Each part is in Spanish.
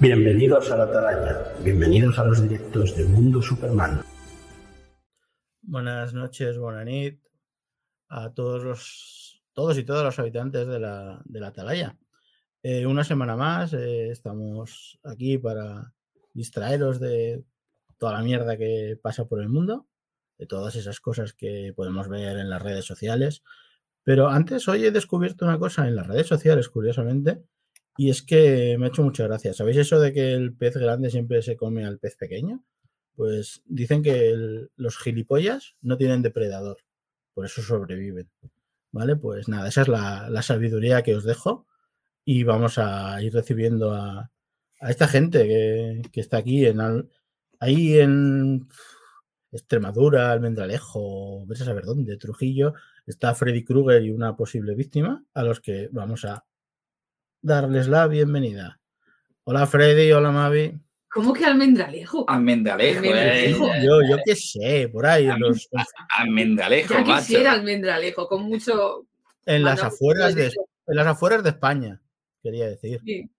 Bienvenidos a la Atalaya, bienvenidos a los directos de Mundo Superman. Buenas noches, Bonanit, a todos los todos y todas los habitantes de la, de la Atalaya. Eh, una semana más eh, estamos aquí para distraeros de toda la mierda que pasa por el mundo, de todas esas cosas que podemos ver en las redes sociales. Pero antes, hoy he descubierto una cosa en las redes sociales, curiosamente, y es que me ha hecho mucha gracia. ¿Sabéis eso de que el pez grande siempre se come al pez pequeño? Pues dicen que los gilipollas no tienen depredador, por eso sobreviven. ¿Vale? Pues nada, esa es la, la sabiduría que os dejo y vamos a ir recibiendo a, a esta gente que, que está aquí en al- ahí en Extremadura, Almendralejo, vete a saber dónde, Trujillo, está Freddy Krueger y una posible víctima a los que vamos a darles la bienvenida. Hola Freddy, hola Mavi. ¿Cómo que almendralejo? Almendralejo, Almendralejo. eh. Yo, yo qué sé, por ahí, los- Almendralejo, Ya macho. quisiera almendralejo, con mucho. en las afueras de, en las afueras de España, quería decir. Sí.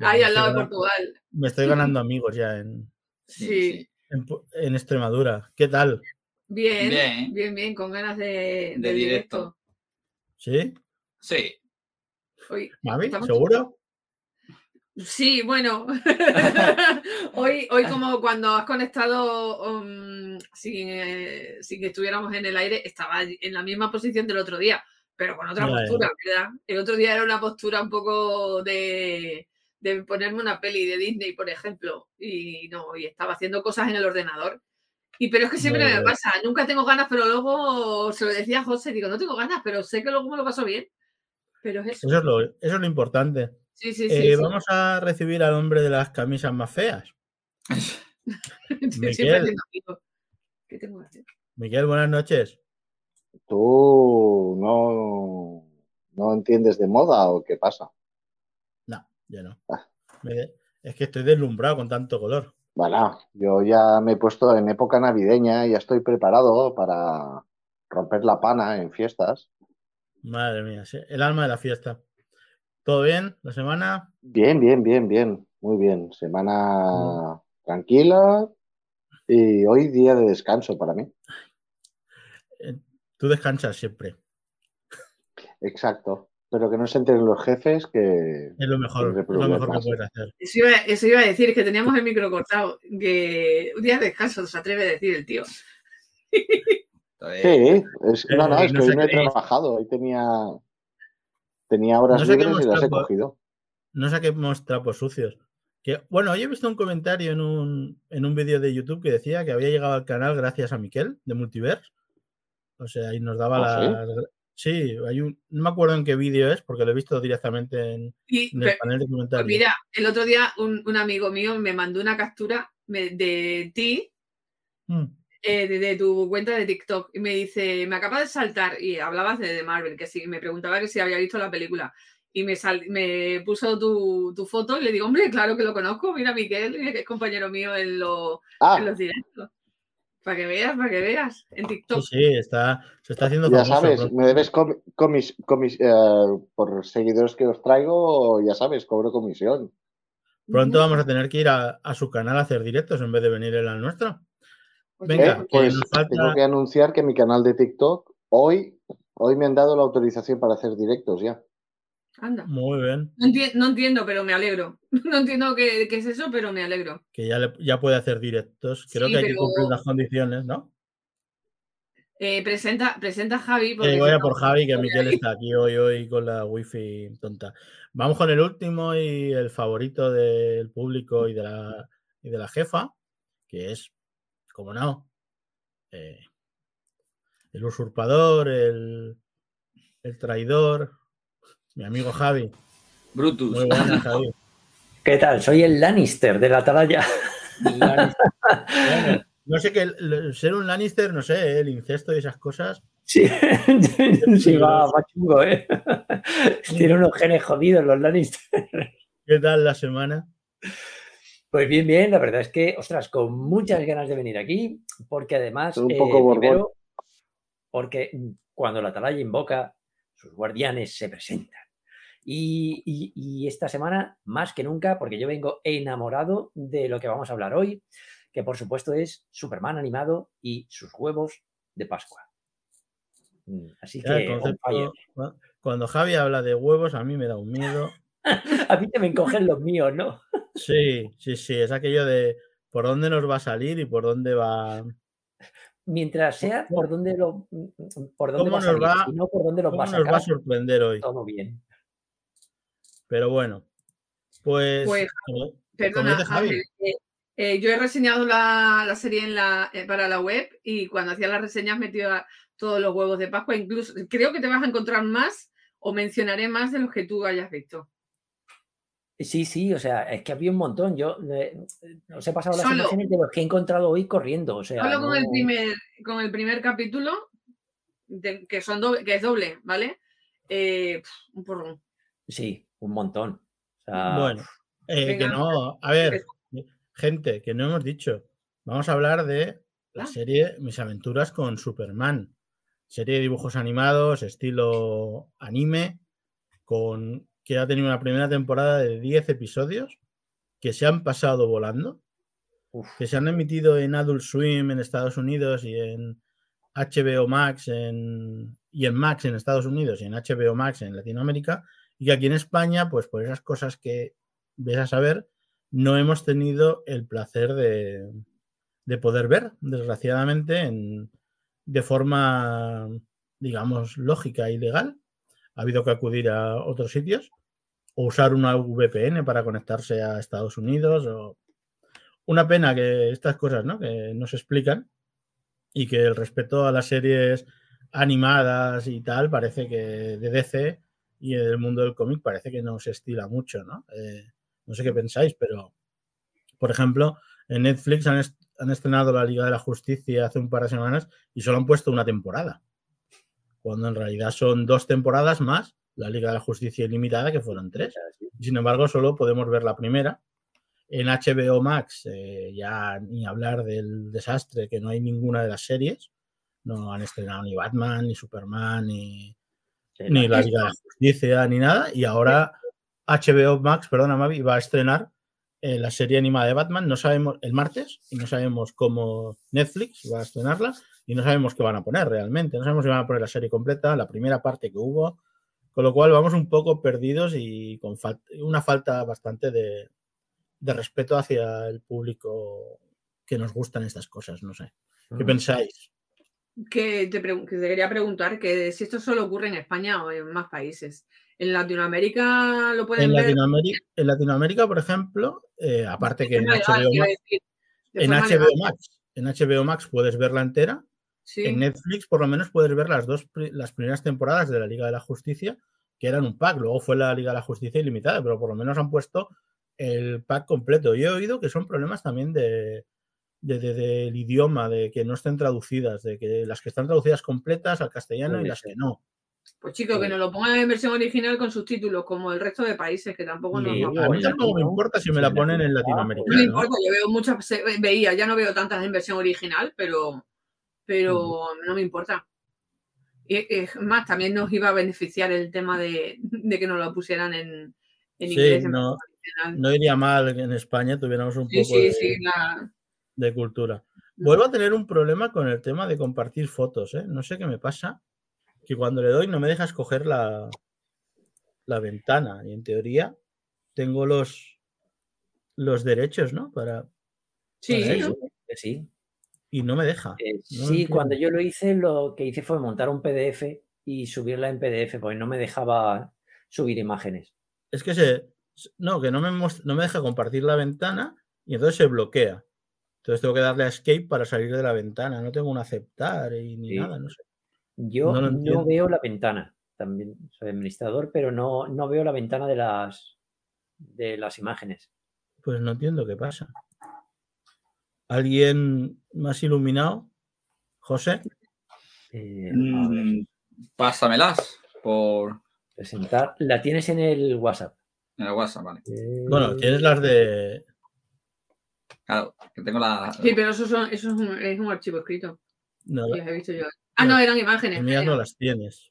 Ahí al lado de Portugal. Me estoy ganando amigos ya en, Sí. en, Extremadura. ¿Qué tal? Bien, Bien. bien, bien, con ganas de, De directo. ¿Sí? Sí. Estamos- ¿Seguro? Sí, bueno. hoy, hoy como cuando has conectado um, sin, eh, sin que estuviéramos en el aire, estaba en la misma posición del otro día, pero con otra postura, ¿verdad? El otro día era una postura un poco de, de ponerme una peli de Disney, por ejemplo, y no, y estaba haciendo cosas en el ordenador. Y pero es que siempre me pasa, nunca tengo ganas, pero luego se lo decía a José, digo, no tengo ganas, pero sé que luego me lo paso bien. Pero es eso. Eso es lo, eso es lo importante. Sí, sí, sí. Eh, sí. Vamos a recibir al hombre de las camisas más feas. Siempre Miguel. haciendo amigos. ¿Qué tengo que hacer? Miguel, buenas noches. ¿Tú no, no entiendes de moda o qué pasa? No, ya no. Ah. Es que estoy deslumbrado con tanto color. Bueno, yo ya me he puesto en época navideña, ya estoy preparado para romper la pana en fiestas. Madre mía, sí, el alma de la fiesta. ¿Todo bien? ¿La semana? Bien, bien, bien, bien, muy bien. Semana tranquila y hoy día de descanso para mí. Eh, Tú descansas siempre. Exacto. Pero que no se enteren los jefes que... Es lo mejor, es lo mejor que puedes hacer. Eso iba, eso iba a decir, que teníamos el micro cortado. Que un día de descanso se atreve a decir el tío. Entonces, Sí, es, no, no, Eh, es no que sé hoy no he trabajado, hoy tenía, tenía horas No sé qué libres y las he cogido. No saquemos trapos sucios. Que, bueno, hoy he visto un comentario en un, en un vídeo de YouTube que decía que había llegado al canal gracias a Miquel de Multiverse. O sea, ahí nos daba ¿Ah, la. Sí, hay un. No me acuerdo en qué vídeo es, porque lo he visto directamente en, el pero- panel de pues comentarios. mira, el otro día un, un amigo mío me mandó una captura de ti, Mm, eh, de, de tu cuenta de TikTok, y me dice, me acaba de saltar, y hablabas de, de Marvel, que sí, me preguntaba que si había visto la película. Y me, sal- me puso tu, tu foto y le digo, hombre, claro que lo conozco, mira Miguel, que es compañero mío en, los Ah, en los directos. Para que veas, para que veas, en TikTok. sí, está, se está haciendo ya famoso. sabes, me debes comi- comis- comis- eh, por seguidores que os traigo, ya sabes, cobro comisión. Pronto vamos a tener que ir a, a su canal a hacer directos en vez de venir él al nuestro. Pues Venga, que Pues nos falta- tengo que anunciar que mi canal de TikTok hoy, hoy me han dado la autorización para hacer directos ya. Anda. Muy bien. No, enti- no entiendo, pero me alegro. No entiendo qué, qué es eso, pero me alegro. Que ya, le- ya puede hacer directos. Creo Sí, que hay que cumplir las condiciones, ¿no? Eh, presenta, presenta a Javi. Eh, voy a no- por Javi, que ahí. está aquí hoy, hoy con la wifi tonta. Vamos con el último y el favorito del público y de la, y de la jefa, que es, como no, eh, el usurpador, el, el traidor, mi amigo Javi. Brutus. Muy buenas, Javi. ¿Qué tal? Soy el Lannister de la atalaya. Bueno, no sé qué, ser un Lannister, no sé, el incesto y esas cosas. Sí, sí va, va chungo, ¿eh? Tiene unos genes jodidos los Lannister. ¿Qué tal la semana? Pues bien, bien, la verdad es que, ostras, con muchas ganas de venir aquí, porque además, Un eh, poco primero, porque cuando la atalaya invoca, sus guardianes se presentan. Y, y- y esta semana, más que nunca, porque yo vengo enamorado de lo que vamos a hablar hoy, que por supuesto es Superman animado y sus huevos de Pascua. Mm, Así Ya, que, concepto- cuando Javi habla de huevos, a mí me da un miedo. a mí te me encogen los míos, ¿no? Sí, sí, sí, es aquello de por dónde nos va a salir y por dónde va. Mientras sea por dónde lo por dónde ¿Cómo va a salir, va- y no por dónde lo ¿Cómo va a nos va a sorprender hoy? todo bien. Pero bueno, pues. Pues, como- Perdona, dice Javi. Javi, eh, eh, yo he reseñado la, la serie en la, eh, para la web y cuando hacía las reseñas metía todos los huevos de Pascua. Incluso creo que te vas a encontrar más o mencionaré más de los que tú hayas visto. Sí, sí, o sea, es que había un montón. Yo eh, os he pasado las Solo. imágenes de los que he encontrado hoy corriendo. O sea, Solo con el primer, con el primer capítulo, de- que, son doble, que es doble, ¿vale? Eh, un porrón. Sí, un montón. O sea, Bueno, eh, que no. A ver, gente, que no hemos dicho. Vamos a hablar de la Ah. serie Mis aventuras con Superman. Serie de dibujos animados, estilo anime, con que ha tenido una primera temporada de 10 episodios que se han pasado volando, uf, que se han emitido en Adult Swim en Estados Unidos y en HBO Max en, y en Max en Estados Unidos y en HBO Max en Latinoamérica, y que aquí en España, pues por esas cosas que ves a saber, no hemos tenido el placer de, de poder ver, desgraciadamente, en- de forma, digamos, lógica y legal. Ha habido que acudir a otros sitios o usar una VPN para conectarse a Estados Unidos. O... Una pena que estas cosas ¿no? que no se explican y que el respeto a las series animadas y tal parece que de DC y del mundo del cómic parece que no se estila mucho, ¿no? Eh, no sé qué pensáis, pero por ejemplo, en Netflix han, est- han estrenado la Liga de la Justicia hace un par de semanas y solo han puesto una temporada, cuando en realidad son dos temporadas más la Liga de la Justicia Ilimitada, que fueron tres. Sin embargo, solo podemos ver la primera. En HBO Max, eh, ya ni hablar del desastre, que no hay ninguna de las series. No han estrenado ni Batman, ni Superman, ni, ni la Liga de la Justicia, ni nada. Y ahora HBO Max, perdona Mavi, va a estrenar eh, la serie animada de Batman. No sabemos el martes y no sabemos cómo Netflix va a estrenarla y no sabemos qué van a poner realmente. No sabemos si van a poner la serie completa, la primera parte que hubo. Con lo cual vamos un poco perdidos y con fal- una falta bastante de, de respeto hacia el público que nos gustan estas cosas. No sé. ¿Qué Mm. pensáis? Que te, pregun- que te quería preguntar que si esto solo ocurre en España o en más países. En Latinoamérica lo pueden En ver. Latinoamérica, en Latinoamérica, por ejemplo, eh, aparte que en legal, HBO Max, decir, en HBO Max, en HBO Max puedes verla entera. Sí. En Netflix, por lo menos, puedes ver las dos las primeras temporadas de la Liga de la Justicia, que eran un pack. Luego fue la Liga de la Justicia ilimitada, pero por lo menos han puesto el pack completo. Yo he oído que son problemas también de, de- de- del idioma, de que no estén traducidas, de que las que están traducidas completas al castellano y las que no. Pues chicos, que Sí. nos lo pongan en versión original con subtítulos, como el resto de países, que tampoco nos nos- A mí tampoco me importa si me la en ponen en latino, ah, No me importa, yo veo muchas, veía, ya no veo tantas en versión original, pero, pero no me importa. Y es más, también nos iba a beneficiar el tema de, de que nos lo pusieran en, en Sí, en no, no iría mal que en España tuviéramos un Sí, poco sí, de, sí, la- de cultura. Vuelvo a tener un problema con el tema de compartir fotos. ¿eh? No sé qué me pasa, que cuando le doy no me deja escoger la, la ventana. Y en teoría tengo los, los derechos, ¿no? Para, sí, Para eso. sí. Y no me deja. Eh, No sí, cuando yo lo hice, lo que hice fue montar un PDF y subirla en PDF, porque no me dejaba subir imágenes. Es que se. No, que no me, no me deja compartir la ventana y entonces se bloquea. Entonces tengo que darle a escape para salir de la ventana. No tengo un aceptar y ni Sí. nada, no sé. Yo No veo la ventana. también soy administrador, pero no, no veo la ventana de las, de las imágenes. Pues no entiendo qué pasa. ¿Alguien más iluminado? ¿José? Eh, Mm, pásamelas por presentar. La tienes en el WhatsApp. en el WhatsApp, vale. Bueno, tienes las de. Claro, que tengo la. Sí, pero eso, son, eso es, un, es un archivo escrito. No, Los he visto yo. Ah, no, eran imágenes. las mías no las tienes.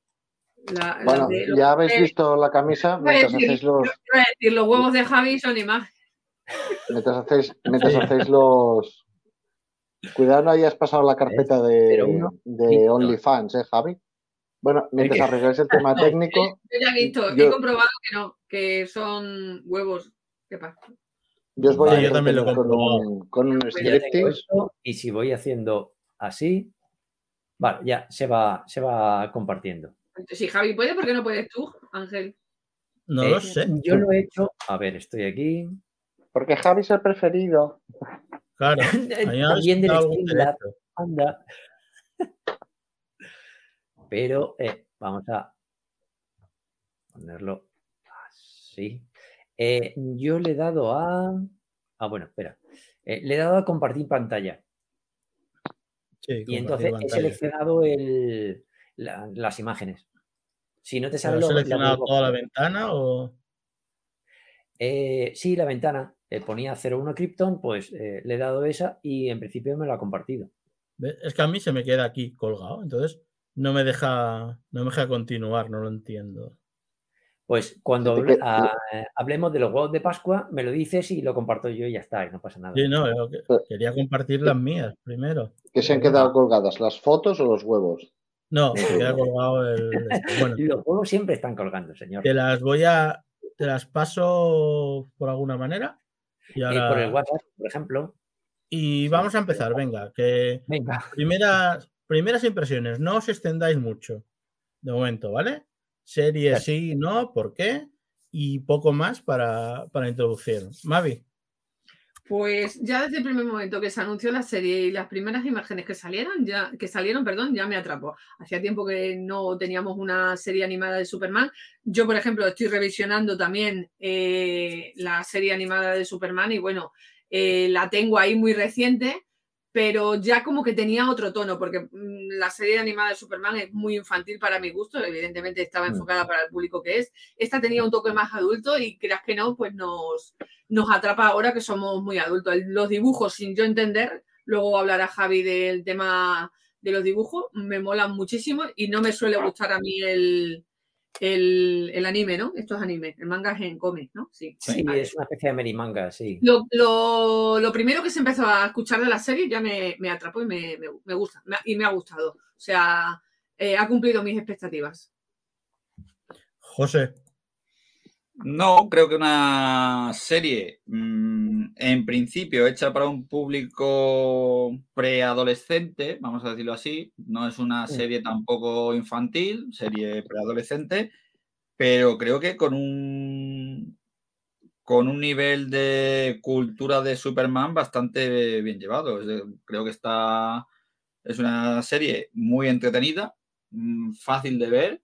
La- las Bueno, de- ya habéis eh, visto la camisa mientras decir- hacéis los, decir, los huevos de Javi son imágenes. mientras hacéis, mientras Sí. hacéis los. Cuidado, no hayas pasado la carpeta de, OnlyFans, ¿eh, Javi? Bueno, mientras arregláis el tema técnico, Yo ya he visto, he comprobado que no, que son huevos. ¿Qué pasa? yo os voy a yo también lo con un, con un Pues esto, y si voy haciendo así, vale, ya se va, se va compartiendo. Si Javi puede, ¿por qué no puedes tú, Ángel? No Eh, lo sé. Yo lo he hecho. A ver, estoy aquí. Porque Javi es el preferido. Claro. También del Streamlab, derecho. anda. Pero eh, vamos a ponerlo así. Eh, yo le he dado a. Ah, bueno, espera. Eh, le he dado a compartir pantalla. Sí, Y entonces he seleccionado el, la- las imágenes. Si no te ¿Pero sale ¿Has la seleccionado toda la ventana o.? Eh, sí, la ventana. Eh, ponía 01 Krypton, pues eh, le he dado esa y en principio me lo ha compartido. Es que a mí se me queda aquí colgado, entonces no me deja, no me deja continuar, no lo entiendo. Pues cuando Sí, hable- que- a- hablemos de los huevos de Pascua, me lo dices y lo comparto yo y ya está, y no pasa nada. Sí, no, yo que- Pero- quería compartir las mías primero. Que se han quedado colgadas, las fotos o los huevos. No, se queda colgado el. este. Bueno, Y los huevos siempre están colgando, señor. te las voy a. Te las paso por alguna manera. Y, Eh, por el WhatsApp, por ejemplo. y vamos a empezar, venga, que Venga. primeras, primeras impresiones, no os extendáis mucho de momento, ¿vale? Serie sí, no, ¿por qué? Y poco más para, para introducir. Mavi, Pues ya desde el primer momento que se anunció la serie y las primeras imágenes que salieron, ya, que salieron, perdón, ya me atrapó. Hacía tiempo que no teníamos una serie animada de Superman. Yo, por ejemplo, estoy revisionando también eh, la serie animada de Superman y bueno, eh, la tengo ahí muy reciente, pero ya como que tenía otro tono, porque mm, la serie animada de Superman es muy infantil para mi gusto, evidentemente estaba Mm. enfocada para el público que es. Esta tenía un toque más adulto y creas que no, pues nos, nos atrapa ahora que somos muy adultos. El- Los dibujos, sin yo entender, luego hablará Javi del tema de los dibujos, me molan muchísimo y no me suele gustar a mí el, el, el anime, ¿no? Esto es anime, el manga es en cómic, ¿no? Sí. Sí, vale. es una especie de merimanga, sí. Lo, lo- lo primero que se empezó a escuchar de la serie ya me, me atrapó y me, me- me gusta y me ha gustado. O sea, eh, ha cumplido mis expectativas. José, No, creo que una serie mm, en principio hecha para un público preadolescente, vamos a decirlo así. No es una serie tampoco infantil, serie preadolescente, pero creo que con un con un nivel de cultura de Superman bastante bien llevado. Creo que está es una serie muy entretenida, mm, fácil de ver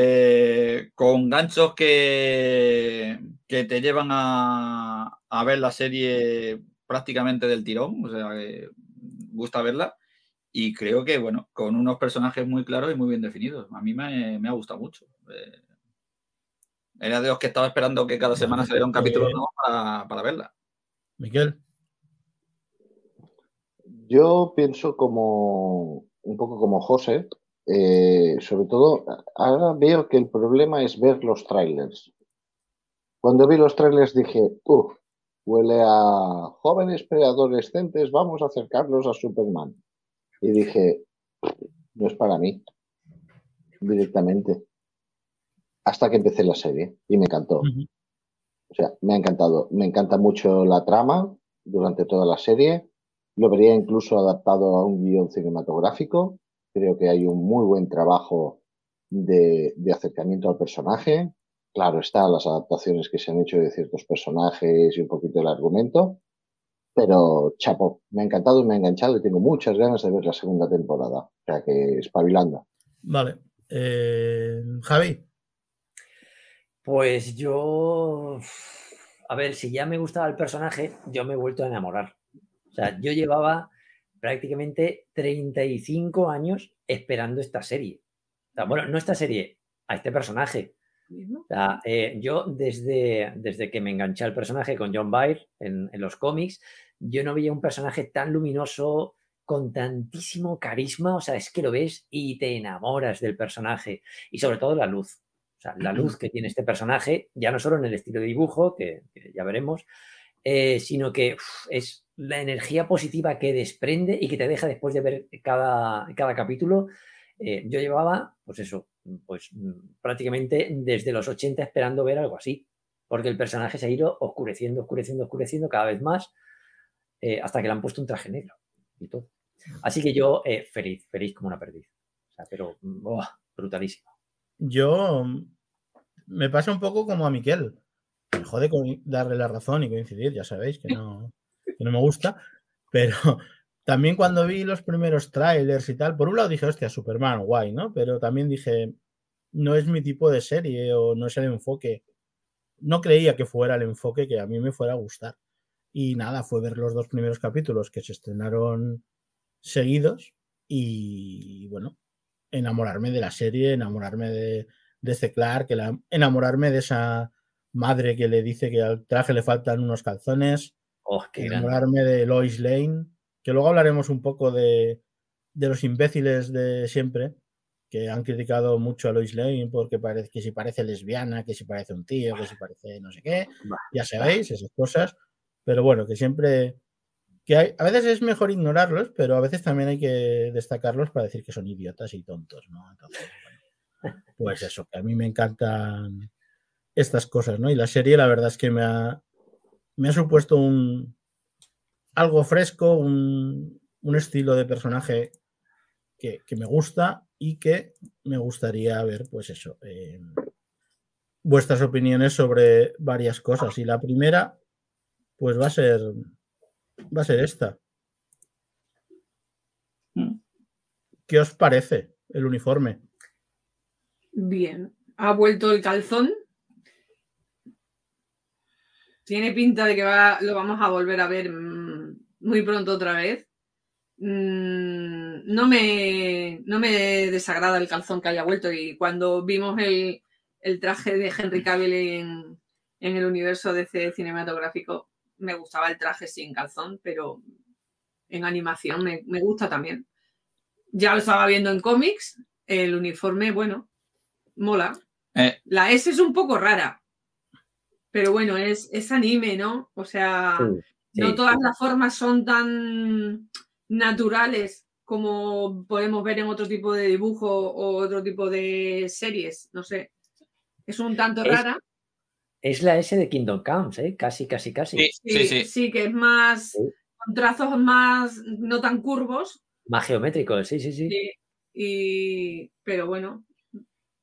eh, con ganchos que, que te llevan a, a ver la serie prácticamente del tirón, o sea, que gusta verla. Y creo que, bueno, con unos personajes muy claros y muy bien definidos. A mí me, me ha gustado mucho. Eh, era de los que estaba esperando que cada semana saliera un capítulo Eh, nuevo para, para verla. Miquel, Yo pienso como un poco como José, eh, sobre todo, ahora veo que el problema es ver los trailers. Cuando vi los trailers dije, uff, huele a jóvenes preadolescentes, vamos a acercarlos a Superman. Y dije, no es para mí, directamente. Hasta que empecé la serie y me encantó. O sea, me ha encantado. Me encanta mucho la trama durante toda la serie. Lo vería incluso adaptado a un guion cinematográfico. Creo que hay un muy buen trabajo de, de acercamiento al personaje. Claro está, las adaptaciones que se han hecho de ciertos personajes y un poquito el argumento. Pero, chapo, me ha encantado y me ha enganchado y tengo muchas ganas de ver la segunda temporada. O sea que espabilando. vale. Eh, Javi. Pues yo, a ver, si ya me gustaba el personaje, yo me he vuelto a enamorar. O sea, yo llevaba prácticamente 35 años esperando esta serie. O sea, bueno, no esta serie, a este personaje. O sea, eh, yo desde, desde que me enganché al personaje con John Byrne en, en los cómics, yo no veía un personaje tan luminoso, con tantísimo carisma, o sea, es que lo ves y te enamoras del personaje y sobre todo la luz. O sea, la luz que tiene este personaje, ya no solo en el estilo de dibujo, que, que ya veremos, eh, sino que uf, es la energía positiva que desprende y que te deja después de ver cada, cada capítulo. Eh, yo llevaba, pues eso, pues prácticamente desde los 80 esperando ver algo así, porque el personaje se ha ido oscureciendo, oscureciendo, oscureciendo cada vez más, eh, hasta que le han puesto un traje negro y todo. Así que yo, eh, feliz, feliz como una perdiz. O sea, pero oh, brutalísimo. Yo me pasa un poco como a Miquel. Me jode con darle la razón y coincidir, ya sabéis que no, que no me gusta. Pero también cuando vi los primeros trailers y tal, por un lado dije, hostia, Superman, guay, ¿no? Pero también dije, no es mi tipo de serie o no es el enfoque. No creía que fuera el enfoque que a mí me fuera a gustar. Y nada, fue ver los dos primeros capítulos que se estrenaron seguidos y bueno, enamorarme de la serie, enamorarme de, de este Clark, la, enamorarme de esa madre que le dice que al traje le faltan unos calzones, Oh, qué grande. enamorarme de Lois Lane, que luego hablaremos un poco de, de los imbéciles de siempre, que han criticado mucho a Lois Lane porque parece que si parece lesbiana, que si parece un tío, que si parece no sé qué, Bah, ya sabéis, esas cosas, pero bueno, que siempre que hay, a veces es mejor ignorarlos, pero a veces también hay que destacarlos para decir que son idiotas y tontos, ¿no? Entonces, bueno, pues eso, que a mí me encantan estas cosas, ¿no? Y la serie, la verdad es que me ha, me ha supuesto un algo fresco, un, un estilo de personaje que, que, me gusta y que me gustaría ver, pues eso, vuestras opiniones sobre varias cosas. Y la primera, pues va a ser va a ser esta. ¿Qué os parece el uniforme? Bien. Ha vuelto el calzón. Tiene pinta de que va, lo vamos a volver a ver mmm, muy pronto otra vez. Mm, no, me, no me desagrada el calzón que haya vuelto y cuando vimos el, el traje de Henry Cavill en, en el universo DC cinematográfico, me gustaba el traje sin calzón, pero en animación me, me, gusta también. Ya lo estaba viendo en cómics, el uniforme, bueno, mola. Eh, La S es un poco rara, pero bueno, es, es anime, ¿no? O sea, Sí, sí, no todas sí. las formas son tan naturales como podemos ver en otro tipo de dibujo o otro tipo de series, no sé. Es un tanto Es- rara. Es la S de Kingdom Comes, ¿eh? Casi, casi, casi. Sí, sí, sí. sí, que es más, Sí. con trazos más no tan curvos, Más geométrico, sí, sí, sí. Sí, y, pero bueno,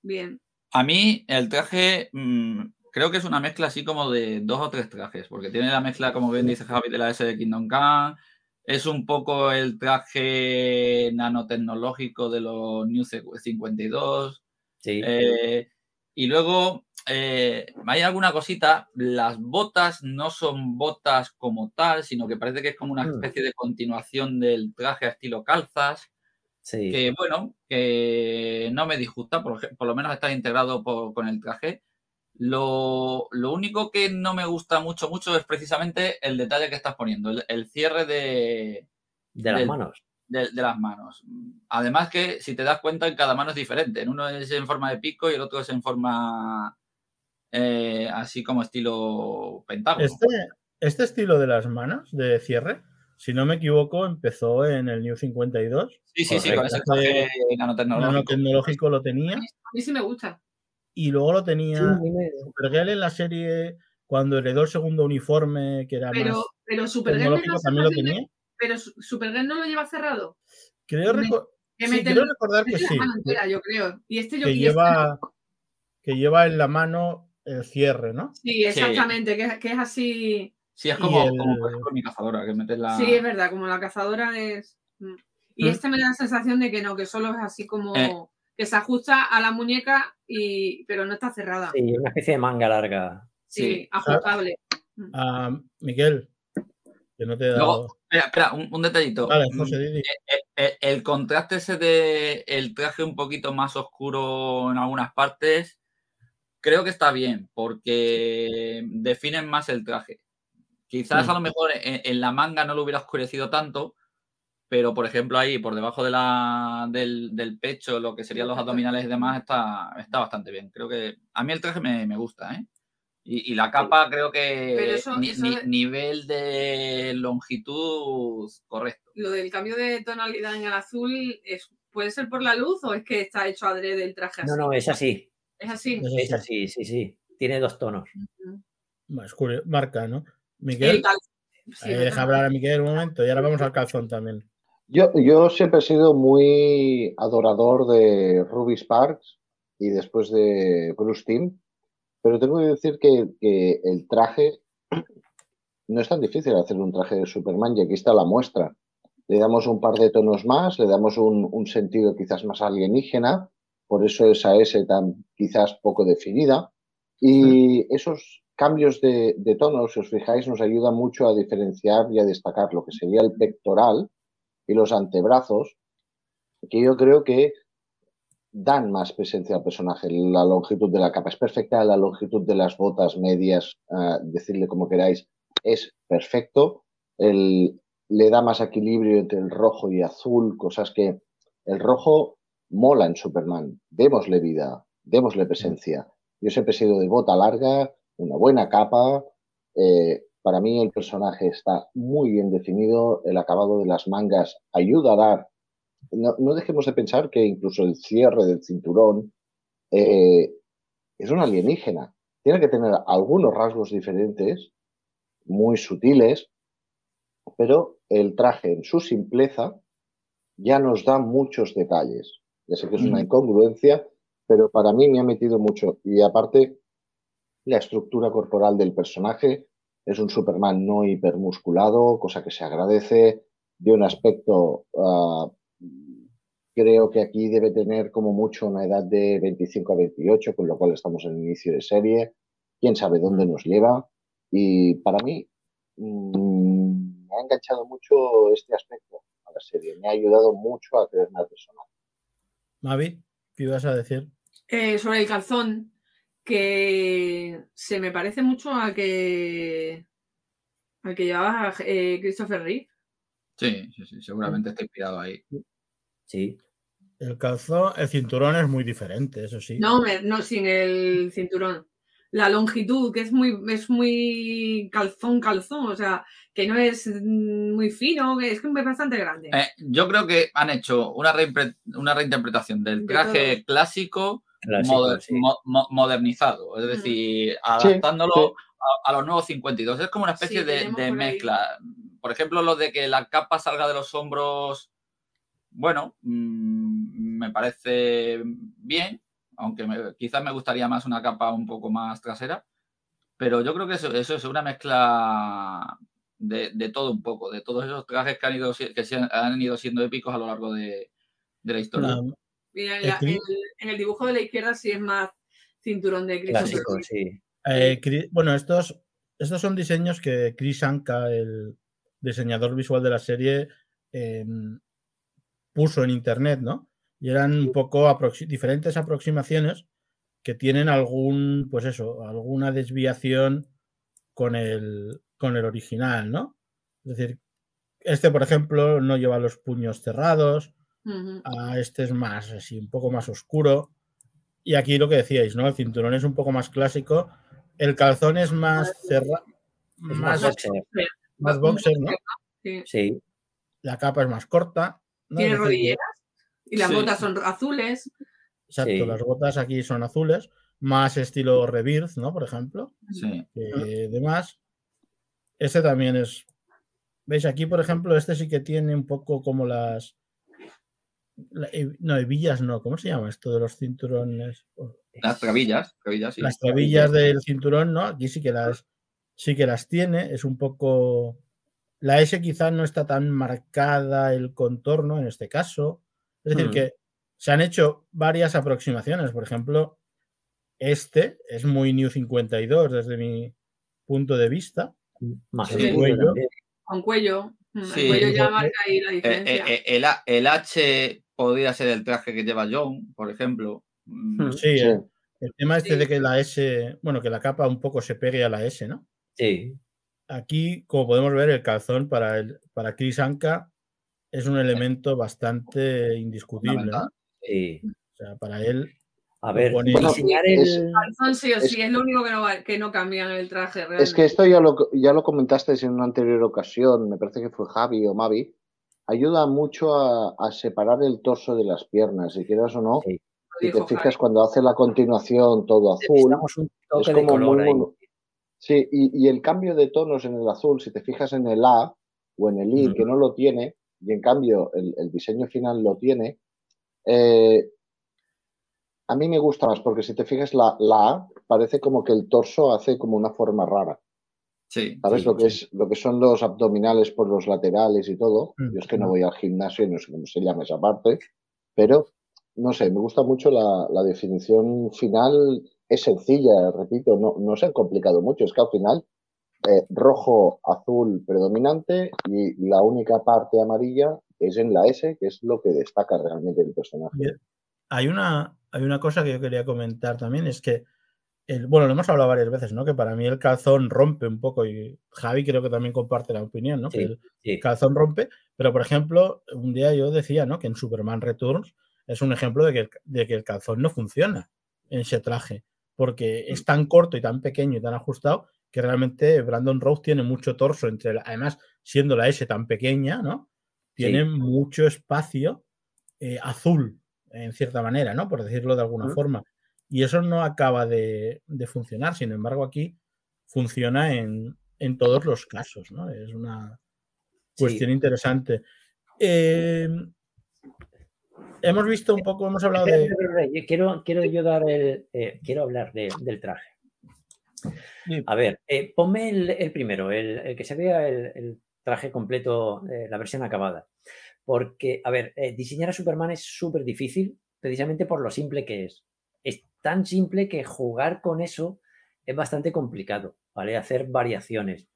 bien. A mí el traje mm, creo que es una mezcla así como de dos o tres trajes, porque tiene la mezcla, como bien dice Javi, de la S de Kingdom Come, es un poco el traje nanotecnológico de los New 52, Sí. eh, y luego eh, hay alguna cosita, las botas no son botas como tal, sino que parece que es como una Mm. especie de continuación del traje a estilo calzas sí. que bueno, que no me disgusta, por, lo menos está integrado por- con el traje. Lo, lo único que no me gusta mucho, mucho es precisamente el detalle que estás poniendo, el, el cierre de, de las del- manos. de- de las manos. Además que, si te das cuenta, en cada mano es diferente. En uno es en forma de pico y el otro es en forma eh, así como estilo pentágono. Este, este estilo de las manos de cierre, si no me equivoco, empezó en el New 52. Sí, sí, sí, con ese traje nanotecnológico. Nanotecnológico lo tenía A mí sí me gusta. Y luego lo Sí, tenía me- Supergirl en la serie cuando heredó el segundo uniforme, que era Pero, más pero Supergirl, tecnológico, también lo tenía. pero Su- Supergirl no lo lleva cerrado. Creo, Me- reco- Que sí, creo recordar que sí, entera, yo creo. Y este yo que y este lleva, no. que lleva en la mano el cierre, ¿no? Sí, exactamente, que, es- que es así. Sí, es como, el- como por ejemplo mi cazadora, que metes la... Sí, es verdad, como la cazadora es. mm. Y ¿Mm? este me da la sensación de que no, que solo es así como Eh. Que se ajusta a la muñeca, y, pero no está cerrada. Sí, una especie de manga larga. Sí, Sí. ajustable. Ah, Miguel, que no te he dado. Luego, espera, espera, un, un detallito. Vale, Mm, José, di, di. el, el contraste ese de el traje un poquito más oscuro en algunas partes, creo que está bien, porque definen más el traje. Quizás Mm. a lo mejor en, en la manga no lo hubiera oscurecido tanto, pero por ejemplo ahí, por debajo de la, del, del pecho, lo que serían los abdominales y demás, está, está bastante bien. Creo que a mí el traje me, me gusta, ¿eh? Y, y la capa creo que eso- ni- eso ni- de- nivel de longitud correcto. Lo del cambio de tonalidad en el azul, es, ¿puede ser por la luz o es que está hecho adrede el traje así? No, no, es así. Es así. Es sí. así, sí, sí. Tiene dos tonos. Más marca, ¿no? El Miguel, sí, deja hablar a Miguel un momento y ahora vamos al calzón también. Yo, yo siempre he sido muy adorador de Ruby Sparks y después de Bruce Timm, pero tengo que decir que, que el traje no es tan difícil hacer un traje de Superman y aquí está la muestra. Le damos un par de tonos más, le damos un, un sentido quizás más alienígena, por eso esa S tan quizás poco definida. Y esos cambios de, de tonos, si os fijáis, nos ayudan mucho a diferenciar y a destacar lo que sería el pectoral y los antebrazos, que yo creo que dan más presencia al personaje. La longitud de la capa es perfecta, la longitud de las botas medias, ah, decirle como queráis, es perfecto. Le da más equilibrio entre el rojo y azul, cosas que el rojo mola en Superman. Démosle vida, démosle presencia. Yo siempre he sido de bota larga, una buena capa. eh, para mí el personaje está muy bien definido, el acabado de las mangas ayuda a dar. No, no dejemos de pensar que incluso el cierre del cinturón eh, es un alienígena. Tiene que tener algunos rasgos diferentes, muy sutiles, pero el traje en su simpleza ya nos da muchos detalles. Ya sé que es una Mm. incongruencia, pero para mí me ha metido mucho. Y aparte, la estructura corporal del personaje es un Superman no hipermusculado, cosa que se agradece, de un aspecto, ah, creo que aquí debe tener como mucho una edad de 25 a 28, con lo cual estamos en el inicio de serie, quién sabe dónde nos lleva. Y para mí, mm, me ha enganchado mucho este aspecto a la serie, me ha ayudado mucho a creerme al personaje. Mavi, ¿qué ibas a decir? Eh, sobre el calzón, que se me parece mucho al que al que llevaba eh, Christopher Reeve. Sí, sí, sí, seguramente está inspirado ahí. Sí. El calzón, el cinturón es muy diferente, eso sí. No, me- no sin el cinturón. La longitud, que es muy, es muy calzón, calzón, o sea, que no es muy fino, que es que es bastante grande. Eh, yo creo que han hecho una, una reinterpretación del De traje clásico, Clásico, moder- sí. mo- mo- modernizado, es decir, adaptándolo sí. A, a los nuevos 52. Es como una especie Sí, de, tenemos de por ahí. mezcla. Por ejemplo, lo de que la capa salga de los hombros, bueno, mm, me parece bien, aunque me- quizás me gustaría más una capa un poco más trasera, pero yo creo que eso, eso es una mezcla de, de todo un poco, de todos esos trajes que han ido, si- que se han, han ido siendo épicos a lo largo de, de la historia. Mira, en, el la- cri- en el, en el dibujo de la izquierda sí es más cinturón de Clásico, sí. eh, bueno, estos, estos son diseños que Chris Anka, el diseñador visual de la serie, em, puso en internet, ¿no? Y eran un poco aproxi- diferentes aproximaciones que tienen algún, pues eso, alguna desviación con el, con el original, ¿no? Es decir, este, por ejemplo, no lleva los puños cerrados, Ujú. a este es más así, un poco más oscuro. Y aquí lo que decíais, ¿no? El cinturón es un poco más clásico. El calzón es más cerrado. Más Más, boxer. más boxer, ¿no? Sí. Sí. La capa es más corta. ¿no? Tiene rodilleras y las Sí. botas son azules. Exacto, Sí. las botas aquí son azules, más estilo Rebirth, ¿no? Por ejemplo. Sí. que demás. Este también es. ¿Veis? Aquí, por ejemplo, este sí que tiene un poco como las. He- no, hebillas no. ¿Cómo se llama esto de los cinturones? Las trabillas, trabillas, sí. Las trabillas del cinturón, ¿no? Aquí sí que las sí que las tiene. Es un poco. La S quizá no está tan marcada el contorno en este caso. Es decir, Mm. que se han hecho varias aproximaciones. Por ejemplo, este es muy New 52 desde mi punto de vista. Más Sí. el Cuello. Con cuello. Mm, El cuello ya marca ahí la Eh, diferencia. eh, eh, el, A- el H podría ser el traje que lleva John, por ejemplo. Mm, Hmm. Sí, Sí. el, el tema este Sí. de que la S, bueno, que la capa un poco se pegue a la S, ¿no? Sí. Aquí, como podemos ver, el calzón para, el, para Chris Anka es un elemento bastante indiscutible. sí. O sea, para él, A ver, pone- diseñar Es- el. Calzón sí o sí, es lo único que no, va- que no cambia en el traje. Realmente. Es que esto ya lo, ya lo comentasteis en una anterior ocasión, me parece que fue Javi o Mavi. Ayuda mucho a, a separar el torso de las piernas, si quieras o no. Sí. Si te fijas, Javi. cuando hace la continuación todo azul, Necesitamos un toque es de como color muy ahí. Sí, y, y el cambio de tonos en el azul, si te fijas en el A o en el I, que no lo tiene, y en cambio el, el diseño final lo tiene, eh, a mí me gusta más, porque si te fijas la, la A, parece como que el torso hace como una forma rara. Sí. ¿Sabes Sí, lo que sí. es lo que son los abdominales por los laterales y todo? Mm, Yo es que no mm. voy al gimnasio y no sé cómo se llama esa parte, pero no sé, me gusta mucho la, la definición final, es sencilla, repito, no, no se han complicado mucho, es que al final eh, rojo, azul predominante y la única parte amarilla es en la S, que es lo que destaca realmente el personaje. Hay una, hay una cosa que yo quería comentar también, es que, el, bueno, lo hemos hablado varias veces, ¿no? Que para mí el calzón rompe un poco, y Javi creo que también comparte la opinión, ¿no? Sí, Que el sí. calzón rompe, pero por ejemplo, un día yo decía, ¿no? Que en Superman Returns es un ejemplo de que, el- de que el calzón no funciona en ese traje, porque es tan corto y tan pequeño y tan ajustado que realmente Brandon Rose tiene mucho torso entre, la- además, siendo la S tan pequeña, ¿no? Tiene Sí. mucho espacio eh, azul, en cierta manera, ¿no? Por decirlo de alguna Ujú. forma. Y eso no acaba de, de funcionar. Sin embargo, aquí funciona en, en todos los casos, ¿no? Es una Sí. cuestión interesante. Eh, hemos visto un poco, hemos hablado de. quiero, quiero yo dar el. eh, quiero hablar de- del traje. Sí. A ver, eh, ponme el, el primero, el, el que se vea el, el traje completo, eh, la versión acabada. Porque, a ver, diseñar a Superman es súper difícil, precisamente por lo simple que es. Tan simple que jugar con eso es bastante complicado, ¿vale? Hacer variaciones.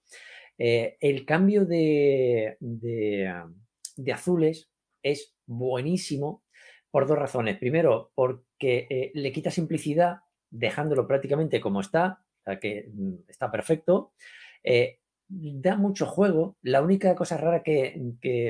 Eh, el cambio de, de azules es buenísimo por dos razones. Primero, porque eh, le quita simplicidad dejándolo prácticamente como está, o sea que mm, está perfecto. Eh, da mucho juego. La única cosa rara que,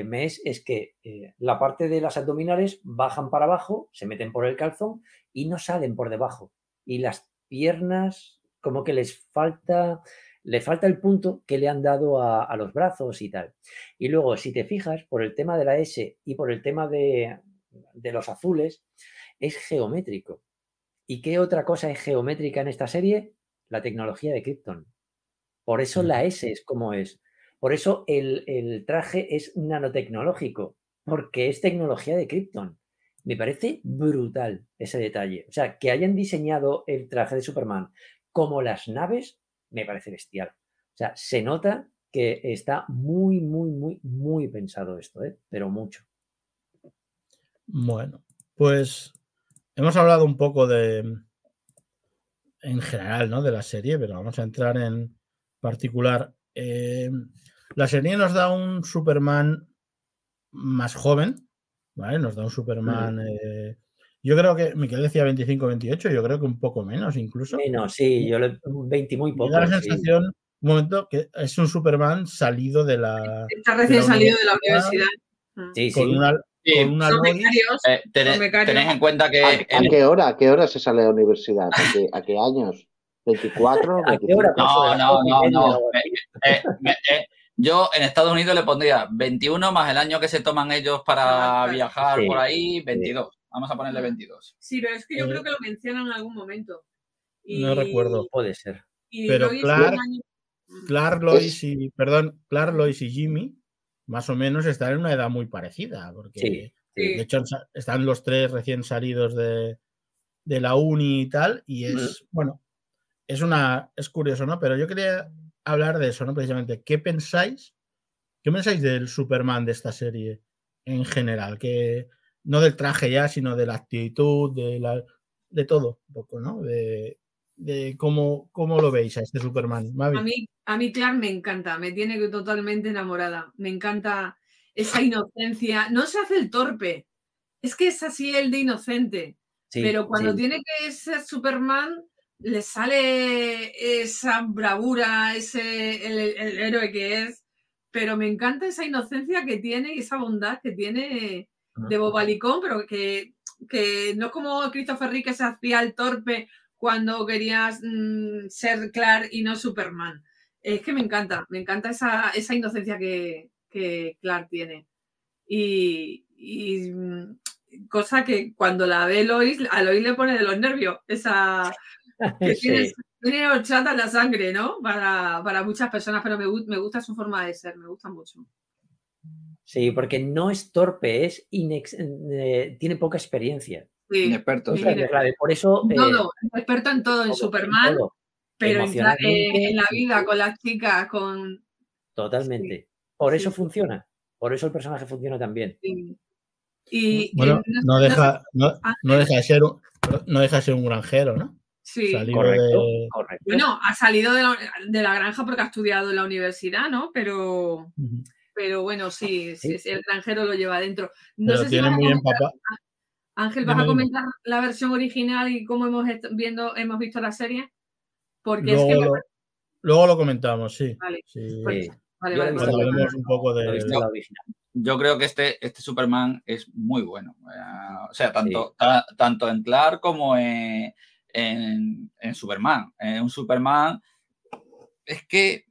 me es es que eh, la parte de las abdominales bajan para abajo, se meten por el calzón y no salen por debajo. Y las piernas como que les falta, le falta el punto que le han dado a, a los brazos y tal. Y luego, si te fijas, por el tema de la S y por el tema de, de los azules, es geométrico. ¿Y qué otra cosa es geométrica en esta serie? La tecnología de Krypton. Por eso la S es como es. Por eso el, el traje es nanotecnológico, porque es tecnología de Krypton. Me parece brutal ese detalle. O sea, que hayan diseñado el traje de Superman como las naves, me parece bestial. O sea, se nota que está muy, muy, muy, muy pensado esto, ¿eh? pero mucho. Bueno, pues hemos hablado un poco de. En general, ¿no? De la serie, pero vamos a entrar en particular. Eh, la serie nos da un Superman más joven, ¿vale? Nos da un Superman. eh, yo creo que. Miquel decía 25-28, yo creo que un poco menos incluso. Menos, sí, yo le 20 muy Me poco. da la sí. sensación, un momento, que es un Superman salido de la. Está recién la salido de la universidad. Sí, Con sí. una, Sí, con una Son becarios. eh, tened, Son becarios. tened en cuenta que ¿A, qué hora? ¿A qué hora se sale a la universidad? ¿A qué, a qué años? ¿24? ¿A qué hora? 25? Paso de No, no, no, no. Eh, me- eh, yo en Estados Unidos le pondría 21 más el año que se toman ellos para Ah, viajar Sí. por ahí, 22. Vamos a ponerle 22. Sí, pero es que yo Eh, creo que lo mencionan en algún momento. Y, No recuerdo. Puede ser. y Pero Lois Clark- un año- Clark, Lois y. Perdón, Clark, Lois y Jimmy, más o menos están en una edad muy parecida. Porque Sí, Sí. de hecho están los tres recién salidos de, de la uni y tal. Y es, bueno, es una. Es curioso, ¿no? Pero yo quería hablar de eso, ¿no? Precisamente. ¿Qué pensáis? ¿Qué pensáis del Superman de esta serie en general? ¿Qué, no del traje ya, sino de la actitud, de, la, de todo, un poco, ¿no? De, de cómo, cómo lo veis a este Superman. Mavi. A mí, a mí, Clark me encanta, me tiene totalmente enamorada. Me encanta esa inocencia. No se hace el torpe, es que es así el de inocente. Sí, pero cuando sí. tiene que ser Superman, le sale esa bravura, ese el, el héroe que es. Pero me encanta esa inocencia que tiene y esa bondad que tiene de bobalicón, pero que, que no es como Christopher Reeve que se hacía el torpe cuando querías mmm, ser Clark y no Superman. Es que me encanta, me encanta esa, esa inocencia que, que, Clark tiene. Y, y, cosa que cuando la ve Lois, a Lois le pone de los nervios, esa que sí. tiene, tiene horchata en la sangre, ¿no? Para, para muchas personas, pero me, me, gusta su forma de ser, me gusta mucho. Sí, porque no es torpe, es inex eh, tiene poca experiencia. Sí, inexperto. Sí. Clave. Por eso. Todo, eh, experto en todo, en todo, Superman, en todo. pero en la, eh, en la, vida, con las chicas, con. Totalmente. Sí. Por eso funciona. Por eso el personaje funciona también. Y, bueno, y, no, deja, no, no, deja de ser un, no deja de ser un granjero, ¿no? Sí, correcto, de... correcto, Bueno, ha salido de la, de la, granja porque ha estudiado en la universidad, ¿no? Pero, uh -huh. pero bueno, sí, sí, sí, el granjero lo lleva adentro. No pero sé tiene si muy empapado. Ángel, ¿vas a comentar la versión original y cómo hemos viendo, hemos visto la serie? Porque luego, es que lo, luego lo comentamos, sí. Vale. sí. Pues, vale, Yo vale, Cuando hablemos un poco de. la original. Yo creo que este, este Superman es muy bueno. Eh, o sea, tanto, ta, tanto en Clark como en, en, en Superman. En un Superman es que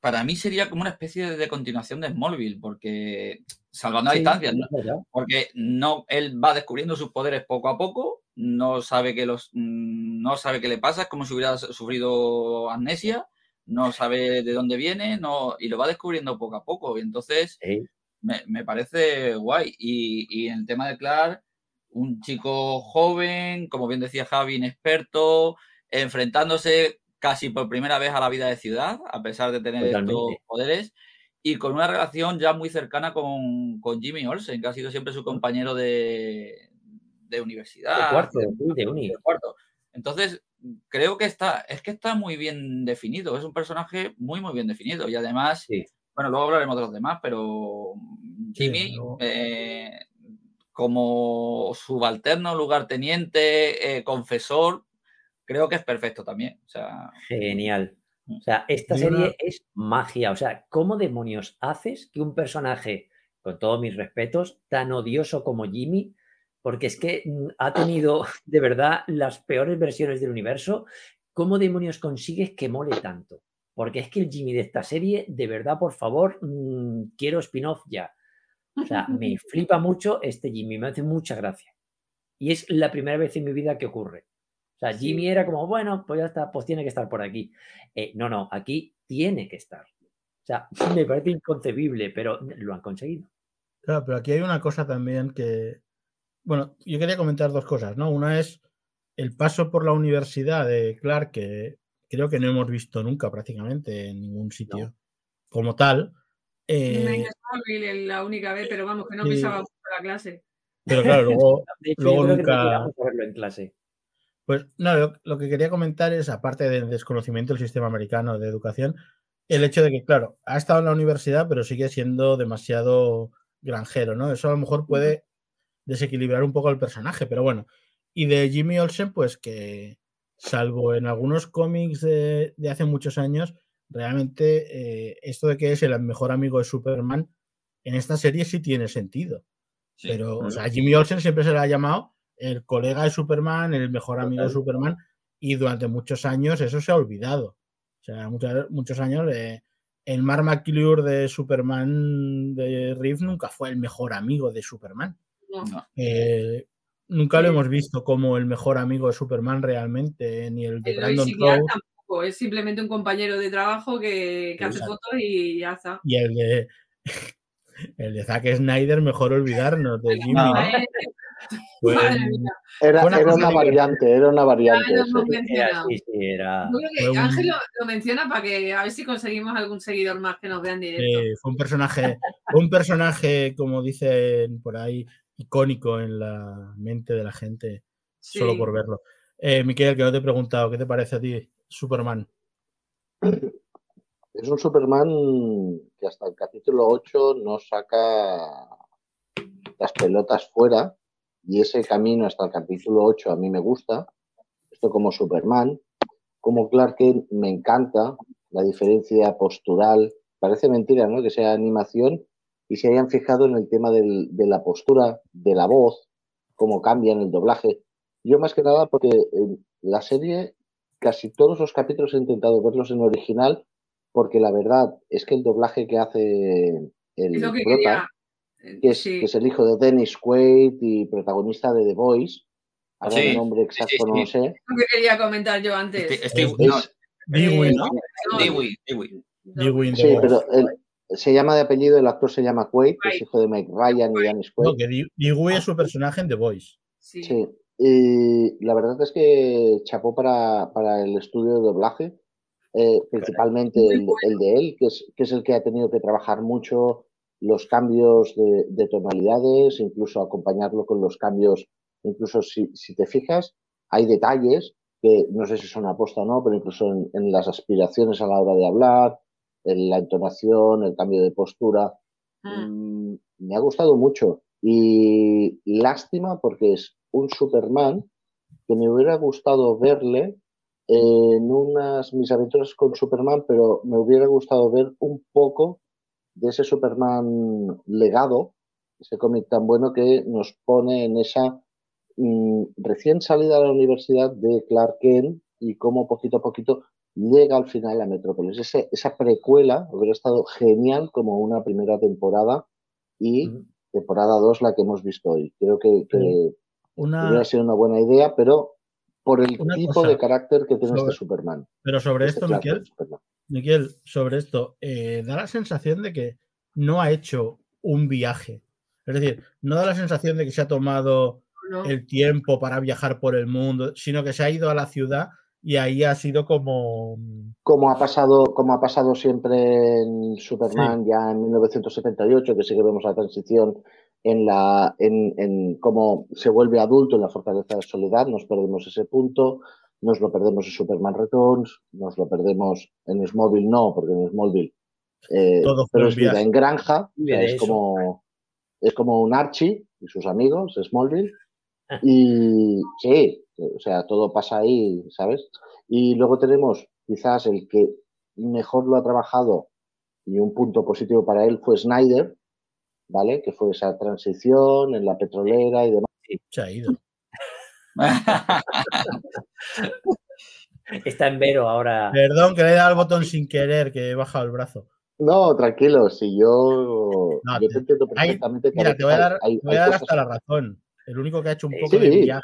para mí sería como una especie de continuación de Smallville, porque salvando a Sí, distancias, es ¿no? porque no, él va descubriendo sus poderes poco a poco, no sabe que los, mm, no sabe qué le pasa, es como si hubiera sufrido amnesia, no sabe de dónde viene, no, y lo va descubriendo poco a poco. Y entonces Sí. me, me parece guay. Y, y en el tema de Clark, un chico joven, como bien decía Javi, inexperto, enfrentándose casi por primera vez a la vida de ciudad, a pesar de tener estos Totalmente. poderes, y con una relación ya muy cercana con, con Jimmy Olsen, que ha sido siempre su compañero de, de universidad. De cuarto, de uni. de cuarto. Entonces, creo que está, es que está muy bien definido, es un personaje muy, muy bien definido. Y además, Sí. bueno, luego hablaremos de los demás, pero Jimmy, Sí, eh, como subalterno, lugarteniente, eh, confesor, creo que es perfecto también. O sea, Genial. O sea, esta serie una- es magia. O sea, ¿cómo demonios haces que un personaje, con todos mis respetos, tan odioso como Jimmy, porque es que mm, ha tenido de verdad las peores versiones del universo, ¿cómo demonios consigues que mole tanto? Porque es que el Jimmy de esta serie, de verdad, por favor, mm, quiero spin-off ya. O sea, me flipa mucho este Jimmy, me hace mucha gracia. Y es la primera vez en mi vida que ocurre. O sea, Sí. Jimmy era como, bueno, pues ya está, pues tiene que estar por aquí. Eh, no, no, aquí tiene que estar. O sea, me parece inconcebible, pero lo han conseguido. Claro, pero aquí hay una cosa también que. Bueno, yo quería comentar dos cosas, ¿no? Una es el paso por la universidad de Clark, que creo que no hemos visto nunca prácticamente en ningún sitio como tal. Eh, Es la única vez, pero vamos, que no sí. pisaba mucho la clase. pero claro, luego, De hecho, Luego yo creo que nunca- verlo en clase. Pues no, lo, lo que quería comentar es, aparte del desconocimiento del sistema americano de educación, el hecho de que, claro, ha estado en la universidad, pero sigue siendo demasiado granjero, ¿no? Eso a lo mejor puede desequilibrar un poco al personaje, pero bueno. Y de Jimmy Olsen, pues que, salvo en algunos cómics de, de hace muchos años, realmente eh, esto de que es el mejor amigo de Superman, en esta serie sí tiene sentido. sí. Pero, o sea, Jimmy Olsen siempre se le ha llamado el colega de Superman, el mejor amigo de. Superman, y durante muchos años eso se ha olvidado. O sea, muchos, muchos años eh, el Mark McClure de Superman de Reeve nunca fue el mejor amigo de Superman. No. Eh, nunca lo Sí. hemos visto como el mejor amigo de Superman realmente, ni el de El Brandon Rowe tampoco, es simplemente un compañero de trabajo que, que hace fotos y ya está. y el de el de Zack Snyder, mejor olvidarnos de Jimmy. Eh, mía, Era, una era una variante, era una variante. hemos Era, mencionado. sí, sí, era. Creo que Ángel lo, lo menciona para que a ver si conseguimos algún seguidor más que nos vean directo. Eh, fue un personaje, fue un personaje, como dicen por ahí, icónico en la mente de la gente solo Sí. por verlo. Eh, Miquel, que no te he preguntado, ¿qué te parece a ti Superman? Es un Superman que hasta el capítulo 8 no saca las pelotas fuera y ese camino hasta el capítulo 8 a mí me gusta. Esto como Superman. Como Clark Kent me encanta la diferencia postural. Parece mentira, ¿no? Que sea animación y se hayan fijado en el tema del- de la postura, de la voz, cómo cambia en el doblaje. Yo más que nada porque en la serie, casi todos los capítulos he intentado verlos en original porque la verdad es que el doblaje que hace el lo que prota, eh, que es, sí. que es el hijo de Dennis Quaid y protagonista de The Voice, ahora Sí, el nombre exacto sí, no lo sí. sé, Es lo que quería comentar yo antes. Este- este- Es- no, es- Dewey, Eh, ¿no? no, Dewey, Dewey. Dewey in the sí, Voice. pero el- se llama de apellido, el actor se llama Quaid, que es hijo de Mike Ryan y Dennis Quaid. No, que Dewey es su personaje en The Voice. Sí. Sí, y la verdad es que chapó para, para el estudio de doblaje, eh, principalmente el, de él, que es, que es el que ha tenido que trabajar mucho los cambios de, de tonalidades, incluso acompañarlo con los cambios, incluso si, si te fijas, hay detalles que no sé si son aposta o no, pero incluso en, en las aspiraciones a la hora de hablar, en la entonación, el cambio de postura, Mm. Mm, me ha gustado mucho y lástima porque es un Superman que me hubiera gustado verle en unas mis aventuras con Superman, pero me hubiera gustado ver un poco de ese Superman legado, ese cómic tan bueno que nos pone en esa mm, recién salida de la universidad de Clark Kent y cómo poquito a poquito llega al final a Metrópolis. Ese- esa precuela hubiera estado genial como una primera temporada y temporada 2 la que hemos visto hoy. Creo que, que. Una, hubiera sido una buena idea, pero por el Una tipo cosa, de carácter que tiene sobre- este Superman. pero sobre este esto, Miquel. Miquel, sobre esto, eh, da la sensación de que no ha hecho un viaje. Es decir, no da la sensación de que se ha tomado No. el tiempo para viajar por el mundo, sino que se ha ido a la ciudad y ahí ha sido como... Como ha pasado, como ha pasado siempre en Superman ya en 1978, que sí que vemos la transición en la en, en cómo se vuelve adulto en la fortaleza de soledad, nos perdemos ese punto, nos lo perdemos en Superman Returns, nos lo perdemos en Smallville no, porque en Smallville eh, pero es vida en granja, o sea, es como es como un Archie y sus amigos, Smallville, y sí, o sea, todo pasa ahí, ¿sabes? Y luego tenemos quizás el que mejor lo ha trabajado y un punto positivo para él fue Snyder, ¿vale? Que fue esa transición en la petrolera y demás. Se ha ido. Está en Vero ahora. Perdón, que le he dado al botón sin querer, que he bajado el brazo. No, tranquilo, si yo, No, yo te- entiendo hay- perfectamente que a Mira, te voy a hay- dar, hay- te voy hay a dar cosas- hasta la razón. El único que ha hecho un Sí. poco de viaje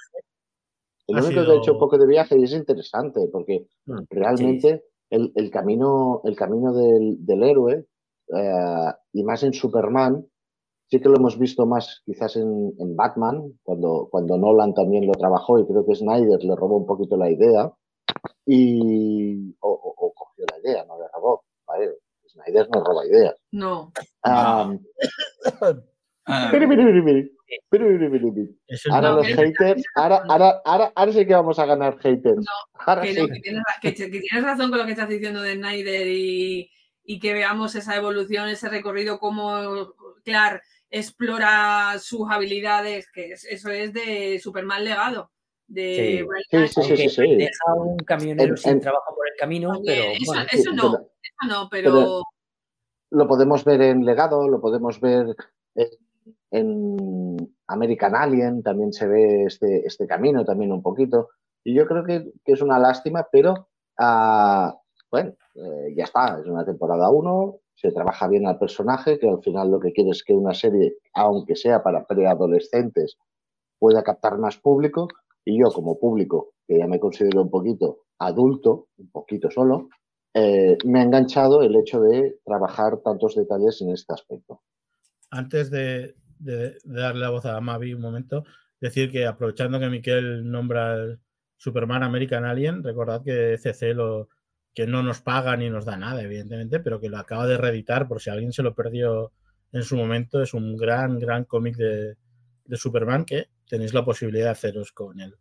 El único que ha hecho un poco de viaje y es interesante porque Mm, realmente el, el camino, el camino del, del héroe eh, y más en Superman, Sí que lo hemos visto más quizás en, en, Batman, cuando, cuando Nolan también lo trabajó y creo que Snyder le robó un poquito la idea y o, o, o cogió la idea, no le robó. Vale, Snyder no roba ideas. No. Um, Ahora los haters, ahora, ahora, ahora, ahora sí que vamos a ganar haters. No, que, sí. no, que, tienes, que, tienes, razón con lo que estás diciendo de Snyder y, y que veamos esa evolución, ese recorrido, como Clark explora sus habilidades, que es- eso es de Superman legado. De Sí. Sí, sí, sí, Aunque sí, sí. deja un camionero En- sin en- trabajo por el camino, pero eso, bueno, eso Sí, no, pero- eso no, pero, pero- lo podemos ver en Legado, lo podemos ver en, en American Alien, también se ve este, este camino también un poquito. Y yo creo que, que es una lástima, pero ah, bueno, eh, ya está, es una temporada 1, se trabaja bien al personaje, que al final lo que quiere es que una serie, aunque sea para preadolescentes, pueda captar más público. Y yo como público, que ya me considero un poquito adulto, un poquito solo, eh, me ha enganchado el hecho de trabajar tantos detalles en este aspecto. Antes de, de- darle la voz a Mavi un momento, decir que aprovechando que Miquel nombra el Superman American Alien, recordad que CC lo que no nos paga ni nos da nada, evidentemente, pero que lo acaba de reeditar por si alguien se lo perdió en su momento. Es un gran, gran cómic de, de Superman que tenéis la posibilidad de haceros con él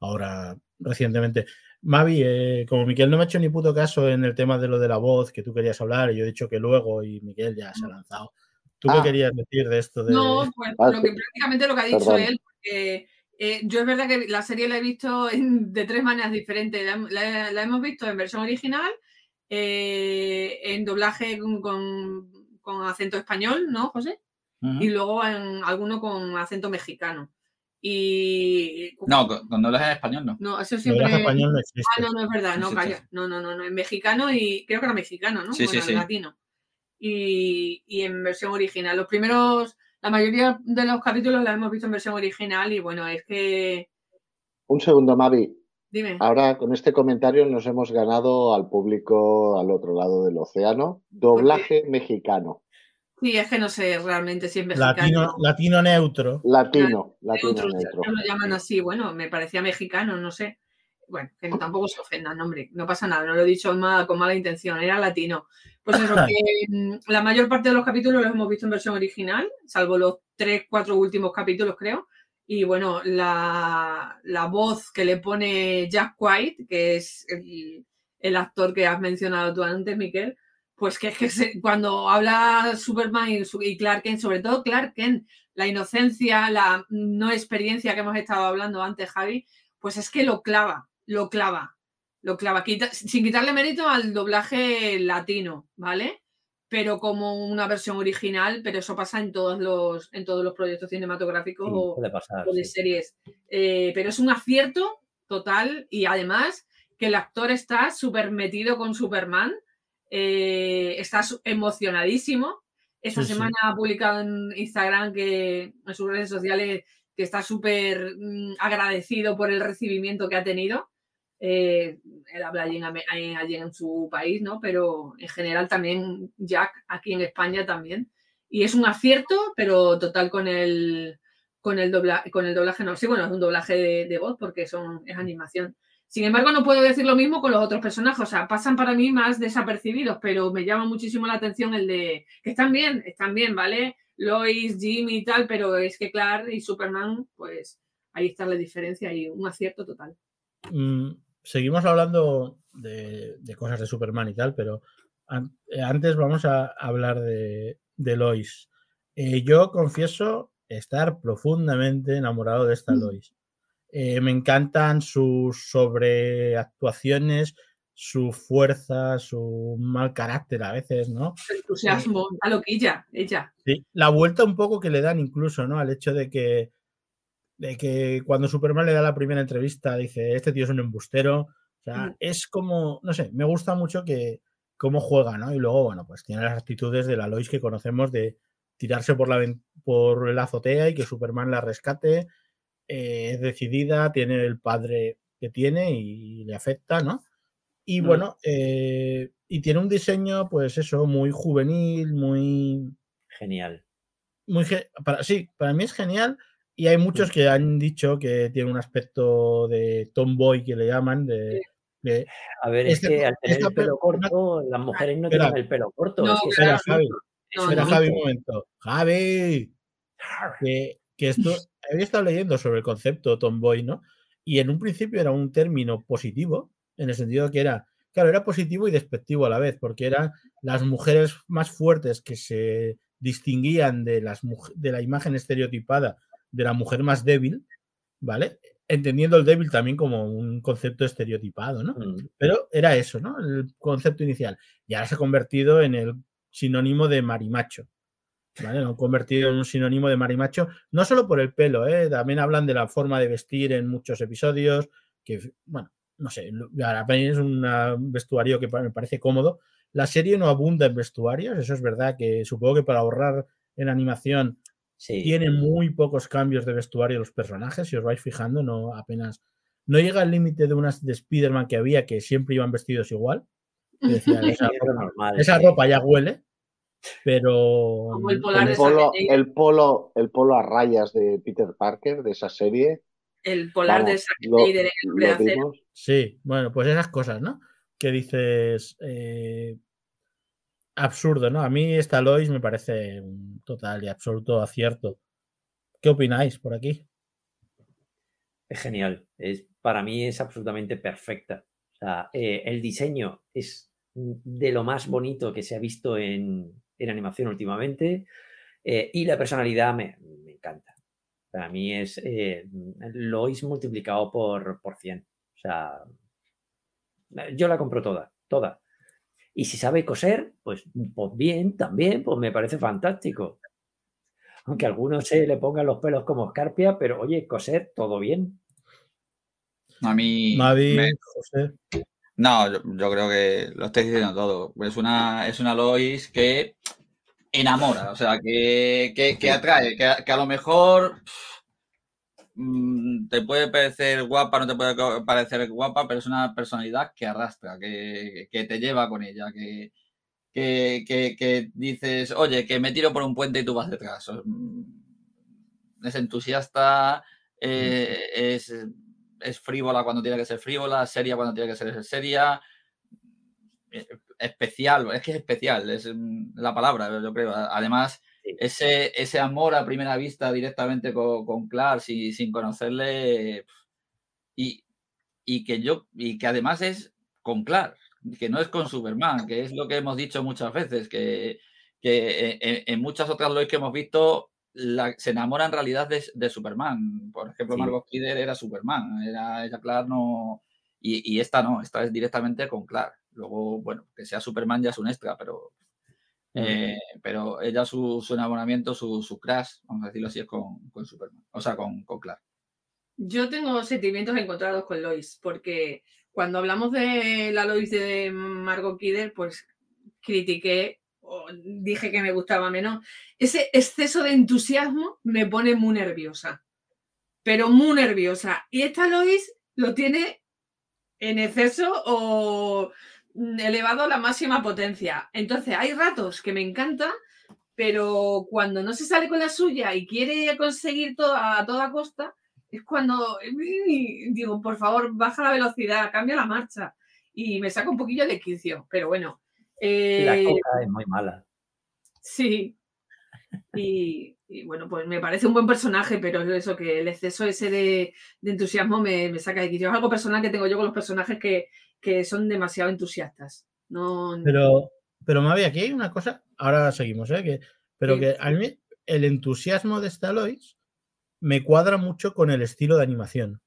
ahora recientemente. Mavi, eh, como Miquel no me ha hecho ni puto caso en el tema de lo de la voz que tú querías hablar, y yo he dicho que luego y Miquel ya se ha lanzado. ¿Tú qué Ah. quería decir de esto de No, pues Ah, lo que, prácticamente lo que ha dicho perdón. él, porque eh, yo es verdad que la serie la he visto en- de tres maneras diferentes. La, la- la hemos visto en versión original, eh, en doblaje con, con- con acento español, ¿no, José? Y luego en alguno con acento mexicano. Y No, con- cuando lo es en español no. no, eso siempre. español no existe? Ah, no, no es verdad, no, calla. No, no, no, no, en mexicano y creo que era mexicano, ¿no? Sí, sí, Bueno, sí. en latino. Y, y en versión original. Los primeros, la mayoría de los capítulos la hemos visto en versión original y bueno, es que. Un segundo, Mavi. Dime. Ahora con este comentario nos hemos ganado al público al otro lado del océano. Doblaje mexicano. Sí, es que no sé realmente si es mexicano. Latino, latino neutro. Latino. Latino Neutro, neutro. lo llaman así, bueno, me parecía mexicano, no sé. Bueno, que tampoco se ofendan, hombre, no pasa nada, no lo he dicho ma- con mala intención, era latino. Pues eso, que mm, la mayor parte de los capítulos los hemos visto en versión original, salvo los tres, cuatro últimos capítulos, creo. Y bueno, la, la voz que le pone Jack White, que es el, el actor que has mencionado tú antes, Miquel, pues que es que se- cuando habla Superman y, y Clark Kent, sobre todo Clark Kent, la inocencia, la no experiencia que hemos estado hablando antes, Javi, pues es que lo clava, lo clava, lo clava, Quita- sin quitarle mérito al doblaje latino, ¿vale? Pero como una versión original, pero eso pasa en todos los, en todos los proyectos cinematográficos Sí, o, puede pasar. o de sí. series. Eh, pero es un acierto total y además que el actor está súper metido con Superman, eh, está emocionadísimo. Esta Sí, semana ha publicado en Instagram que en sus redes sociales que está súper mm, agradecido por el recibimiento que ha tenido. Eh, él habla allí en, allí en su país, ¿no? Pero en general también Jack aquí en España también. Y es un acierto, pero total con el, con el, dobla, con el doblaje, no, sí, bueno, es un doblaje de, de voz porque son, es animación. Sin embargo, no puedo decir lo mismo con los otros personajes, o sea, pasan para mí más desapercibidos, pero me llama muchísimo la atención el de que están bien, están bien, ¿vale? Lois, Jimmy y tal, pero es que Clark y Superman, pues ahí está la diferencia y un acierto total. Mm, seguimos hablando de, de cosas de Superman y tal, pero an- eh, antes vamos a hablar de, de Lois. Eh, yo confieso estar profundamente enamorado de esta Mm. Lois. Eh, me encantan sus sobreactuaciones, su fuerza, su mal carácter a veces, ¿no? El entusiasmo, la loquilla, ella. Sí, la vuelta un poco que le dan incluso, ¿no? Al hecho de que, de que cuando Superman le da la primera entrevista dice, este tío es un embustero. O sea, Mm. es como, no sé, me gusta mucho que cómo juega, ¿no? Y luego, bueno, pues tiene las actitudes de la Lois que conocemos de tirarse por la, por la azotea y que Superman la rescate. eh, es decidida, tiene el padre que tiene y le afecta, ¿no? Y Mm. bueno, eh, y tiene un diseño, pues eso, muy juvenil, muy Genial. muy ge- para, sí, para mí es genial. Y hay muchos que han dicho que tiene un aspecto de tomboy que le llaman, de, de- A ver, es Este- que al tener el pelo persona- corto, las mujeres no Espera. tienen el pelo corto. No, es que Espera, es Javi, No, espera, no. Javi, un momento. Javi, que, que esto había estado leyendo sobre el concepto tomboy, ¿no? Y en un principio era un término positivo, en el sentido que era, claro, era positivo y despectivo a la vez, porque eran las mujeres más fuertes que se distinguían de, las, de la imagen estereotipada de la mujer más débil, ¿vale? Entendiendo el débil también como un concepto estereotipado, ¿no? Mm, Pero era eso, ¿no? El concepto inicial. Y ahora se ha convertido en el sinónimo de marimacho. ¿Vale? Lo han convertido en un sinónimo de marimacho, no solo por el pelo, ¿eh? también hablan de la forma de vestir en muchos episodios, que, bueno, no sé, es un vestuario que me parece cómodo. La serie no abunda en vestuarios, eso es verdad que supongo que para ahorrar en animación Sí. tiene muy pocos cambios de vestuario los personajes, si os vais fijando, no apenas. No llega al límite de unas de Spider-Man que había que siempre iban vestidos igual. decían, esa, ropa, normal, esa sí. ropa ya huele, pero. Como el polar El de polo, Zack el, polo, el polo a rayas de Peter Parker, de esa serie. El polar de vamos, Zack Snyder en el de. Sí, bueno, pues esas cosas, ¿no? Que dices. eh, absurdo, ¿no? A mí esta Lois me parece un total y absoluto acierto. ¿Qué opináis por aquí? Es genial. Es, para mí es absolutamente perfecta. O sea, eh, el diseño es de lo más bonito que se ha visto en, en animación últimamente eh, y la personalidad me, me, encanta. Para mí es eh, Lois multiplicado por, por 100. O sea, yo la compro toda, toda. Y si sabe coser, pues, pues bien, también, pues me parece fantástico. Aunque a algunos se le pongan los pelos como escarpia, pero oye, coser, todo bien. A mí. Mavi, me- José. No, yo, yo creo que lo estáis diciendo todo. Es una, es una Lois que enamora, o sea, que, que, que atrae, que, a- que a lo mejor te puede parecer guapa, no te puede parecer guapa, pero es una personalidad que arrastra, que, que te lleva con ella, que, que, que, dices, oye, que me tiro por un puente y tú vas detrás. Mm, Es entusiasta, eh, es, es frívola cuando tiene que ser frívola, seria cuando tiene que ser seria, eh, especial, es que es especial, es mm, la palabra, yo creo. Además. Ese, ese amor a primera vista directamente con, con Clark, sin, sin conocerle, y, y que yo, y que además es con Clark, que no es con Superman, que es lo que hemos dicho muchas veces, que, que en, en muchas otras Lois que hemos visto la- se enamora en realidad de, de Superman. Por ejemplo, Sí. Margot Kidder era Superman, era ella Clark no. Y, y esta no, esta es directamente con Clark. Luego, bueno, que sea Superman ya es un extra, pero. Eh, pero ella, su, su enamoramiento, su, su crush, vamos a decirlo así, es con, con Superman. O sea, con, con Clark. Yo tengo sentimientos encontrados con Lois, porque cuando hablamos de la Lois de Margot Kidder, pues critiqué o dije que me gustaba menos. Ese exceso de entusiasmo me pone muy nerviosa, pero muy nerviosa. Y esta Lois lo tiene en exceso o elevado a la máxima potencia. Entonces, hay ratos que me encanta, pero cuando no se sale con la suya y quiere conseguir todo a toda costa, es cuando digo, por favor, baja la velocidad, cambia la marcha. Y me saca un poquillo de quicio, pero bueno. La eh, coca es muy mala. Sí. Y, y bueno, pues me parece un buen personaje, pero eso que el exceso ese de, de entusiasmo me, me saca de quicio. Es algo personal que tengo yo con los personajes que, que son demasiado entusiastas. No, Pero, pero Mavi, aquí hay una cosa, ahora seguimos, ¿eh? Que, pero Sí. que a mí el entusiasmo de esta Lois me cuadra mucho con el estilo de animación.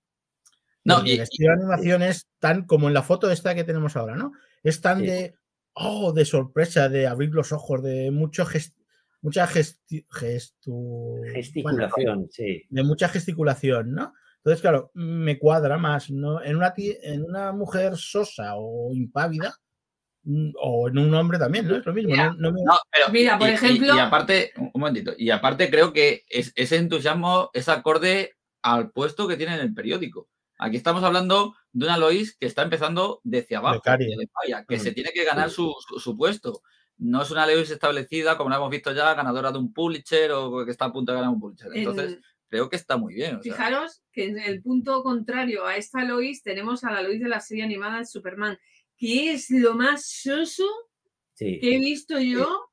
No, y- el estilo de animación es tan como en la foto esta que tenemos ahora, ¿no? Es tan Sí. de, oh, de sorpresa, de abrir los ojos, de mucho gest- mucha gesti- gestu- bueno, Gesticulación, sí. de mucha gesticulación, ¿no? Entonces, claro, me cuadra más, ¿no? En una, en una mujer sosa o impávida, mm, o en un hombre también, ¿no? Es lo mismo. Mira, no- no me- No, pero, Mira, por y- ejemplo- Y, aparte, un momentito, y aparte creo que es- ese entusiasmo es acorde al puesto que tiene en el periódico. Aquí estamos hablando de una Lois que está empezando desde abajo, de falla, que Mm. se tiene que ganar su, su- su puesto. No es una Lois establecida, como la hemos visto ya, ganadora de un Pulitzer o que está a punto de ganar un Pulitzer. Entonces, en- creo que está muy bien. o sea, Fijaros que en el punto contrario a esta Lois tenemos a la Lois de la serie animada de Superman, que es lo más soso sí. que he visto yo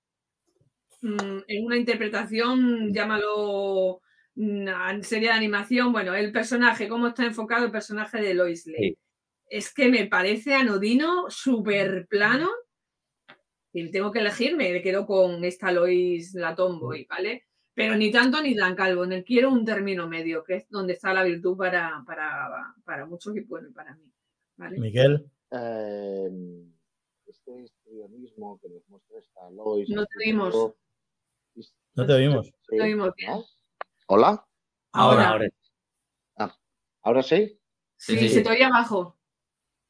mm, en una interpretación, llámalo mm, serie de animación, bueno, el personaje, cómo está enfocado el personaje de Lois Lane. Sí. Es que me parece anodino, súper plano. Y tengo que elegir, me quedo con esta Lois la Tomboy, ¿vale? Pero ni tanto ni tan calvo, no quiero un término medio, que es donde está la virtud para, para, para muchos y bueno, para mí. ¿vale? Miguel, Eh, este histrionismo que nos muestra esta Lois. No te oímos. tipo- no te oímos. Sí, Lo oímos bien. ¿no? ¿Hola? Ahora, Ahora. ahora. ¿Ahora sí? sí, Sí, sí, se te oye abajo.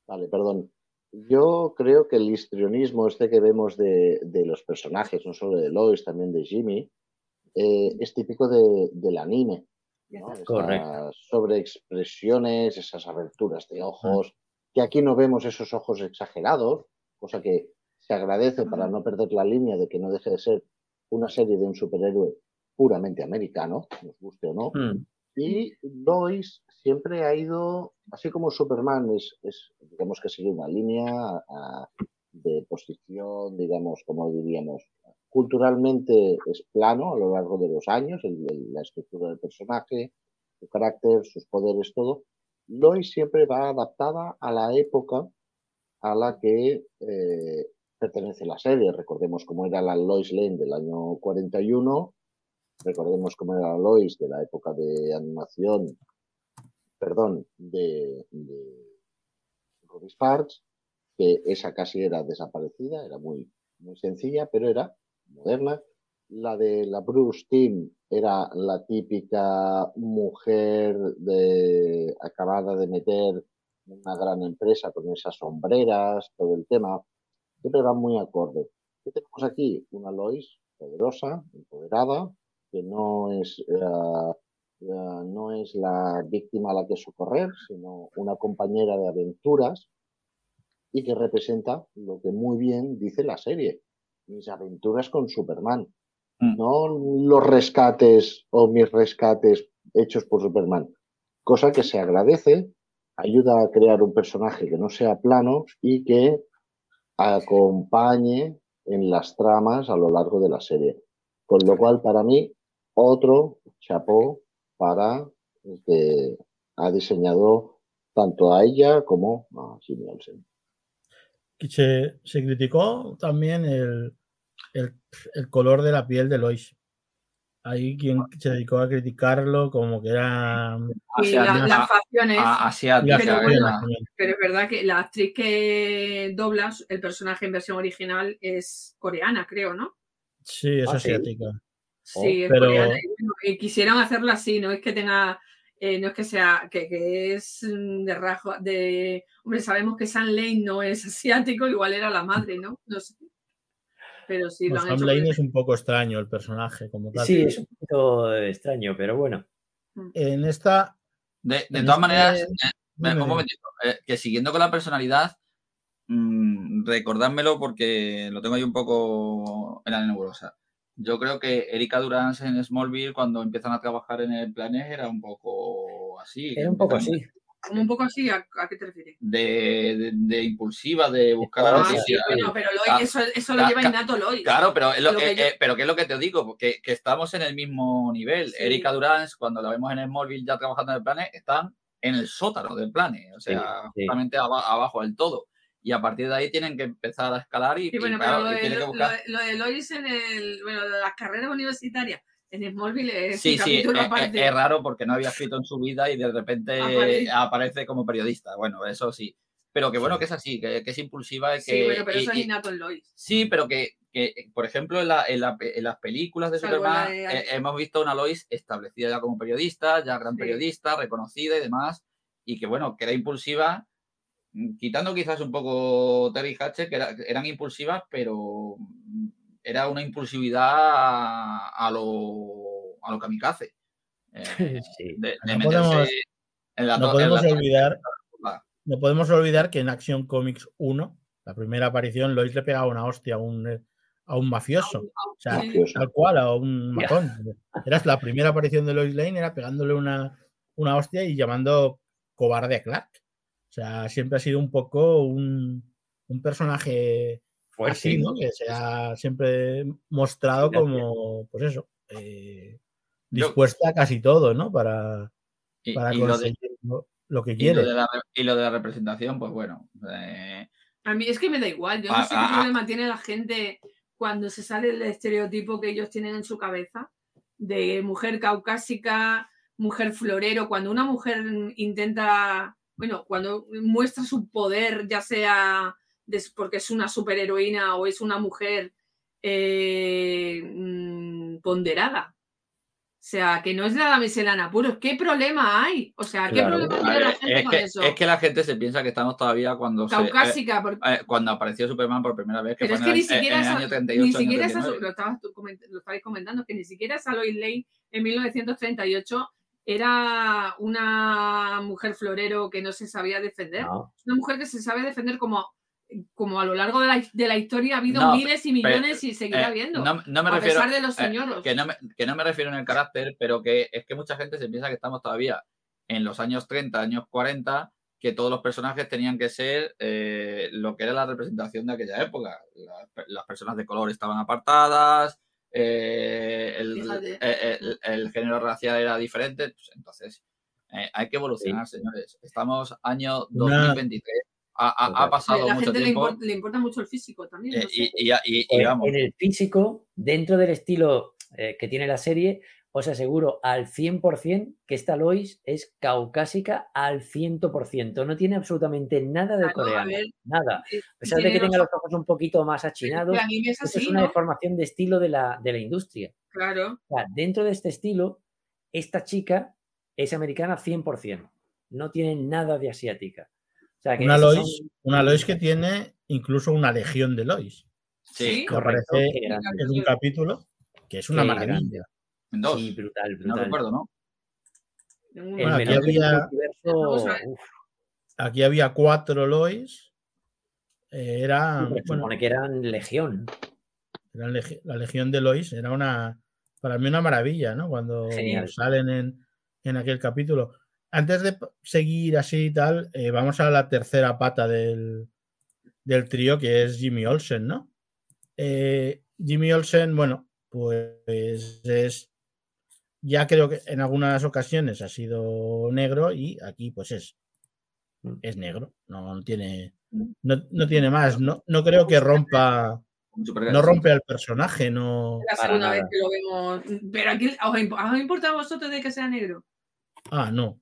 Vale, perdón. Yo creo que el histrionismo este que vemos de, de los personajes, no solo de Lois, también de Jimmy, eh, es típico de- del anime. ¿no? Correcto. sobreexpresiones, esas aberturas de ojos, que aquí no vemos esos ojos exagerados, cosa que se agradece para no perder la línea de que no deje de ser una serie de un superhéroe puramente americano, nos guste o no. Mm, Y Lois siempre ha ido, así como Superman es, es digamos que sigue una línea ah, de posición, digamos, como diríamos, culturalmente es plano a lo largo de los años, el- la estructura del personaje, su carácter, sus poderes, todo. Lois siempre va adaptada a la época a la que eh, pertenece la serie. Recordemos cómo era la Lois Lane del año 41, recordemos cómo era la Lois de la época de animación, perdón, de, de Ruby Sparks, que esa casi era desaparecida, era muy, muy sencilla, pero era moderna. La de la Bruce Team era la típica mujer de, acabada de meter una gran empresa con esas sombreras, todo el tema. Siempre va muy acorde. ¿Qué tenemos aquí? Una Lois poderosa, empoderada, que no es, eh, eh, no es la víctima a la que socorrer, sino una compañera de aventuras y que representa lo que muy bien dice la serie, mis aventuras con Superman. Mm. No los rescates o mis rescates hechos por Superman. Cosa que se agradece, ayuda a crear un personaje que no sea plano y que acompañe en las tramas a lo largo de la serie. Con lo cual, para mí, otro chapó para el que ha diseñado tanto a ella como a Jimmy Olsen. Se, se criticó también el, el- el color de la piel de Lois. Hay quien se dedicó a criticarlo como que era Y la- las facciones. a- asiática, Pero bueno, Pero es verdad que la actriz que dobla el personaje en versión original es coreana, creo, ¿no? Sí, es Ah, sí. asiática. Sí, es pero- coreana. Y, bueno, y quisieron hacerlo así, no es que tenga, eh, no es que sea, que, que es mm, de rajo, de, hombre, sabemos que Sam Lane no es asiático, igual era la madre, ¿no? No sé. Pero sí, lo han hecho. Lane es un poco extraño el personaje como tal. Sí, es un poquito extraño, pero bueno. En esta. De, de en todas este- maneras, eh, eh, que siguiendo con la personalidad, mm, recordádmelo porque lo tengo ahí un poco en la nebulosa. Yo creo que Erika Durance en Smallville, cuando empiezan a trabajar en el Planet, era un poco así. Era un poco así. Como un poco así, ¿a, a qué te refieres? De, de- de impulsiva, de buscar la Ah, Ah, sí, noticia. bueno, pero Lois, Ca- eso, eso lo lleva innato Lois. Claro, pero, es lo, Lo que eh, yo- eh, pero ¿qué es lo que te digo? Que, que estamos en el mismo nivel. Sí. Erika Durance, cuando la vemos en Smallville ya trabajando en el Planet, están en el sótano del Planet, o sea, Sí, sí. justamente aba- abajo del todo. Y a partir de ahí tienen que empezar a escalar y, Sí, y bueno, claro, pero lo y que lo, buscar. lo de Lois en el, bueno, de las carreras universitarias en Smallville es Sí, un sí, capítulo es, aparte. es raro porque no había escrito en su vida y de repente Aparece. aparece como periodista. Bueno, eso sí. Pero que bueno, que es así, que, que es impulsiva y que. sí, bueno, pero y- eso es y- innato en Lois. Sí, pero que, que, por ejemplo, en, la- en la en las películas de Salvo Superman de- eh, hemos visto a una Lois establecida ya como periodista, ya gran Sí. periodista, reconocida y demás, y que bueno, que era impulsiva, quitando quizás un poco Terry Hatcher, que era- eran impulsivas, pero mm, era una impulsividad a, a lo, a lo kamikaze. Eh, Sí. de, de No podemos- en la No to- en podemos la- olvidar. No podemos olvidar que en Action Comics 1, la primera aparición, Lois le pegaba una hostia a un, a un mafioso. O sea. Mafioso. tal cual, a un matón. Era la primera aparición de Lois Lane, era pegándole una, una hostia y llamando cobarde a Clark. O sea, siempre ha sido un poco un, un personaje Fuerte, así, ¿no? Que se ha siempre mostrado como, pues eso, eh, dispuesta a casi todo, ¿no? Para, y- para y lo de- conseguir lo, que y lo quiere. de la re- y lo de la representación, pues bueno. eh, A mí es que me da igual. Yo no sé ah, qué ah. problema tiene la gente cuando se sale el estereotipo que ellos tienen en su cabeza de mujer caucásica, mujer florero. Cuando una mujer intenta, bueno, cuando muestra su poder, ya sea porque es una superheroína o es una mujer eh, mm, ponderada. O sea, que no es la damisela en apuros. ¿Qué problema hay? O sea, ¿qué Claro. problema tiene la gente es, con que, eso? es que la gente se piensa que estamos todavía cuando se, eh, Caucásica, porque eh, cuando apareció Superman por primera vez, que Pero es que ni siquiera el esa, año 38, ni año siquiera esa- 39. lo, estabas tú coment- lo estabais comentando, que ni siquiera esa Lois Lane en 1938 era una mujer florero que no se sabía defender. No, Una mujer que se sabe defender como, como a lo largo de la, de la historia ha habido No, miles y millones y seguirá Eh, habiendo. no, no me a refiero, pesar de los eh, señoros. que, no me, que no me refiero en el carácter, pero que es que mucha gente se piensa que estamos todavía en los años 30, años 40, que todos los personajes tenían que ser eh, lo que era la representación de aquella época. Las personas de color estaban apartadas, eh, el, Fíjate. eh, el- el género racial era diferente. pues, entonces, eh, hay que evolucionar, señores. Estamos año Una- 2023. Ha, ha- ha pasado la mucho gente le tiempo. importa, le importa mucho el físico también. eh, no sé. y, y- y- y Pues, vamos, en el físico, dentro del estilo eh, que tiene la serie, os aseguro al 100% que esta Lois es caucásica al 100%. No tiene absolutamente nada de Claro, a coreano. ver, Nada. A pesar de que tenga los ojos un poquito más achinados, es es una ¿no? deformación de estilo de la, de la industria. Claro. O sea, dentro de este estilo, esta chica es americana 100%. No tiene nada de asiática. O sea, que Una Lois, son- una Lois que tiene incluso una legión de Lois. sí, Correcto, en un capítulo que es una Qué maravilla. En dos. Sí, brutal, no brutal. recuerdo, ¿no? Un- El Bueno, aquí había- Aquí había cuatro Lois. eh, Era, se bueno, supone que eran legión. era legi- la legión de Lois era una, para mí una maravilla, ¿no? Cuando Genial. salen en, en aquel capítulo. Antes de seguir así y tal, eh, vamos a la tercera pata del, del trío, que es Jimmy Olsen, ¿no? Eh, Jimmy Olsen, bueno, pues es, ya creo que en algunas ocasiones ha sido negro y aquí pues es, Mm. es negro, no, no tiene, no, no tiene más, no, no creo que rompa, no rompe al personaje, no... la segunda vez que lo vemos. Pero aquí, ¿os, imp- os ha importado a vosotros de que sea negro? Ah, no.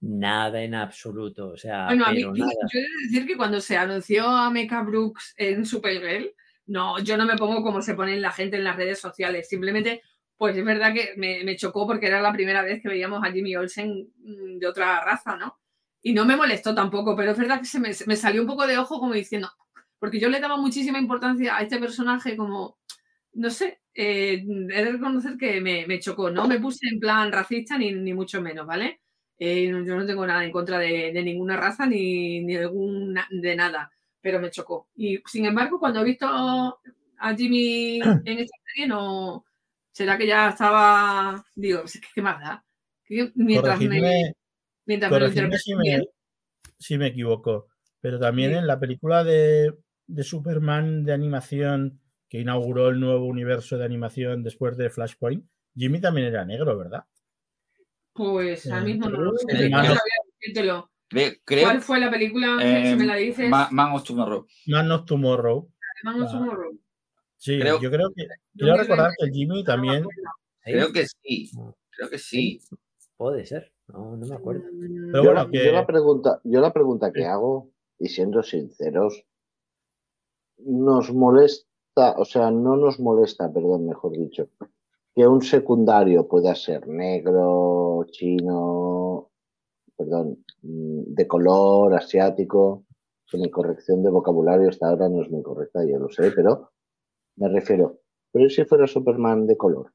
Nada en absoluto. O sea, Bueno, a mí, nada. yo he de decir que cuando se anunció a Mecha Brooks en Supergirl, no, yo no me pongo como se ponen la gente en las redes sociales. Simplemente, pues es verdad que me, me chocó porque era la primera vez que veíamos a Jimmy Olsen mm, de otra raza, ¿no? Y no me molestó tampoco, pero es verdad que se me, salió un poco de ojo como diciendo, porque yo le daba muchísima importancia a este personaje como, no sé, eh, he de reconocer que me, me chocó. No me puse en plan racista ni, ni mucho menos, ¿vale? Eh, yo no tengo nada en contra de, de ninguna raza ni, ni de, alguna- de nada, pero me chocó. Y sin embargo, cuando he visto a Jimmy en esta serie, no. ¿Será que ya estaba.? Digo, es que qué más da. Que mientras me, mientras me si, me, si me equivoco, pero también Sí. en la película de, de Superman de animación que inauguró el nuevo universo de animación después de Flashpoint, Jimmy también era negro, ¿verdad? pues ahora Eh, mismo no lo sé. No sabría decírtelo. Creo, ¿Cuál fue la película? eh, si me la dices. Ma- Man of Tomorrow. Man of Tomorrow. Man of ah, Tomorrow. Sí, Creo- yo creo que quiero recordar que el Jimmy también. Creo que sí. Creo que sí. Puede ser. No, no me acuerdo. Pero yo, bueno, que- yo la pregunta, yo la pregunta que hago, y siendo sinceros, nos molesta, o sea, no nos molesta, perdón, mejor dicho, que un secundario pueda ser negro, chino, perdón, mm, de color, asiático, que mi corrección de vocabulario hasta ahora no es muy correcta, ya lo sé, pero me refiero, pero ¿y si fuera Superman de color?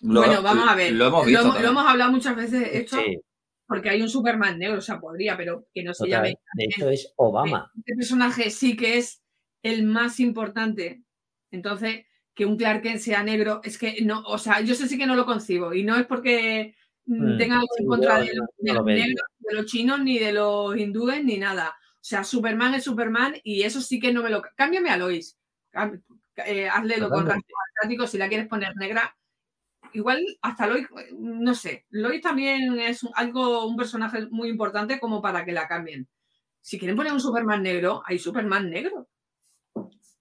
Lo- bueno, vamos a ver. Lo hemos visto. lo, hemos, también. lo hemos hablado muchas veces esto, Sí, porque hay un Superman negro, o sea, podría, pero que no se total. llame. De hecho, es Obama. Este personaje sí que es el más importante. Entonces, que un Clark Kent sea negro, es que no, o sea, yo sé sí que no lo concibo. Y no es porque mm, Mm, tenga algo en contra de, los- no de lo los veo. negros, de los chinos, ni de los hindúes, ni nada. O sea, Superman es Superman y eso sí que no me lo. Cámbiame a Lois. Eh, hazle lo con asiáticos si la quieres poner negra. Igual hasta Lois, no sé. Lois también es un- algo, un personaje muy importante como para que la cambien. Si quieren poner un Superman negro, hay Superman negro.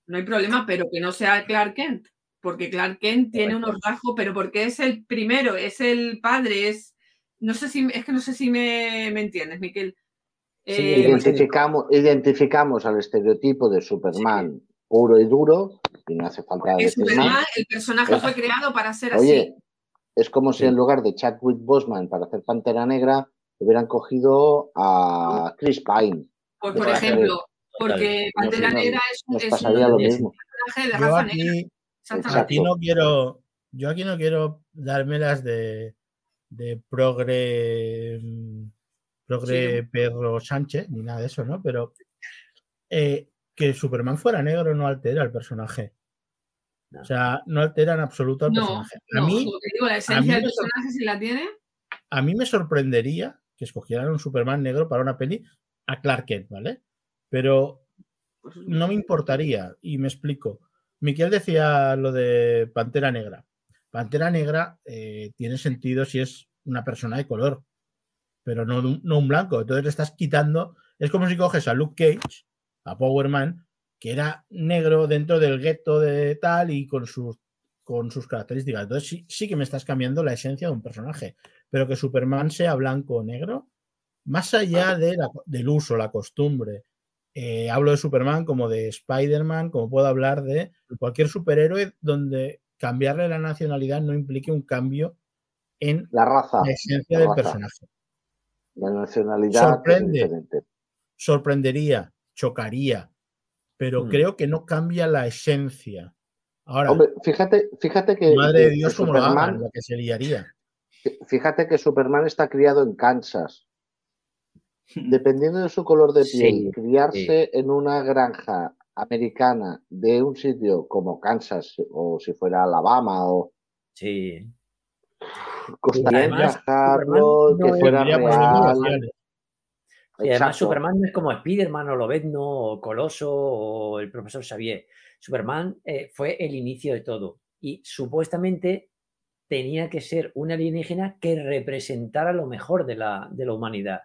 No hay problema, pero que no sea Clark Kent. Porque Clark Kent tiene unos rasgos, pero porque es el primero, es el padre, es. No sé si, es que no sé si me, me entiendes, Miquel. Sí, Eh, Identificamos, identificamos al estereotipo de Superman puro y duro, y no hace falta porque decir Superman, más. el personaje fue creado para ser así. Oye, es como si en lugar de Chadwick Boseman para hacer Pantera Negra, hubieran cogido a Chris Pine. Pues, por ejemplo, porque Pantera no, Negra es es pasaría un lo es- mismo. personaje de raza aquí, negra. Aquí no quiero, yo aquí no quiero dármelas de, de progre, progre Pedro Sánchez, ni nada de eso, ¿no? Pero eh, que Superman fuera negro no altera al personaje. No. O sea, no altera en absoluto al No, personaje. A no, mí, que digo, la esencia del personaje, si la tiene, a mí me sorprendería que escogieran un Superman negro para una peli a Clark Kent, ¿vale? Pero no me importaría, y me explico. Miquel decía lo de Pantera Negra. Pantera Negra eh, tiene sentido si es una persona de color, pero no, un- no un blanco. Entonces le estás quitando. Es como si coges a Luke Cage, a Power Man, que era negro dentro del gueto de tal y con sus, con sus características. Entonces sí, sí que me estás cambiando la esencia de un personaje. Pero que Superman sea blanco o negro, más allá de la- del uso, la costumbre, eh, hablo de Superman como de Spider-Man, como puedo hablar de cualquier superhéroe donde cambiarle la nacionalidad no implique un cambio en La raza, la esencia la del raza. personaje. La nacionalidad Sorprende. es diferente. Sorprendería, chocaría, pero Mm. creo que no cambia la esencia. Ahora, Hombre, fíjate, fíjate que, madre de Dios, que como Superman, la que se liaría. fíjate que Superman está criado en Kansas. Dependiendo de su color de piel, Sí, criarse en una granja americana de un sitio como Kansas o si fuera Alabama o Sí. Costaría además, Superman no que es- fuera real. Y además Exacto. Superman no es como Spiderman o Lobezno o Coloso o el profesor Xavier. Superman eh, fue el inicio de todo y supuestamente tenía que ser un alienígena que representara lo mejor de la, de la humanidad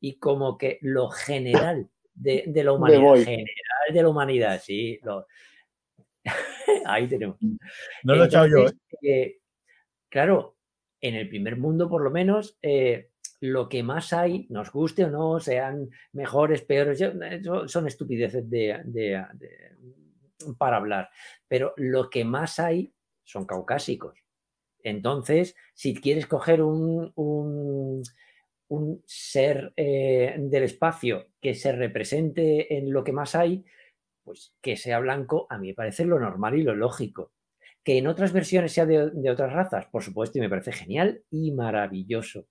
y como que lo general de, de la humanidad, general de la humanidad, sí, lo- ahí tenemos. No lo he echado yo. ¿eh? Eh, claro, en el primer mundo, por lo menos, eh, lo que más hay, nos guste o no, sean mejores, peores, eso son estupideces de, de- de- para hablar, pero lo que más hay son caucásicos. Entonces, si quieres coger un ser eh, del espacio que se represente en lo que más hay, pues que sea blanco, a mí me parece lo normal y lo lógico. Que en otras versiones sea de, de otras razas, por supuesto, y me parece genial y maravilloso.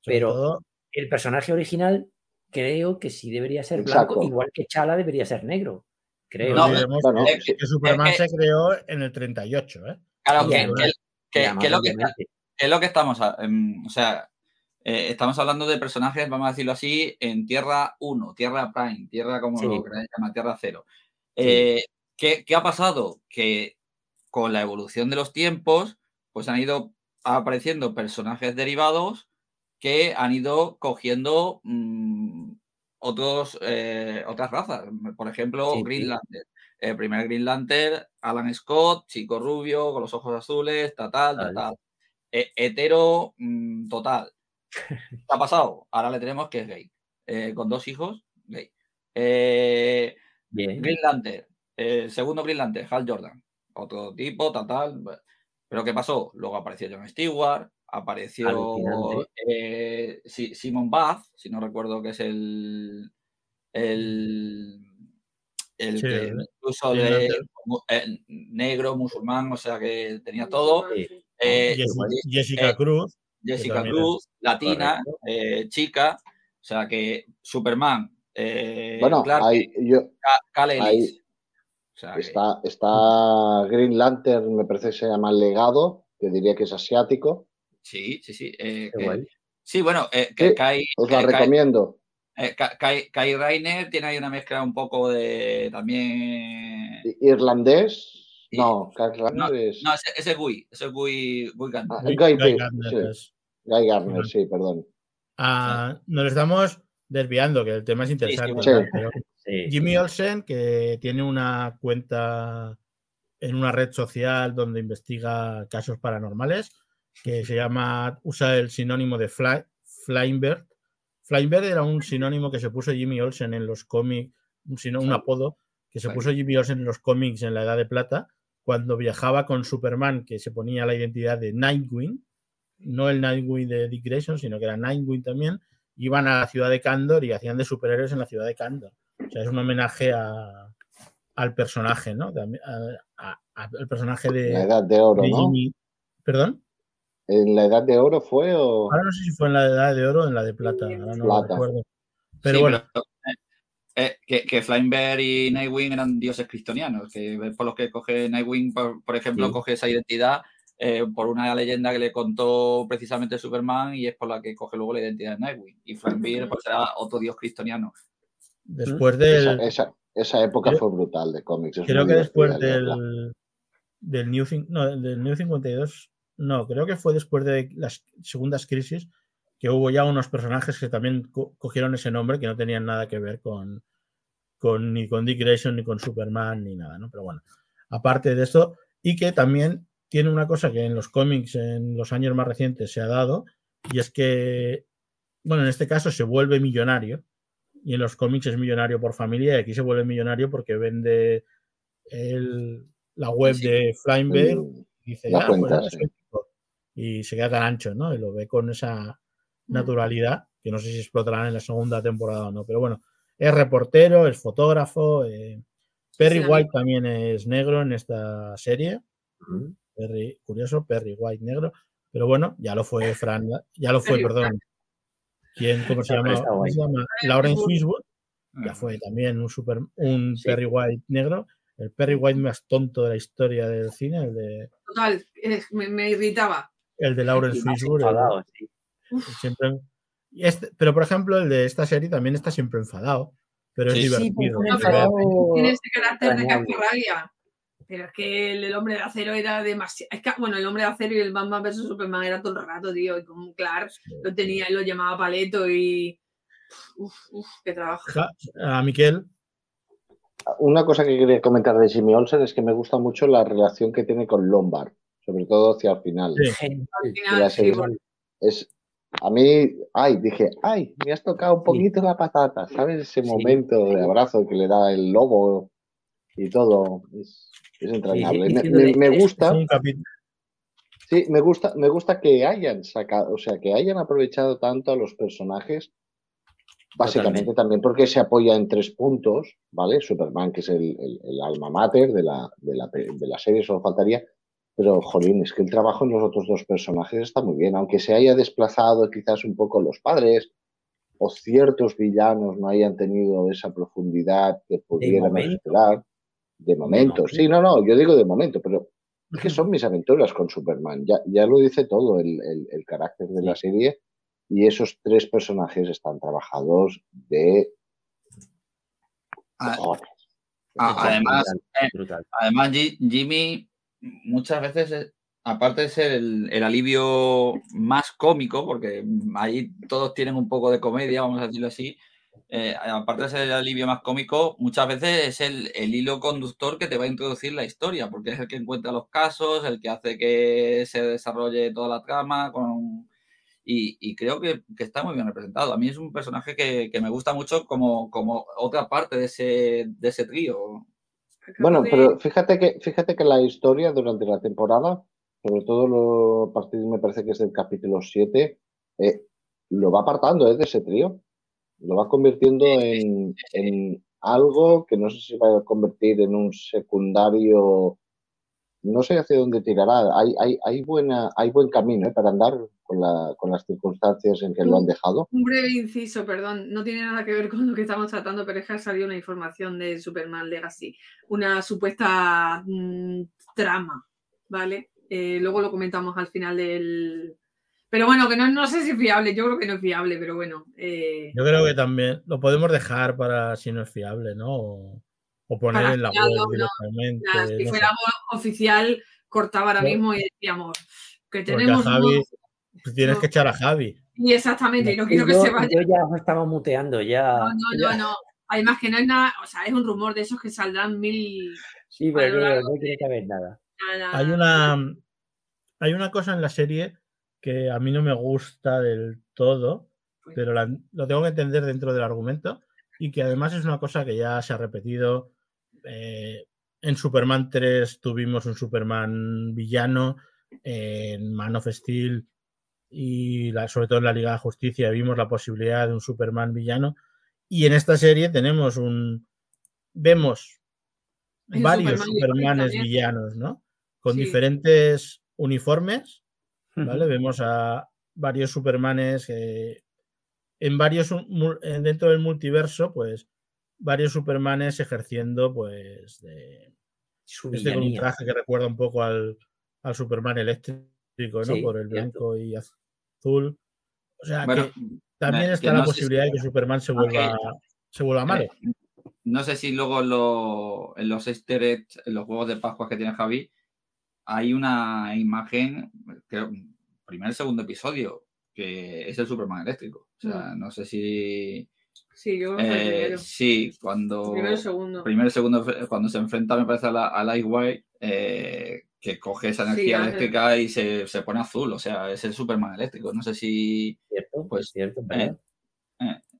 Sobre Pero todo, el personaje original creo que sí debería ser blanco, igual que Chala debería ser negro. Creo. no No, olvidemos bueno, que, Superman Es que- se creó en el 38, ¿eh? Claro, Y que, que- es lo que es lo que estamos, a- em, o sea, eh, estamos hablando de personajes, vamos a decirlo así, en Tierra 1, Tierra Prime, Tierra como Sí. lo queráis llamar, Tierra 0. Sí. Eh, ¿qué, qué ha pasado? Que con la evolución de los tiempos, pues han ido apareciendo personajes derivados que han ido cogiendo mm, otros, eh, otras razas. Por ejemplo, Sí, sí. Green Lantern. El primer Green Lantern, Alan Scott, chico rubio, con los ojos azules, tal, tal, tal. Eh, hetero mm, total. ¿Qué ha pasado? Ahora le tenemos que es gay. Eh, con dos hijos, gay. Eh, bien. Green Lantern, eh, segundo Green Lantern, Hal Jordan. Otro tipo, tal, tal. Pero ¿qué pasó? Luego apareció John Stewart, apareció eh, Si- Simon Bath, si no recuerdo que es el. El. El Sí, que el- incluso de mu- eh, negro, musulmán, o sea que tenía todo. Sí. Eh, Jessica, igual. Jessica eh, Cruz, Jessica Cruz, latina, eh, chica, o sea que Superman, eh, Bueno, Clark hay, yo, Ellis. O sea que- está, Green Lantern, me parece que se llama Legado, que diría que es asiático. sí, sí, sí. eh, que- sí, bueno, eh, que Sí, Kai, Os la eh, Kai- recomiendo. eh, Ka- Kai- Kai Rainer tiene ahí una mezcla un poco de también. Irlandés. Y- No, Kyle Rayner es. No, ese, ese es Gui, ese es Gui, Gui Gardner. Ah, Guy- Guy Guy Gardner sí. es- Guy Gardner, sí, perdón. Ah, nos estamos desviando, que el tema es interesante. bueno. Sí. tal, pero Sí. Jimmy Olsen, que tiene una cuenta en una red social donde investiga casos paranormales, que se llama, usa el sinónimo de fly, Flying Bird. Flying Bird era un sinónimo que se puso Jimmy Olsen en los cómics, un, sino- un apodo que se puso Jimmy Olsen en los cómics en la Edad de Plata, cuando viajaba con Superman, que se ponía la identidad de Nightwing, no el Nightwing de Dick Grayson, sino que era Nightwing también, iban a la ciudad de Kandor y hacían de superhéroes en la ciudad de Kandor. O sea, es un homenaje a- al personaje, ¿no? A- a- a- al personaje de, La edad de oro, de ¿no? ¿Perdón? ¿En la edad de oro fue o.? Ahora no sé si fue en la edad de oro o en la de plata, ahora no lo Plata. recuerdo. Pero Sí, bueno, pero, eh, eh, que, que Flying Bear y Nightwing eran dioses cristianos, que es por los que coge Nightwing, por, por ejemplo, Sí. coge esa identidad eh, por una leyenda que le contó precisamente Superman y es por la que coge luego la identidad de Nightwing. Y Frank Mir pues, será otro dios cristiano. Después del. Esa, esa, esa época Creo- fue brutal de cómics. es Creo que después del, del, New, cin- no, del New 52, no, creo que fue después de las segundas crisis que hubo ya unos personajes que también co- cogieron ese nombre que no tenían nada que ver con, con ni con Dick Grayson ni con Superman ni nada, ¿no? Pero bueno, aparte de esto, y que también tiene una cosa que en los cómics en los años más recientes se ha dado, y es que, bueno, en este caso se vuelve millonario, y en los cómics es millonario por familia, y aquí se vuelve millonario porque vende el- la web Sí. de Flying Mm, y dice, la "Ah, pues cuenta, ahora sí. soy rico". y se queda tan ancho, ¿no? Y lo ve con esa naturalidad, que no sé si explotarán en la segunda temporada o no, pero bueno, es reportero, es fotógrafo, eh, Perry Sí, White también es negro en esta serie, Ujú. Perry, curioso, Perry White negro, pero bueno, ya lo fue Fran, ya lo fue, Perry perdón. ¿Quién, cómo se llama? ¿Cómo se llama? Lawrence Fishburne. Ya fue también un super, un Sí. Perry White negro, el Perry White más tonto de la historia del cine, el de, Total, eh, me, me irritaba. el de Lawrence Fishburne. enfadado, sí. siempre, este- pero por ejemplo, el de esta serie también está siempre enfadado, pero es Sí. Sí, divertido. un No, enfadado Tiene ese carácter de cascarrabia. Pero es que el, el hombre de acero era demasiado. Es que, bueno, el hombre de acero y el Batman vs Superman era todo el rato, tío. Y como Clark lo tenía y lo llamaba paleto y. Uf, uf, qué trabajo. A Miquel, Una cosa que quería comentar de Jimmy Olsen es que me gusta mucho la relación que tiene con Lombard, sobre todo hacia el final. Sí. Al final, sí, bueno, Es, a mí, ay, dije, ay, me has tocado un Sí. poquito la patata, ¿sabes? Ese Sí. momento de abrazo que le da el lobo y todo. Es, es entrañable. Sí, Me- gusta, sí, me gusta, me gusta que hayan sacado, o sea, que hayan aprovechado tanto a los personajes. Básicamente Totalmente. también porque se apoya en tres puntos, ¿vale? Superman, que es el, el- el alma mater de la, de, la, de la serie, solo faltaría. Pero, jolín, es que el trabajo en los otros dos personajes está muy bien, aunque se haya desplazado quizás un poco los padres o ciertos villanos no hayan tenido esa profundidad que momento. esperar. De momento, momento. sí, no, no, yo digo de momento, pero es que son mis aventuras con Superman, ya, ya lo dice todo el, el- el carácter de la serie y esos tres personajes están trabajados de Ah. Ah, además, eh. Además, Ji- Jimmy muchas veces, es- aparte de ser el, el alivio más cómico, porque ahí todos tienen un poco de comedia, vamos a decirlo así, eh, aparte de ser el alivio más cómico, muchas veces es el, el hilo conductor que te va a introducir la historia, porque es el que encuentra los casos, el que hace que se desarrolle toda la trama, con, y, y creo que, que está muy bien representado. A mí es un personaje que, que me gusta mucho como, como otra parte de ese, de ese trío. Bueno, pero fíjate que, fíjate que la historia durante la temporada, sobre todo lo, a partir, me parece que es del capítulo 7, eh, lo va apartando eh, de ese trío. Lo va convirtiendo en, en algo que no sé si va a convertir en un secundario. No sé hacia dónde tirará. Hay, hay, hay, buena, hay buen camino eh, para andar con, la, con las circunstancias en que lo han dejado. Un breve inciso, perdón, no tiene nada que ver con lo que estamos tratando, pero es que ha salido una información de Superman Legacy, una supuesta mm, trama, ¿vale? Eh, luego lo comentamos al final del... Pero bueno, que no, no sé si es fiable, yo creo que no es fiable, pero bueno. eh, Yo creo que también lo podemos dejar para si no es fiable, ¿no? O, o poner Para en la fiarlo, web no. directamente. si no sé. fuera oficial, cortaba ahora No. mismo y decíamos que tenemos... Javi unos- pues tienes no. que echar a Javi. Y exactamente, y no quiero que yo, se vaya. yo ya os estaba muteando, ya. No, no, ya- no, no. Además que no es nada, o sea, es un rumor de esos que saldrán mil... Sí, pero no, no tiene que haber nada. nada- Hay una, hay una cosa en la serie que a mí no me gusta del todo, pero la- lo tengo que entender dentro del argumento y que además es una cosa que ya se ha repetido. eh, en Superman 3 tuvimos un Superman villano, en Man of Steel y la- sobre todo en la Liga de Justicia vimos la posibilidad de un Superman villano y en esta serie tenemos un vemos varios Superman Supermanes villanos, ¿no? Con Sí. diferentes uniformes, ¿vale? Vemos a varios Supermanes eh, en varios dentro del multiverso, pues varios Supermanes ejerciendo, pues, de, Su este con un traje que recuerda un poco al, al Superman eléctrico, ¿no? Sí, Por el cierto. blanco y azul. O sea Bueno, que también me- está que la no posibilidad si- de que Superman se vuelva, se vuelva malo. Eh, no sé si luego los, en los easter eggs, en los juegos de Pascua que tiene Javi, hay una imagen, creo, primer segundo episodio, que es el Superman eléctrico. O sea, no sé si. Sí, yo eh, primero. sí, cuando. Primero, segundo. Primero y segundo, cuando se enfrenta, me parece, a la, a eh, que coge esa Sí, energía hace- eléctrica y se, se pone azul. O sea, es el Superman eléctrico. No sé si. ¿Cierto? Pues, cierto, eh,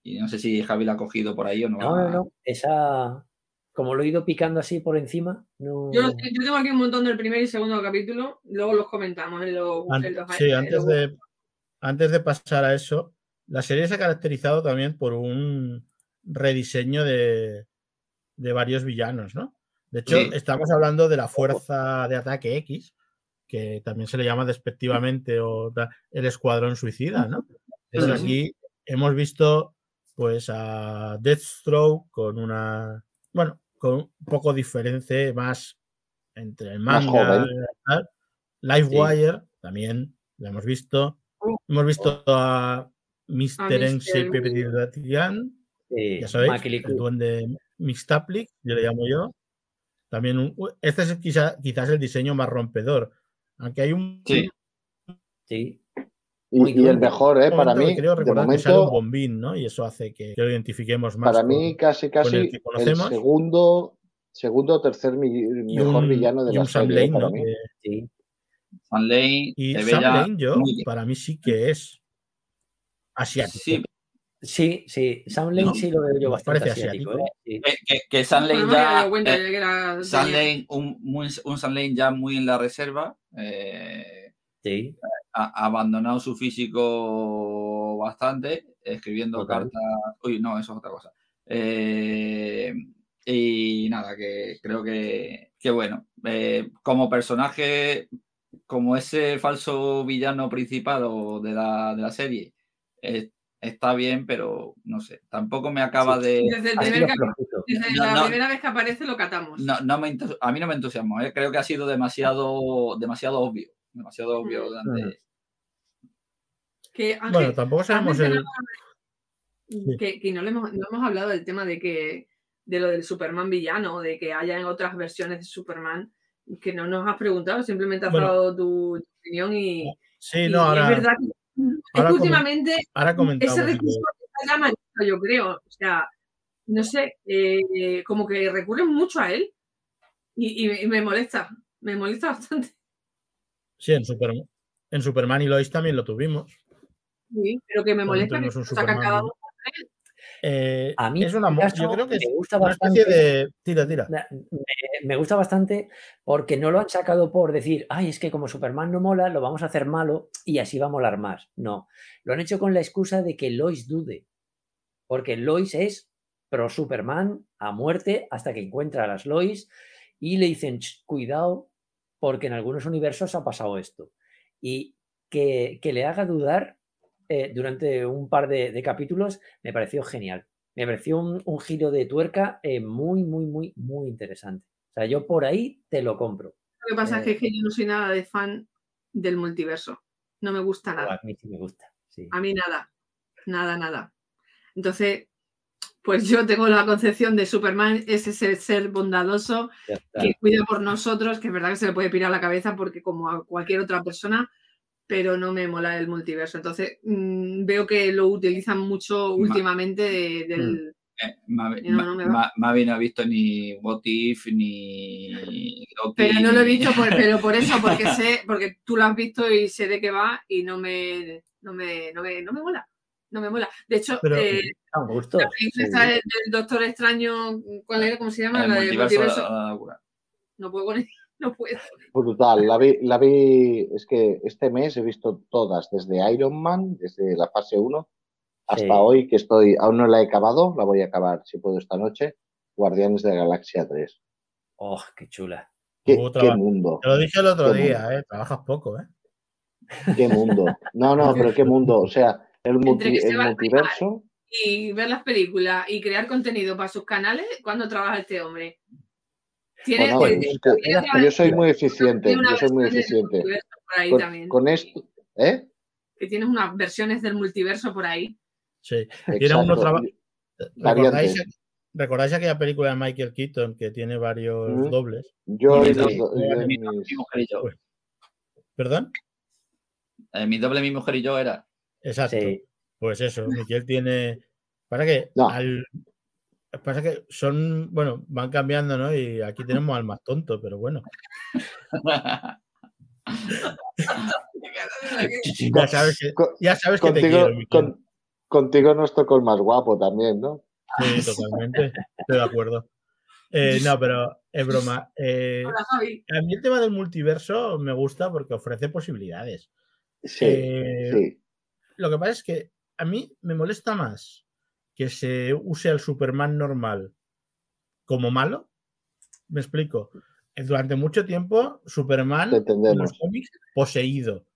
y no sé si Javi la ha cogido por ahí o no. No, no, no. Esa. Como lo he ido picando así por encima, no. Yo, yo tengo aquí un montón del primer y segundo capítulo, luego los comentamos en los. An- en los- sí, en antes los- de, antes de pasar a eso, la serie se ha caracterizado también por un rediseño de, de varios villanos, ¿no? De hecho, Sí. estamos hablando de la fuerza de ataque X, que también se le llama despectivamente o el escuadrón suicida, ¿no? Entonces aquí hemos visto pues a Deathstroke con una, bueno, con un poco diferente más entre el Más manga joven. y tal. Livewire también lo hemos visto. Hemos visto a Mr. Mr. Encyclopedian, Sí, ya sabéis, el duende Mixtaplic, yo le llamo yo. También un- este es quizá- quizás el diseño más rompedor. Aunque hay un, Sí. Sí. Y, y el mejor, ¿eh? Para momento mí, creo de recordar que sale un momento, bombín, ¿no? Y eso hace que, lo identifiquemos más. para con- mí casi, el casi el conocemos. segundo, segundo o tercer mi- mejor un, villano de y la un serie, ¿eh? Lane, para ¿no? mí. Que- Sí. Sam Lane y Sam Lane, yo, para mí sí que es asiático. Sí, Sí, sí. Sam Lane ¿No? sí lo veo yo bastante parece asiático. asiático. ¿eh? Sí. que, que, que Sam No Lane había ya. cuenta eh. Sam Lane, un, muy- un Sam Lane ya muy en la reserva. eh, Sí. ha abandonado su físico bastante, escribiendo Total. cartas. Uy, no, eso es otra cosa. Eh, y nada, que creo que, que bueno, eh, como personaje, como ese falso villano principal o de la, de la serie, eh, está bien, pero no sé, tampoco me acaba de. Desde el primer flojito. desde No, la no. primera vez que aparece lo catamos. No, no me a mí no me entusiasmó, ¿eh? creo que ha sido demasiado, demasiado obvio. Demasiado obvio durante. Que, Ángel, Bueno, tampoco sabemos el. que, que no, le hemos, no hemos hablado del tema de que de lo del Superman villano, de que haya en otras versiones de Superman, que no nos has preguntado, simplemente has Bueno. dado tu, tu opinión y, Sí, y- no, y ahora, es verdad que, es ahora que comen- últimamente ahora ese recurso está ya manchado, yo creo. O sea, no sé, eh, como que recurren mucho a él y me molesta, me molesta bastante. Sí, en Superman, en Superman y Lois también lo tuvimos. Sí, pero que me molesta que un sacan cada Superman. uno. Eh, A mí, es una, mi mo- caso, yo creo que es me gusta una especie bastante. de. Tira, tira. Me, me gusta bastante porque no lo han sacado por decir, ay, es que como Superman no mola, lo vamos a hacer malo y así va a molar más. No, lo han hecho con la excusa de que Lois dude, porque Lois es pro Superman a muerte hasta que encuentra a las Lois y le dicen, "Ch, cuidado, porque en algunos universos ha pasado esto. Y que, que le haga dudar eh, durante un par de, de capítulos me pareció genial. Me pareció un, un giro de tuerca eh, muy, muy, muy, muy interesante. O sea, yo por ahí te lo compro. Lo que pasa Eh. es que yo no soy nada de fan del multiverso. No me gusta nada. a mí sí me gusta. sí. A mí nada. Nada, nada. Entonces, pues yo tengo la concepción de Superman es ese ser bondadoso que cuida por nosotros, que es verdad que se le puede pirar la cabeza porque como a cualquier otra persona, pero no me mola el multiverso. Entonces, mm, veo que lo utilizan mucho últimamente de- del... Eh, Mavi, No, no. Ma- Mavi no ha visto ni What If ni Loki, Pero no lo he visto, por, pero por eso, porque sé, porque tú lo has visto y sé de qué va y no me, no me, no me, no me mola. No me mola. De hecho, Pero- eh, Son gustos. la película sí. esta del, del Doctor Extraño, ¿cuál era? ¿Cómo se llama? el la del multiverso la. No puedo con no puedo. Brutal. La vi, la vi, es que este mes he visto todas, desde Iron Man, desde la fase 1, hasta Sí. hoy que estoy, aún no la he acabado, la voy a acabar si puedo esta noche, Guardianes de la Galaxia 3. Oh, qué chula. ¿Qué, mundo? Te lo dije el otro Qué día, ¿eh? Trabajas poco, ¿eh? ¿Qué mundo? No, no, pero qué mundo. O sea, el, Entre multi- que el multiverso, Y ver las películas y crear contenido para sus canales, ¿cuándo trabaja este hombre? Tiene, Bueno, tiene- es que tiene otra yo soy muy eficiente, yo soy muy eficiente. multiverso por ahí Con, también. con esto, ¿eh? Que tienes unas versiones del multiverso por ahí. Sí. Tiene uno. ¿Recordáis, ¿Recordáis aquella película de Michael Keaton que tiene varios Ujú. dobles? Yo y mi mujer y yo. ¿Perdón? Eh, mi doble, mi mujer y yo era. Exacto. Sí. Pues eso, Miquel tiene. Para que No. al. Pasa que son, bueno, van cambiando, ¿no? Y aquí tenemos al más tonto, pero bueno. Ya sabes que, ya sabes que te contigo, quiero, Miquel. con- contigo nos tocó el más guapo también, ¿no? Sí, totalmente. Estoy de acuerdo. Eh, no, pero es broma. Eh, Hola, Javi. a mí el tema del multiverso me gusta porque ofrece posibilidades. Sí, Eh, sí. Lo que pasa es que a mí me molesta más que se use al Superman normal como malo. Me explico. Eh, Durante mucho tiempo, Superman en los cómics poseído,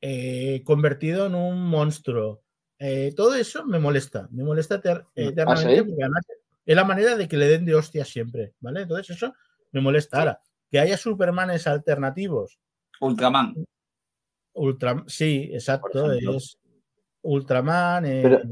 eh, convertido en un monstruo. Eh, todo eso me molesta. Me molesta eter- eternamente sí? porque además es la manera de que le den de hostia siempre. ¿Vale? Entonces eso me molesta. Ahora, que haya Supermanes alternativos Ultraman. Ultra, sí, exacto, es Ultraman. eh, Pero-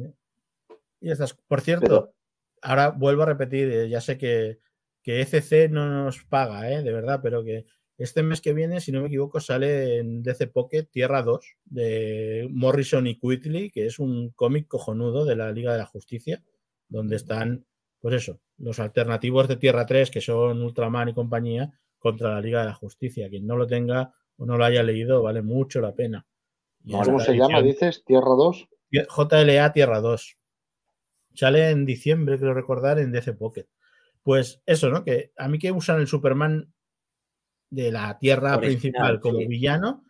y estas, por cierto, Pero, ahora vuelvo a repetir, eh, ya sé que, que ECC no nos paga, eh, de verdad, pero que este mes que viene, si no me equivoco, sale en DC Pocket Tierra 2 de Morrison y Quigley, que es un cómic cojonudo de la Liga de la Justicia, donde están, pues eso, los alternativos de Tierra 3, que son Ultraman y compañía, contra la Liga de la Justicia. Quien no lo tenga o no lo haya leído, vale mucho la pena. ¿Cómo ¿Cómo esta se llama? Dices, Tierra 2. JLA Tierra 2. Sale en diciembre, creo recordar, en DC Pocket. Pues eso, ¿no? Que a mí que usan el Superman de la Tierra Original, principal como sí. villano,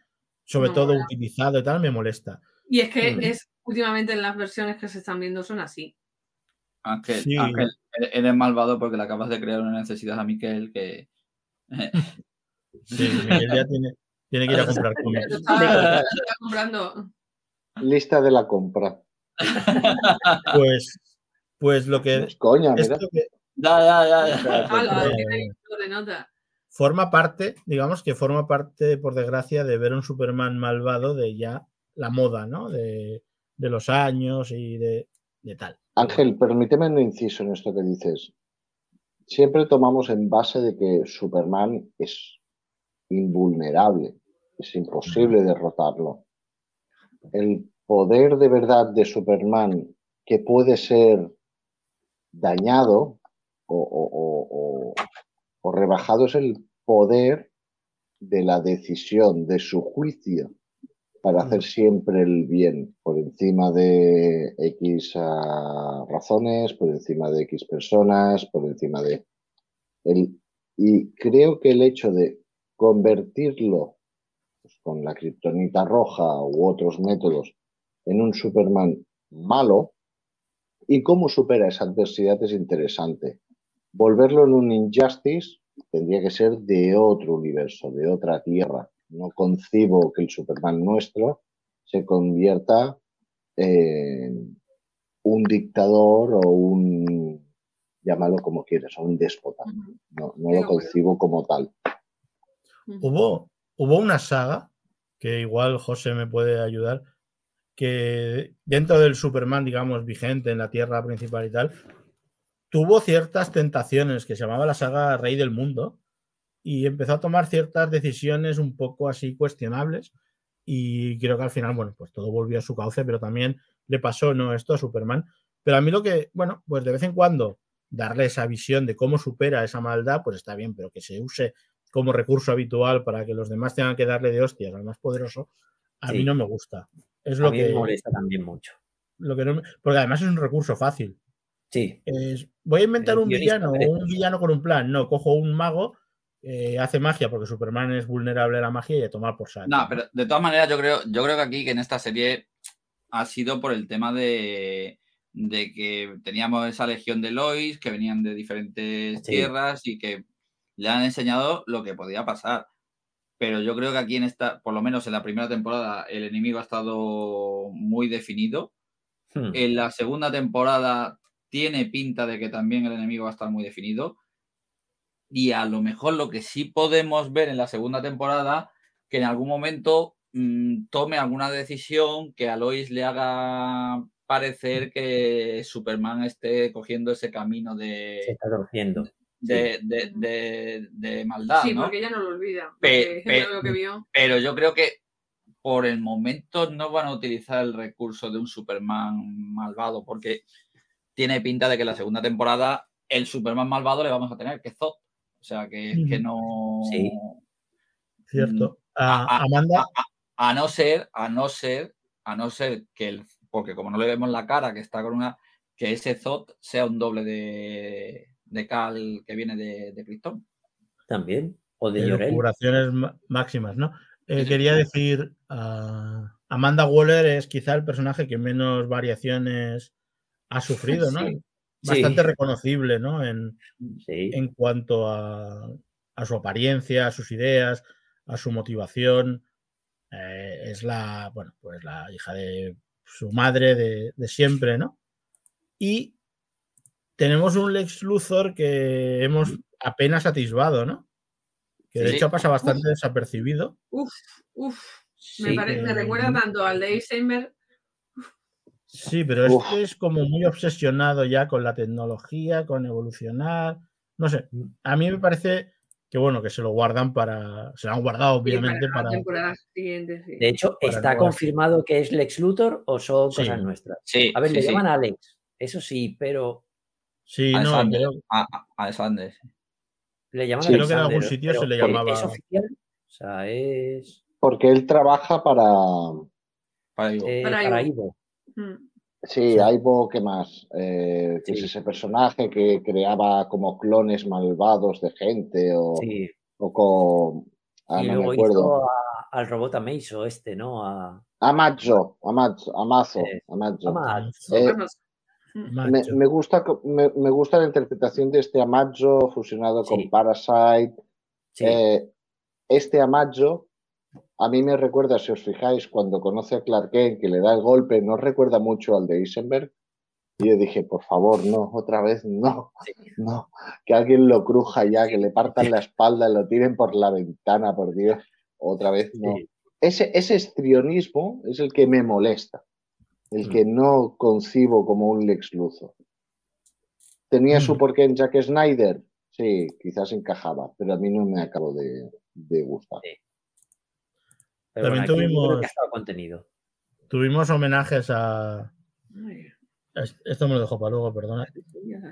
sobre No todo mola. utilizado y tal, me molesta. Y es que Mm. es últimamente en las versiones que se están viendo son así. Ángel, Sí. Ángel, eres- malvado porque le acabas de crear una necesidad a Miquel que. Sí, Miguel ya tiene, tiene que ir a comprar cómics. Estaba comprando. Lista de la compra. Pues, pues lo que, es coña, mira. esto que Eh, todo de nota. forma parte, digamos que forma parte, por desgracia, de ver un Superman malvado de ya la moda, ¿no? De, de los años y de, de tal. Ángel, permíteme un inciso en esto que dices. Siempre tomamos en base de que Superman es invulnerable, es imposible derrotarlo. El poder de verdad de Superman que puede ser dañado o, o- o- o- o rebajado es el poder de la decisión, de su juicio para hacer siempre el bien por encima de X ah, razones, por encima de X personas, por encima de... El, y creo que el hecho de convertirlo pues, con la kriptonita roja u otros métodos en un Superman malo y cómo supera esa adversidad es interesante. Volverlo en un Injustice tendría que ser de otro universo, de otra tierra. No concibo que el Superman nuestro se convierta en un dictador o un, llámalo como quieras, o un déspota. No, no lo concibo como tal. Hubo, hubo una saga, que igual José me puede ayudar, que dentro del Superman, digamos, vigente en la Tierra principal y tal, tuvo ciertas tentaciones que se llamaba la saga Rey del Mundo y empezó a tomar ciertas decisiones un poco así cuestionables y creo que al final, bueno, pues todo volvió a su cauce, pero también le pasó, ¿no? Esto a Superman. Pero a mí lo que, bueno, pues de vez en cuando darle esa visión de cómo supera esa maldad, pues está bien, pero que se use como recurso habitual para que los demás tengan que darle de hostias al más poderoso, a Sí. mí no me gusta. Es A lo mí que, me molesta también mucho. lo que no me- porque además es un recurso fácil. Sí, Es, voy a inventar El un villano o un villano con un plan. No, cojo un mago, eh, hace magia porque Superman es vulnerable a la magia y a tomar por saco. No, pero de todas maneras, yo creo, yo creo que aquí, que en esta serie, ha sido por el tema de, de que teníamos esa legión de Lois que venían de diferentes Sí. tierras y que le han enseñado lo que podía pasar. Pero yo creo que aquí en esta, por lo menos en la primera temporada, el enemigo ha estado muy definido. Hmm. En la segunda temporada tiene pinta de que también el enemigo va a estar muy definido. y a lo mejor lo que sí podemos ver en la segunda temporada, que en algún momento mm, tome alguna decisión que a Lois le haga parecer que Superman esté cogiendo ese camino de... Se está torciendo. De, de, de, de maldad. Sí, ¿no? porque ella no lo olvida. Pe- pe- lo que vio. Pero yo creo que por el momento no van a utilizar el recurso de un Superman malvado, porque tiene pinta de que la segunda temporada el Superman malvado le vamos a tener, que es Zod. O sea, que, que Ujú. no. Sí. Cierto. A- A- a- Amanda, A no ser, a no ser, a no ser que el. Porque como no le vemos la cara, que está con una. Que ese Zod sea un doble de, de Cal que viene de, de Krypton. También. O de Llorel. máximas, ¿no? Eh, Sí, sí. quería decir, ah, Amanda Waller es quizá el personaje que menos variaciones ha sufrido, ¿no? Sí. Bastante Sí. reconocible, ¿no? En, Sí. en cuanto a, a su apariencia, a sus ideas, a su motivación. Eh, es la, bueno, pues la hija de su madre de, de siempre, ¿no? Y tenemos un Lex Luthor que hemos apenas atisbado, ¿no? Que de Sí. hecho pasa bastante desapercibido. Uf, uf. Me, Sí. pare- me recuerda tanto al de Eisenberg. Sí, pero Uf. este es como muy obsesionado ya con la tecnología, con evolucionar. No sé, a mí me parece que bueno, que se lo guardan para. Se lo han guardado, obviamente, para para. la temporada siguiente. sí. De hecho, Para ¿está nuevas- confirmado que es Lex Luthor o son Sí. cosas nuestras? Sí. A ver, sí, le sí. llaman Alex. Eso sí, pero Sí, no, Alexander. creo, A, a- Alexander. le llaman Sí, creo que en algún sitio se le ¿es- llamaba- ¿Es oficial? O sea, es Porque él trabaja para. Para Ivo. eh, Para para Ivo. Ivo. Mm. Sí, Sí. Aibo, ¿qué más? Eh, que es Sí. ese personaje que creaba como clones malvados de gente o, Sí. o con. Ah, y no luego me acuerdo. hizo a- al robot Ameiso este, ¿no? A, Amazo, Amazo, Amazo, Eh, Amazo. Ama- Eh. Me, gusta, me, me gusta la interpretación de este Amazo fusionado Sí. con Parasite. sí, Eh, este Amazo, a mí me recuerda, si os fijáis, cuando conoce a Clark Kent, que le da el golpe, no recuerda mucho al de Eisenberg. Y yo dije, por favor, no, otra vez, no, no, que alguien lo cruja ya, que le partan la espalda, lo tiren por la ventana, por Dios, otra vez, no. Ese, ese estrionismo es el que me molesta, el Mm. que no concibo como un Lex Luthor. ¿Tenía su Mm. porqué en Jack Snyder? Sí, quizás encajaba, pero a mí no me acabo de, de gustar. Pero También bueno, tuvimos- que contenido. Tuvimos homenajes a. Es- Esto me lo dejo para luego, perdona.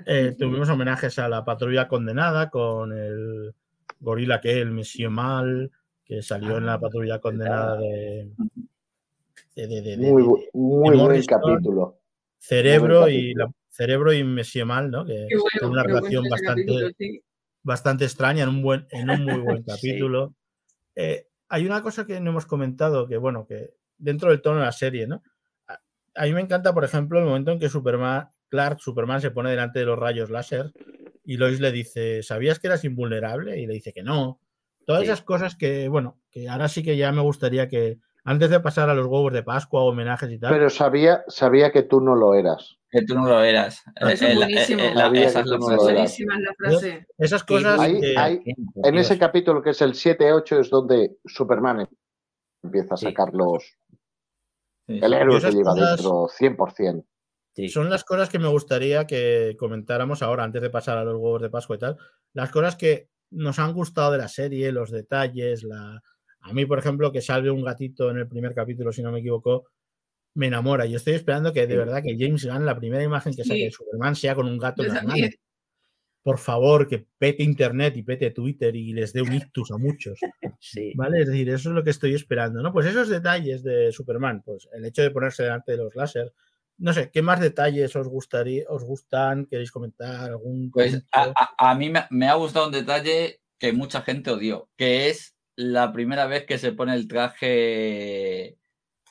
Eh, tuvimos homenajes a la patrulla condenada con el gorila que el Monsieur Mal, que salió en la Ah, patrulla condenada de. De- de- de- de- Muy, de- muy buen capítulo. Cerebro buen y capítulo. la, Cerebro y Monsieur Mal, ¿no? Que bueno, una qué bueno relación ese bastante, capítulo, sí. bastante extraña en un buen, en un muy buen Sí. capítulo. Eh, hay una cosa que no hemos comentado, que bueno, que dentro del tono de la serie, ¿no? A, a mí me encanta, por ejemplo, el momento en que Superman, Clark, Superman se pone delante de los rayos láser y Lois le dice, ¿sabías que eras invulnerable? Y le dice que no. Todas Sí. esas cosas que, bueno, que ahora sí que ya me gustaría que, antes de pasar a los huevos de Pascua o homenajes y tal, Pero sabía, sabía que tú no lo eras. Que tú no lo eras. Eso es Eh, la- buenísimo. eh, esa es la frase. eras. Buenísima la frase. esas cosas Ahí- que- ahí- En ese capítulo que es el 7-8 es donde Superman empieza a Sí. sacar los... Sí, El héroe que lleva cosas- dentro 100%. Sí. Son las cosas que me gustaría que comentáramos ahora, antes de pasar a los huevos de Pascua y tal. Las cosas que nos han gustado de la serie, los detalles, la... A mí, por ejemplo, que salve un gatito en el primer capítulo, si no me equivoco, me enamora. Yo estoy esperando que de verdad que James Gunn, la primera imagen que saque Sí. de Superman sea con un gato en las también. manos. Por favor, que pete internet y pete Twitter y les dé un ictus a muchos. Sí. ¿Vale? Es decir, eso es lo que estoy esperando, ¿no? Pues esos detalles de Superman, pues el hecho de ponerse delante de los láser. No sé, ¿qué más detalles os gustaría, os gustan? ¿Queréis comentar? ¿Algún Pues punto? a, a- a mí me, me ha gustado un detalle que mucha gente odió, que es la primera vez que se pone el traje eh,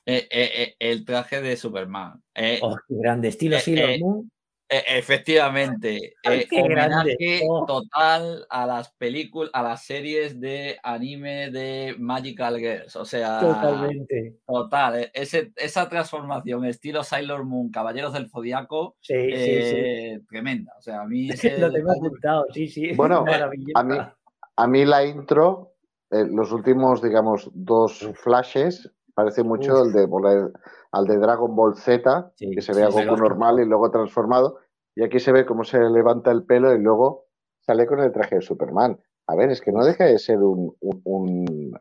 eh, eh, el traje de Superman. Eh, Oh, qué grande. Estilo Sailor Moon. E- efectivamente, Ay, eh, qué grande. homenaje Oh. total a las películas, a las series de anime de Magical Girls. O sea, Totalmente. total, ese- esa transformación estilo Sailor Moon, Caballeros del Zodiaco, Sí, sí, sí. tremenda. O sea, a mí ese Lo tengo apuntado, sí, sí. Bueno, maravilloso. A mí, a mí la intro, eh, los últimos, digamos, dos flashes, parece mucho Uf. el de, volar- al de Dragon Ball Z, Sí, que se ve a sí, Goku normal y luego transformado. Y aquí se ve cómo se levanta el pelo y luego sale con el traje de Superman. A ver, es que no deja de ser un, un- un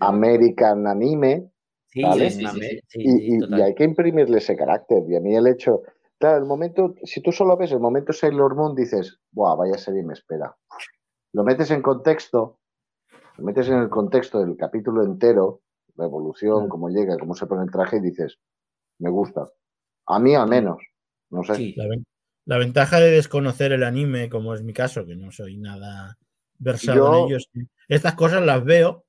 American anime Sí, ¿vale? sí, Sí, y, sí, y- y hay que imprimirle ese carácter. Y a mí el hecho, claro, el momento, si tú solo ves el momento Sailor Moon, dices, ¡buah, vaya serie me espera! Lo metes en contexto, metes en el contexto del capítulo entero, la evolución, cómo llega, cómo se pone el traje, y dices, me gusta. A mí al menos, no sé. Sí. La, ven- la ventaja de desconocer el anime, como es mi caso, que no soy nada versado Yo- en ellos, estas cosas las veo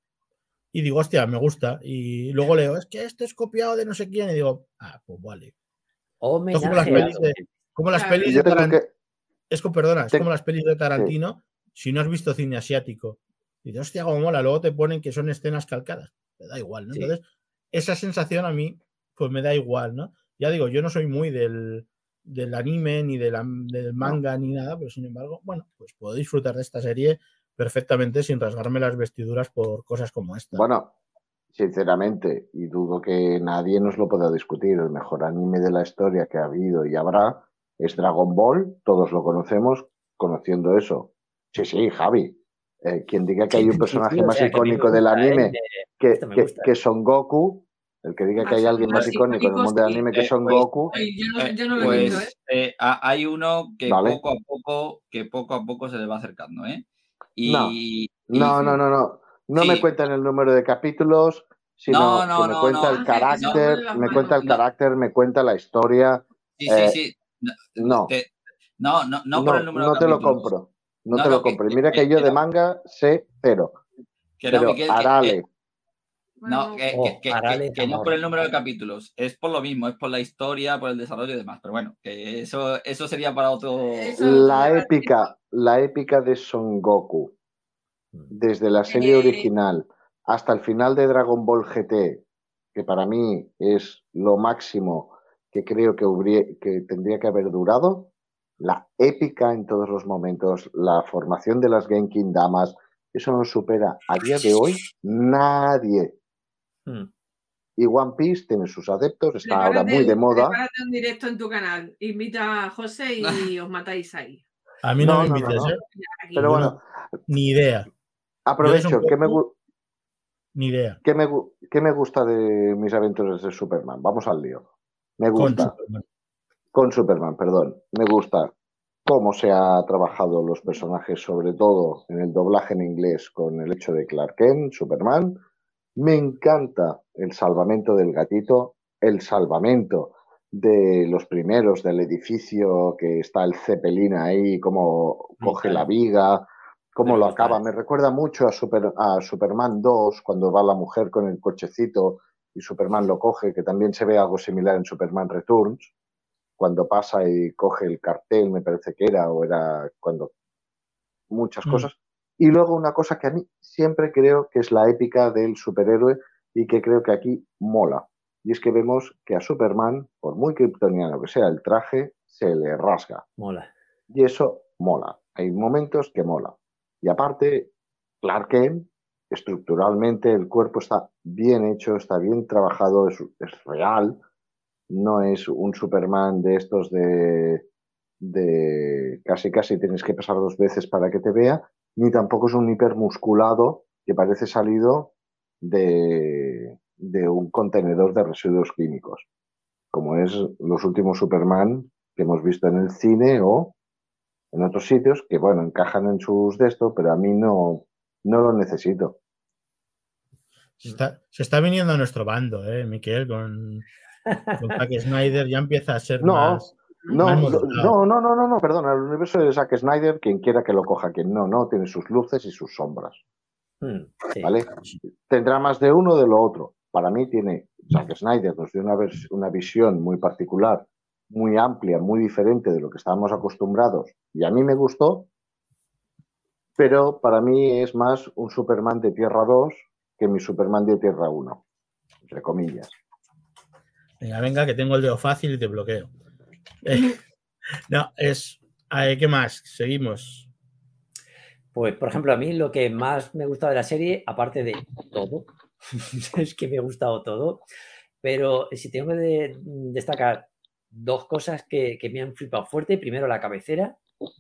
y digo, hostia, me gusta. Y luego leo, es que esto es copiado de no sé quién. Y digo, ah, pues vale. Como las pelis de- Como las pelis de Tarantino. que, Es que, perdona, es como las pelis de Tarantino. Si no has visto cine asiático, y dices, hostia, cómo mola. Luego te ponen que son escenas calcadas. Te da igual, ¿no? Sí. Entonces, esa sensación a mí, pues me da igual, ¿no? Ya digo, yo no soy muy del, del anime, ni de la- del manga, ni nada, pero sin embargo, bueno, pues puedo disfrutar de esta serie perfectamente sin rasgarme las vestiduras por cosas como esta. bueno, sinceramente, y dudo que nadie nos lo pueda discutir, el mejor anime de la historia que ha habido y habrá es Dragon Ball, todos lo conocemos, conociendo eso. Sí, sí, Javi. Eh, quien diga que hay un personaje más icónico del ¿eh? anime De- que, Son Goku, el que diga que hay alguien más icónico en el mundo del anime que. Son Goku, Ay, yo, no, Eh, yo no lo he pues, ¿eh? eh, hay uno que Vale. poco a poco, que poco a poco se le va acercando, ¿eh? Y, No. y- no, no, no, no. No me cuentan el número de capítulos, sino No, no, que me no, cuenta no. el carácter, me cuenta el carácter, me cuenta la historia. Sí, Eh, sí, sí. No, No, te- no, no, no por el número no de te lo compro. No, No, te no, lo. Y que- mira que que- yo que de no. manga sé cero. Que no, Pero Miguel, que- Arale, que- no, que, Oh, que- que- Arale que no por el número de capítulos, es por lo mismo, es por la historia, por el desarrollo y demás. Pero bueno, que eso, eso sería para otro. La épica, la épica de Son Goku, desde la serie Eh, original hasta el final de Dragon Ball GT, que para mí es lo máximo que creo que, hubrie- que tendría que haber durado, la épica en todos los momentos, la formación de las Genkin Damas, eso no supera a día de hoy nadie. Mm. Y One Piece tiene sus adeptos, está ahora muy de moda. Prepárate un directo en tu canal. Invita a José y os matáis ahí. a mí no, no, me no, no. ¿eh? Pero bueno, Ni idea, aprovecho, ¿qué me, ni idea. qué me gu- qué me gusta de mis aventuras de Superman? Vamos al lío. Me Con gusta. Superman. Con Superman, perdón. Me gusta cómo se ha trabajado los personajes, sobre todo en el doblaje en inglés, con el hecho de Clark Kent, Superman. Me encanta el salvamento del gatito, el salvamento de los primeros del edificio que está el Zeppelin ahí, cómo coge la viga, cómo lo acaba. Me recuerda mucho a, Super- a Superman 2, cuando va la mujer con el cochecito y Superman lo coge, que también se ve algo similar en Superman Returns cuando pasa y coge el cartel, me parece que era, o era cuando muchas Mm. cosas. Y luego una cosa que a mí siempre creo que es la épica del superhéroe y que creo que aquí mola. Y es que vemos que a Superman, por muy kryptoniano que sea el traje, se le rasga. Mola. Y eso mola. Hay momentos que mola. Y aparte, Clark Kent, estructuralmente el cuerpo está bien hecho, está bien trabajado, es, es real. No es un Superman de estos de, de casi casi tienes que pasar dos veces para que te vea, ni tampoco es un hipermusculado que parece salido de, de un contenedor de residuos químicos, como es los últimos Superman que hemos visto en el cine o en otros sitios que, bueno, encajan en sus de esto, pero a mí no, no lo necesito. Se está, se está viniendo a nuestro bando, ¿eh, Miquel? Con, con Zack Snyder ya empieza a ser No, más. No, Más no, no, no, no, perdona, el universo de Zack Snyder, quien quiera que lo coja, quien no, no, tiene sus luces y sus sombras, Mm, sí. ¿vale? Tendrá más de uno de lo otro. Para mí tiene, Zack Snyder nos dio una, una visión muy particular muy amplia, muy diferente de lo que estábamos acostumbrados, y a mí me gustó, pero para mí es más un Superman de Tierra 2 que mi Superman de Tierra 1, entre comillas. Venga, venga, que tengo el dedo fácil y te bloqueo. Eh, no, es. ver, ¿Qué más? Seguimos. Pues, por ejemplo, a mí lo que más me gusta de la serie, aparte de todo, es que me ha gustado todo, pero si tengo que de- destacar dos cosas que, que me han flipado fuerte, primero la cabecera,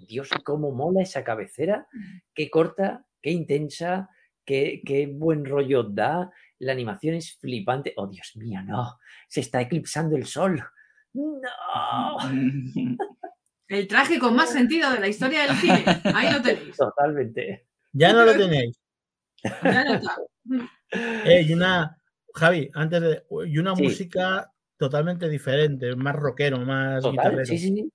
Dios, cómo mola esa cabecera, qué corta, qué intensa, qué, qué buen rollo da, la animación es flipante, oh Dios mío, no, se está eclipsando el sol, no, El traje con más sentido de la historia del cine. Ahí lo tenéis. totalmente. Ya no lo tenéis. Ya no está. Eh, y una. Javi, antes de. Y una Sí. música totalmente diferente, más rockero, más Total, guitarrero. sí, sí, sí.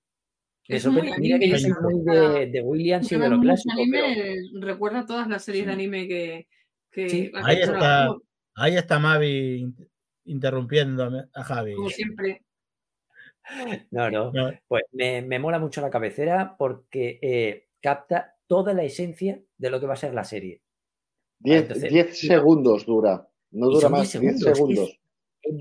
Me Es muy Mira que yo soy muy de, de Williams y de lo clásico, pero anime, recuerda todas las series de anime que. que Ahí hecho está, como- ahí está Mavi in- interrumpiendo a- Javi. Como siempre. no, no. No, Pues me, me mola mucho la cabecera porque eh, capta toda la esencia de lo que va a ser la serie. Diez, Entonces, diez no. segundos dura, no dura más, 10 10 segundos,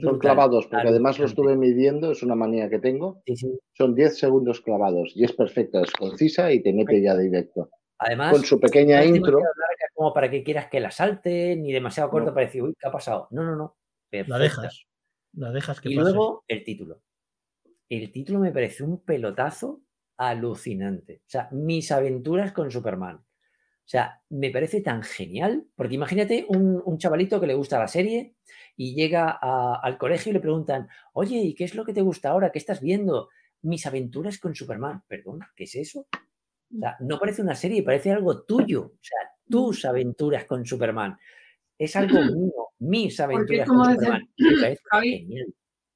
Son clavados, porque además lo estuve midiendo, es una manía que tengo. Sí, sí. Son 10 segundos clavados y es perfecta, es concisa y te mete ya directo. Además, Con su pequeña no intro, larga como para que quieras que la salte, ni demasiado corta No. para decir, uy, ¿qué ha pasado? No, no, no. la dejas. La dejas que Y pase. luego el título. El título me parece un pelotazo alucinante. O sea, mis aventuras con Superman. O sea, me parece tan genial, porque imagínate un, un chavalito que le gusta la serie y llega a- al colegio y le preguntan, oye, ¿y qué es lo que te gusta ahora? ¿Qué estás viendo? Mis aventuras con Superman. Perdona, ¿qué es eso? O sea, no parece una serie, parece algo tuyo. O sea, tus aventuras con Superman. Es algo mío, mis aventuras como con desde- Superman. Me parece Javi, genial.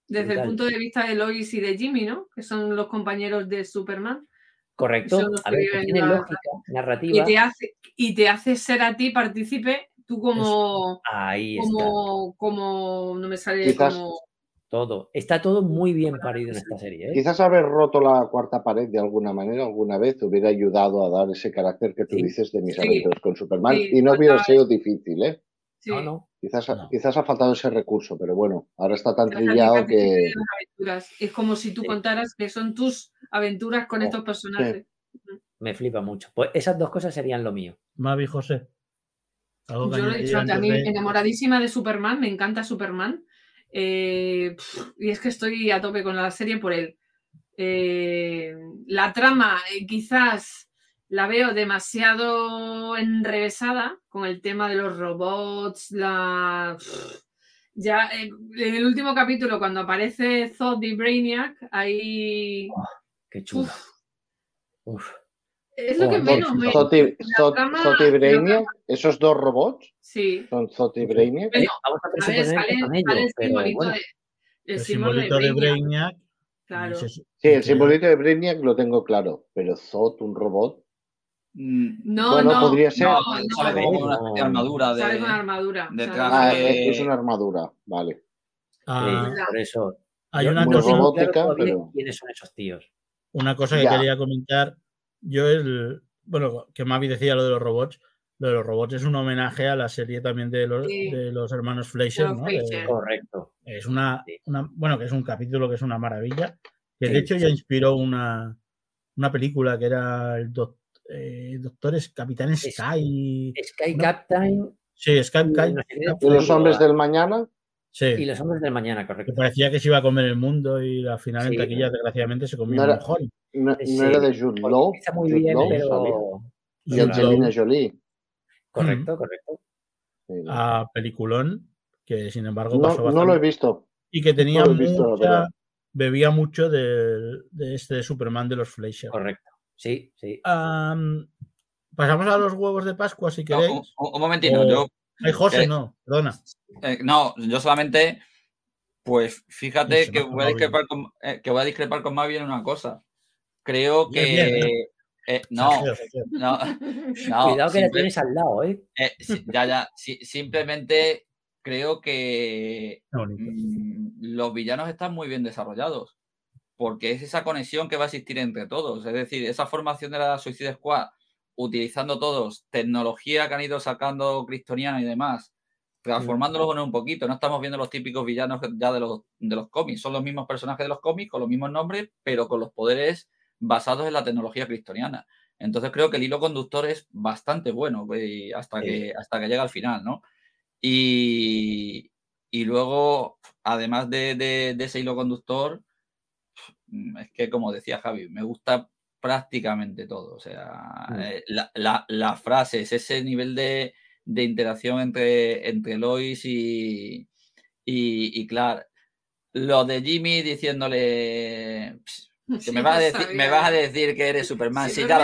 Desde el punto de vista de Lois y de Jimmy, ¿no? Que son los compañeros de Superman. Correcto. A ver, que tiene la- lógica Y narrativa. te hace, y te hace ser a ti partícipe, tú como, Ahí está. como, como, no me sale Quizás- como, Todo. Está todo muy bien parido en esta serie. ¿eh? quizás haber roto la cuarta pared de alguna manera, alguna vez, hubiera ayudado a dar ese carácter que tú Sí. dices de mis Sí. aventuras con Superman. Sí, y no hubiera sido difícil, ¿eh? sí, No, no. Quizás, No. quizás ha faltado ese recurso, pero bueno, ahora está tan trillado que... Es como si tú Sí. contaras que son tus aventuras con Oh, estos personajes. Me flipa mucho. Pues esas dos cosas serían lo mío. Mavi José. ¿Algo que Yo lo he dicho también, de- enamoradísima de Superman, me encanta Superman. Eh, y es que estoy a tope con la serie por él. Eh, la trama eh, quizás la veo demasiado enrevesada con el tema de los robots, la... Ya eh, en el último capítulo, cuando aparece Zod y Brainiac, ahí... Qué chulo. uf, Uf. Es lo que menos me... Zot y, la Zot- trama- Zot y Brainiac, esos dos robots Sí. son Zot y Brainiac. Bueno, Vamos a presuponer que sale, son ellos, sale el pero simbolito bueno, de, el simbolito de Brainiac, Claro. Sí, el simbolito de Brainiac lo tengo claro, pero Zot, un robot. Mm, No, Bueno, no, podría ser. no, No, no, sale una no. de armadura de. sale con armadura. de sale traje. con- Ah, es una armadura, vale. Ah, sí, por eso. hay una cosa, claro robótica, pero- quiénes son esos tíos. una cosa que Ya. quería comentar. Yo, el, bueno, que Mavi decía lo de los robots. Lo de los robots es un homenaje a la serie también de los, Sí. de los hermanos Fleischer, ¿no? De- Fleischer. Correcto. es una, Sí. una- bueno, que es un capítulo que es una maravilla. Que Sí, de hecho sí. ya inspiró una, una película que era el doc- eh, Doctores Capitán Sky. Sky No. Captain Sí, Sky. qué, ¿Y los hombres del mañana? sí, y los hombres del mañana, que correcto. parecía que se iba a comer el mundo y al final en taquilla desgraciadamente se comió No un era- mojón. No, Sí. no era de Jude Law. empieza muy Jude bien, Law, pero. Y Angelina. Jolie. Correcto, correcto. Sí, no. a peliculón que sin embargo No, pasó no bastante lo he visto. y que tenía visto, mucha bebía mucho de, de este Superman de los Fleischer. Correcto. Sí, sí. Am, pasamos a los huevos de Pascua si no, un, queréis. un- momentito, O- yo. Ay, José, eh, no, perdona. eh, no, yo solamente. Pues fíjate que voy, a discrepar con, eh, que voy a discrepar con Mavi en una cosa. Creo que. Bien, bien, ¿eh? eh, no. Cuidado que la tienes al lado, ¿eh? eh, ya, ya. simplemente creo que mm, los villanos están muy bien desarrollados. porque es esa conexión que va a existir entre todos. Es decir, esa formación de la Suicide Squad, utilizando todos tecnología que han ido sacando Cristoniana y demás, transformándolos en un poquito. No estamos viendo los típicos villanos ya de los, de los cómics. Son los mismos personajes de los cómics, con los mismos nombres, pero con los poderes basados en la tecnología cristoniana. Entonces creo que el hilo conductor es bastante bueno hasta, que, hasta que llega al final, ¿no? Y, luego, además de, ese hilo conductor, mm, es que como decía Javi, me gusta prácticamente todo. O sea, mm. eh, las frases, ese nivel de, interacción entre, entre Lois y, y, y Clark. Lo de Jimmy diciéndole, me, vas a decir, me, vas a decir, que eres Superman. si, ya,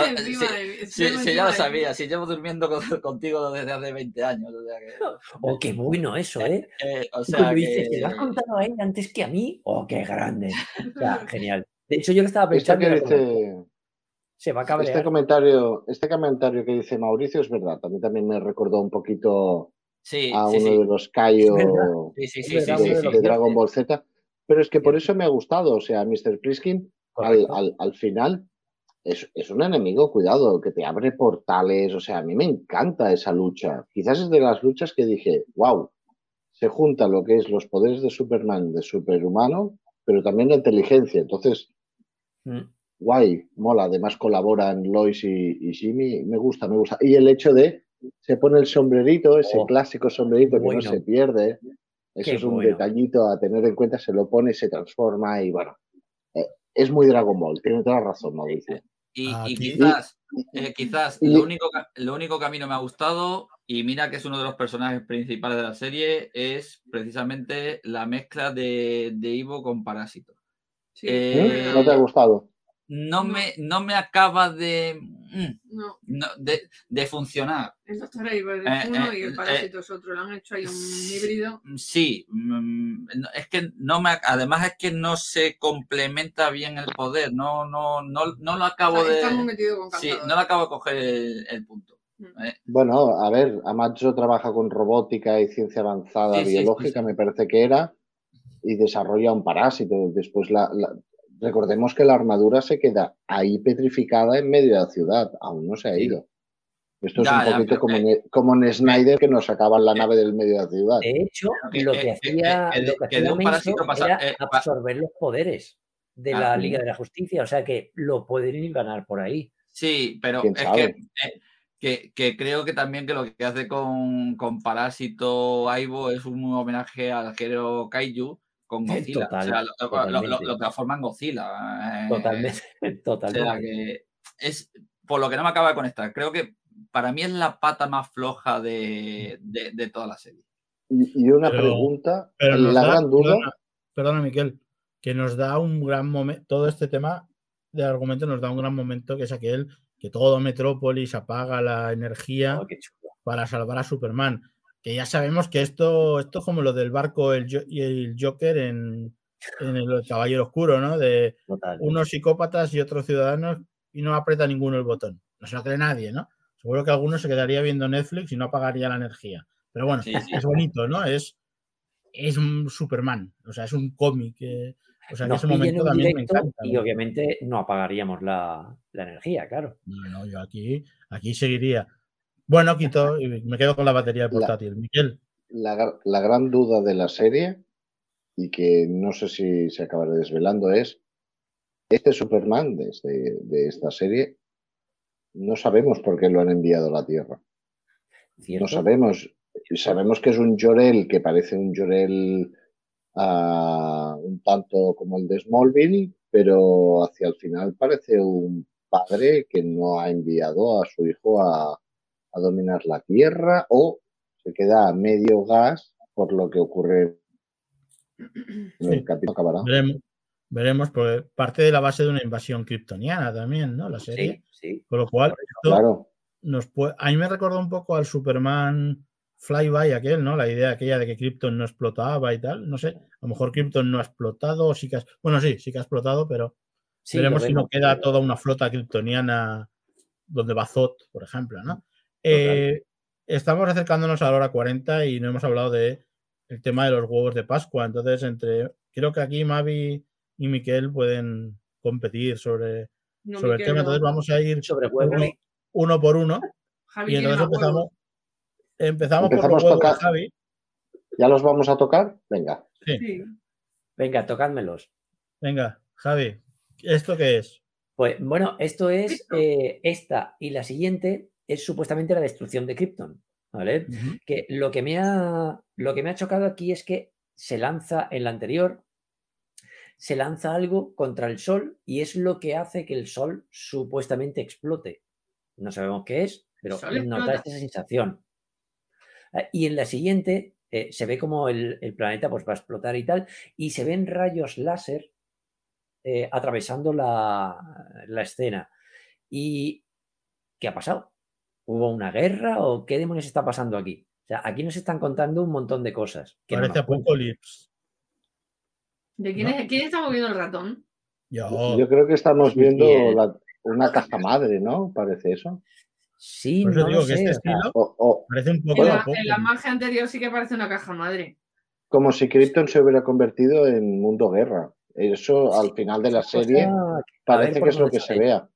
lo, sabía, si llevo durmiendo contigo desde hace 20 años. Oh, qué bueno eso, ¿eh? eh o sea, que... dices, ¿te lo has contado a él antes que a mí? Oh, qué grande. O sea, genial. De hecho, yo lo estaba pensando. se va a cabrear. Este comentario, este comentario que dice Mauricio es verdad. A mí también me recordó un poquito a uno de los Kaio de, Dragon Ball Z. Pero es que por eso me ha gustado. O sea, Mr. Pliskin al, final es, es, un enemigo, cuidado, que te abre portales. O sea, a mí me encanta esa lucha. Quizás es de las luchas que dije, wow, se junta lo que es los poderes de Superman, de superhumano, pero también la inteligencia. Entonces, mm. guay, mola. Además colaboran Lois y, Jimmy. Me gusta, me gusta. Y el hecho de se pone el sombrerito, ese oh, clásico sombrerito que no se pierde. Eso es un detallito a tener en cuenta. Se lo pone, se transforma y bueno, es muy Dragon Ball, tiene toda la razón, Mauricio. Y, ah, quizás, eh, quizás lo, único, lo único que a mí no me ha gustado, y mira que es uno de los personajes principales de la serie, es precisamente la mezcla de, de Ivo con Parásito. Eh, ¿No te ha gustado? No me, no me acaba de, mm, de, funcionar. El Doctor Ivo es eh, uno y el eh, Parásito es otro. Lo han hecho ahí un híbrido. Mm, sí, mm, es que no me, además es que no se complementa bien el poder. No, no, no, no lo acabo de. sí, no lo acabo de coger el, punto. ¿eh? Bueno, a ver, Amacho trabaja con robótica y ciencia avanzada biológica, me parece que era, y desarrolla un parásito. Después la, Recordemos que la armadura se queda ahí petrificada en medio de la ciudad, aún no se ha ido. Esto es un poquito como, en, como en Snyder que nos sacaban la nave del medio de la ciudad. De hecho, lo que hacía, era absorber los poderes de la Liga de la Justicia, o sea que lo pueden ganar por ahí. Sí, pero es eh, que, que, creo que también que lo que hace con, con Parásito Aibo es un homenaje al género Kaiju, con Godzilla. o sea, lo, transforma en Godzilla. Eh, totalmente. totalmente. que es por lo que no me acaba de conectar. Creo que para mí es la pata más floja de, de, toda la serie. Y, una pregunta, la gran duda. Perdona, Miquel, que nos da un gran momento, todo este tema de argumento nos da un gran momento que es aquel que todo Metrópolis apaga la energía oh, para salvar a Superman que ya sabemos que esto, esto es como lo del barco y el Joker en, el Caballero Oscuro, ¿no? De unos psicópatas y otros ciudadanos y no aprieta ninguno el botón. No se lo cree nadie, ¿no? Seguro que alguno se quedaría viendo Netflix y no apagaría la energía. Pero bueno, es bonito, ¿no? Es, es un Superman, o sea, es un cómic. o sea, en ese momento también me encanta. Y obviamente no apagaríamos la, la energía, claro. No, no, yo aquí, aquí seguiría. Bueno, quito y me quedo con la batería portátil. Miguel. La, gran duda de la serie, y que no sé si se acabará desvelando, es este Superman de, este, de esta serie, no sabemos por qué lo han enviado a la Tierra. No sabemos. Sabemos que es un Llorel que parece un Llorel ah, un tanto como el de Smallville, pero hacia el final parece un padre que no ha enviado a su hijo a, a dominar la Tierra o se queda a medio gas por lo que ocurre en el capítulo acabará. Veremos, veremos, porque parte de la base de una invasión kryptoniana también, ¿no? La serie. Sí, Con lo cual, claro. nos puede, a mí me recordó un poco al Superman Flyby aquel, ¿no? La idea aquella de que Krypton no explotaba y tal. No sé, a lo mejor Krypton no ha explotado, sí que bueno, sí, sí que ha explotado, pero veremos si no queda toda una flota kryptoniana donde va Zod, por ejemplo, ¿no? Eh, estamos acercándonos a la hora 40 y no hemos hablado de el tema de los huevos de Pascua. Entonces, entre creo que aquí Mavi y Miquel pueden competir sobre, No, sobre el tema. no. Entonces vamos a ir Sobre uno, por uno Javi y entonces huevos. empezamos, empezamos por los Empezamos juegos de Javi. ¿Ya los vamos a tocar? Venga. Sí. Venga, tocádmelos. Venga, Javi, ¿esto qué es? Pues bueno, esto es eh, esta y la siguiente es supuestamente la destrucción de Krypton. ¿Vale? Que lo que me ha, lo que me ha chocado aquí es que se lanza en la anterior, se lanza algo contra el Sol y es lo que hace que el Sol supuestamente explote. No sabemos qué es, pero nos da esa sensación. Ah, Y en la siguiente eh, se ve como el, el planeta pues, va a explotar y tal, y se ven rayos láser eh, atravesando la, la escena. ¿Y qué ha pasado? ¿Hubo una guerra o qué demonios está pasando aquí? O sea, aquí nos están contando un montón de cosas. Que no Parece cuentan. Apocalypse. ¿De quién, ¿No? es- quién está moviendo el ratón? Yo, Yo creo que estamos Sí, viendo la- una caja madre, ¿no? Parece eso. Sí, por eso no digo lo que sé, este estilo O, o parece un poco En la, en la magia anterior sí que parece una caja madre. como si Krypton se hubiera convertido en mundo guerra. Eso al final de la cosa serie parece que es lo que se vea.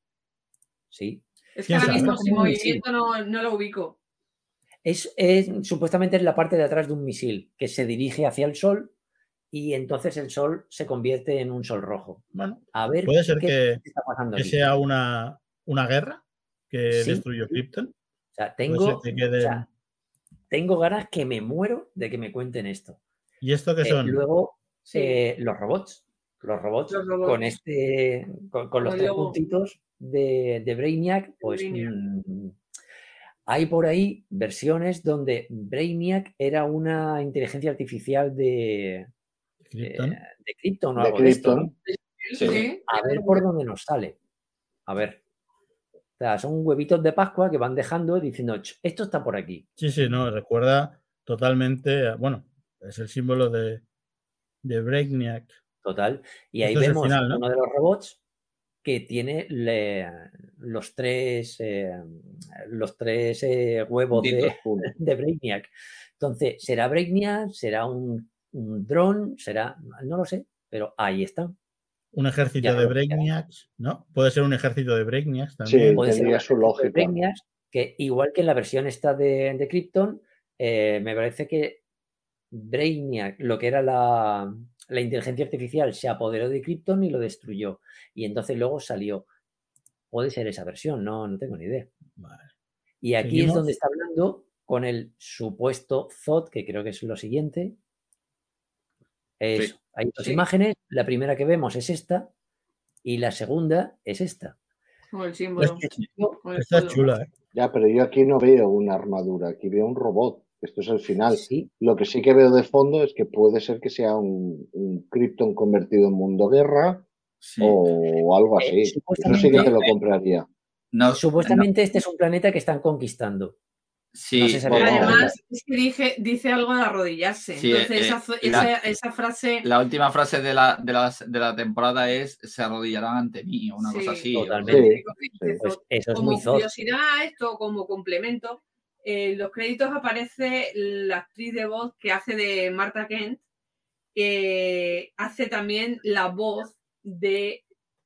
Sí. Es que ¿Quién ahora mismo sin movimiento no, no lo ubico. Es, es- supuestamente es la parte de atrás de un misil que se dirige hacia el sol y entonces el sol se convierte en un sol rojo. Bueno, A ver puede ser qué que, está pasando que aquí. sea una, una guerra que Sí, destruyó. Krypton. O sea, tengo, o sea, tengo ganas que me muero de que me cuenten esto. ¿Y esto qué Eh, son? luego, Sí. eh, los robots. Los robots, Los robots. con este, con, con los tres puntitos de, de Brainiac, pues Brainiac. mm, hay por ahí versiones donde Brainiac era una inteligencia artificial de, Krypton. eh, de Krypton o De algo de esto, ¿no? Sí. A ver por dónde nos sale. A ver. O sea, son huevitos de Pascua que van dejando diciendo, "Ch, esto está por aquí. Sí, sí, no, recuerda totalmente, a- bueno, es el símbolo de, de Brainiac. Total. Y ahí Esto vemos final, ¿no? uno de los robots que tiene le- los tres, eh, los tres eh, huevos de, de Brainiac. Entonces, ¿será Brainiac? ¿Será un, un dron? ¿Será? No lo sé, pero ahí están. Un ejército Ya, de. Brainiacs, ¿no? Puede ser un ejército de Brainiacs Sí, también. Puede ser su lógica. Brainiacs, que igual que en la versión esta de, de Krypton, eh, me parece que Brainiac, lo que era la, la inteligencia artificial, se apoderó de Krypton y lo destruyó. Y entonces luego salió. Puede ser esa versión, no, no tengo ni idea. Vale. Y aquí Seguimos. es donde está hablando con el supuesto Zod, que creo que es lo siguiente. Eso. Hay dos Sí. imágenes. La primera que vemos es esta y la segunda es esta. Con el símbolo. con el Esta es escudo. chula, ¿eh? Ya, pero yo aquí no veo una armadura, aquí veo un robot. Esto es el final. Sí, Lo que sí que veo de fondo es que puede ser que sea un, un Krypton convertido en mundo guerra Sí. o algo Eh, así. Eso sí que supuestamente- te lo compraría. No, Supuestamente este es un planeta que están conquistando. sí, no eh. Además, es que dije- dice algo de arrodillarse. Sí, Entonces, eh, esa, fu- la- esa- esa frase. la última frase de la, de, la, de la temporada es se arrodillarán ante mí o una cosa Sí, así. totalmente. Sí. Pues Zod. eso es como muy curiosidad esto, como complemento, en los créditos aparece la actriz de voz que hace de Marta Kent, que hace también la voz de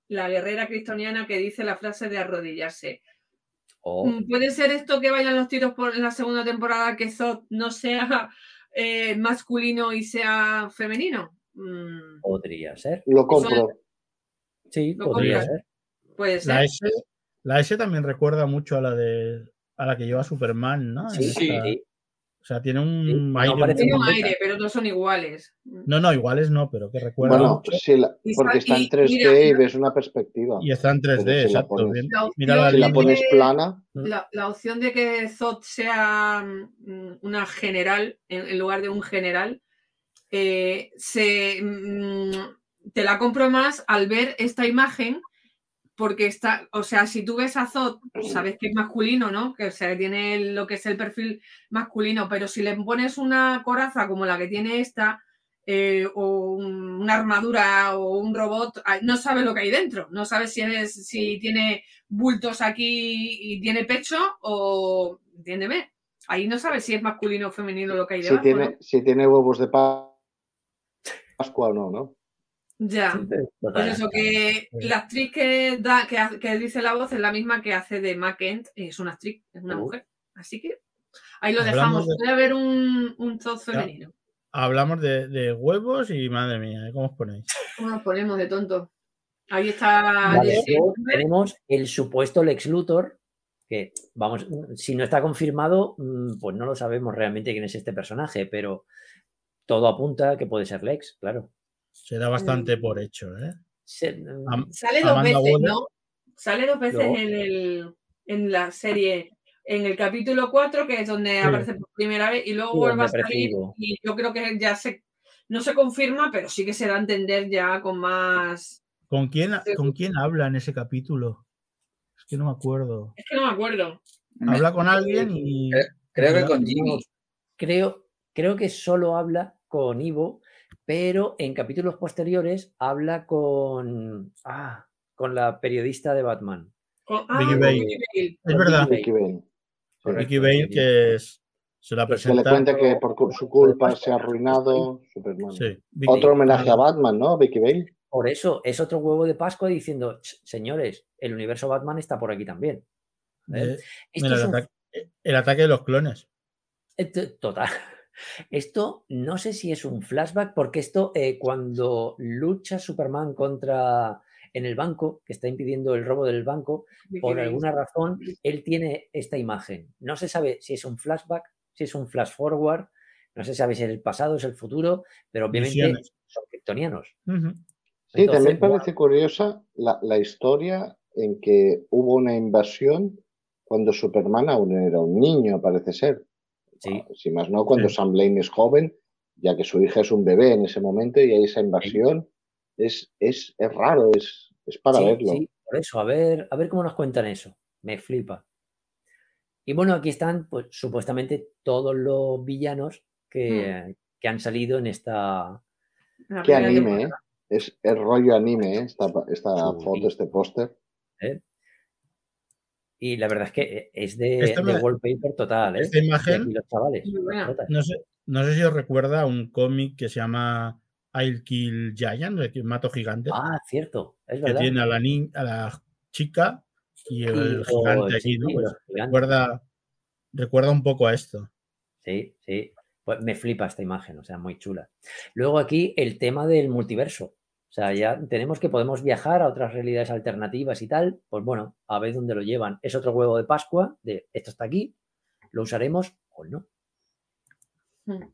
la guerrera cristoniana que dice la frase de arrodillarse. O Mm, ¿Puede ser esto que vayan los tiros por en la segunda temporada que Zod no sea eh, masculino y sea femenino? Mm, podría ser. Lo compro. Sí, Lo podría compras. ser. puede ser. La S, la S también recuerda mucho a la de a la que lleva Superman, ¿no? Sí, sí. O sea, tiene un Sí, no aire. muy- Tiene un aire, pero no son iguales. No, no, iguales no, pero que recuerda Bueno, mucho. sí, la- porque está en y 3D mira, y ves una perspectiva. Y está en 3D, Como si la exacto. pones- Mira la Si la pones de- plana, La, la opción de que Zod sea mm, una general en, en lugar de un general, eh, se, mm, te la compro más al ver esta imagen, porque está, o sea, si tú ves a Zod, sabes que es masculino, ¿no? Que o sea, tiene lo que es el perfil masculino, pero si le pones una coraza como la que tiene esta, eh, o un- una armadura o un robot, ah, no sabes lo que hay dentro, no sabes si, es, si tiene bultos aquí y tiene pecho o, entiéndeme, ahí no sabes si es masculino o femenino lo que hay si debajo. tiene, ¿no? si tiene huevos de pa- Pascua o no, ¿no? Ya. Pues eso, que la actriz que, da, que, dice la voz es la misma que hace de Ma Kent, es una actriz, es una Uh. mujer. Así que ahí lo Hablamos dejamos. de- Puede haber un, un top femenino. Hablamos de, de huevos y madre mía, ¿eh? ¿cómo os ponéis? ¿Cómo nos ponemos de tonto? Ahí está Vale, tenemos el supuesto Lex Luthor, que vamos, si no está confirmado, mm, pues no lo sabemos realmente quién es este personaje, pero todo apunta a que puede ser Lex, claro. Se da bastante por hecho, ¿eh? Se- Am- Sale dos Amanda veces, Waller. ¿no? Sale dos veces en, el, en la serie, en el capítulo 4, que es donde Sí. aparece por primera vez, y luego Sí, vuelve a salir. Y yo creo que ya se, no se confirma, pero sí que se da a entender ya con más. ¿Con quién, Sí. ¿Con quién habla en ese capítulo? Es que no me acuerdo. Es que no me acuerdo. Habla con alguien y. Eh, Creo que con Jimmy. creo, creo que solo habla con Ivo, pero en capítulos posteriores habla con, ah, con la periodista de Batman. Con- Vicky Bale. Vicky Bale. Es verdad. Vicky Bale. Vicky Bale, que es, se la Que le presenta. cuenta que por su culpa se ha arruinado Superman. Sí, Vicky- Otro homenaje a Batman, ¿no? Vicky Bale. Por eso es otro huevo de Pascua diciendo, "Ch, señores, el universo Batman está por aquí también. mira, es el, un- ataque, el ataque de los clones. total. Esto no sé si es un flashback, porque esto eh, cuando lucha Superman contra en el banco, que está impidiendo el robo del banco, por alguna razón, él tiene esta imagen. No se sabe si es un flashback, si es un flash forward, no se sabe si es el pasado, es el futuro, pero obviamente Visiones. son kryptonianos. Sí, Entonces, también parece curiosa la, la historia en que hubo una invasión cuando Superman aún era un niño, parece ser. Sí, Si más no, cuando Sí. Sam Blaine es joven, ya que su hija es un bebé en ese momento y hay esa invasión. Es, es, es raro, es, es para sí, verlo. sí, por eso, a ver, a ver cómo nos cuentan eso. Me flipa. Y bueno, aquí están, pues, supuestamente todos los villanos que, que han salido en esta. Qué anime, ¿eh? Es el rollo anime, ¿eh? esta, esta Sí. foto, este póster. ¿eh? Y la verdad es que es de, Esta de me- wallpaper total, ¿eh? esta imagen- los chavales. Los. No sé, no sé si os recuerda un cómic que se llama I'll Kill Giant, de que mato gigantes, Ah, cierto, es que tiene a la, ni- a la chica y el gigante aquí, sí, ¿no? Pues recuerda, recuerda un poco a esto. Sí, sí. Pues me flipa esta imagen, o sea, muy chula. Luego aquí el tema del multiverso. O sea, ya tenemos que podemos viajar a otras realidades alternativas y tal. Pues bueno, a ver dónde lo llevan. Es otro huevo de Pascua de esto está aquí, lo usaremos o no. Mm.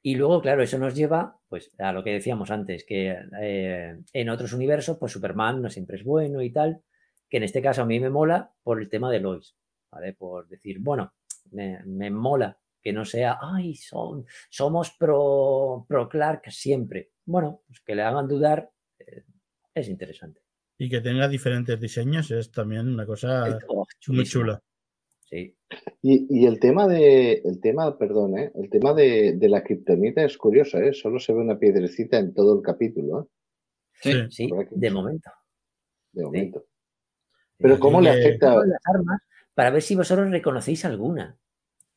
Y luego, claro, eso nos lleva pues a lo que decíamos antes, que eh, en otros universos, pues Superman no siempre es bueno y tal, que en este caso a mí me mola por el tema de Lois, ¿vale? Por decir, bueno, me, me mola que no sea, ay, son, somos pro, pro Clark siempre. Bueno, pues que le hagan dudar eh, es interesante. Y que tenga diferentes diseños es también una cosa oh, muy chula. Sí, Y, y el tema de, el tema, perdón, ¿eh? el tema de, de la kriptonita es curioso, ¿eh? Solo se ve una piedrecita en todo el capítulo, ¿eh? Sí. Sí. de momento. De momento. Pero. ¿cómo le afecta? Las armas para ver si vosotros reconocéis alguna.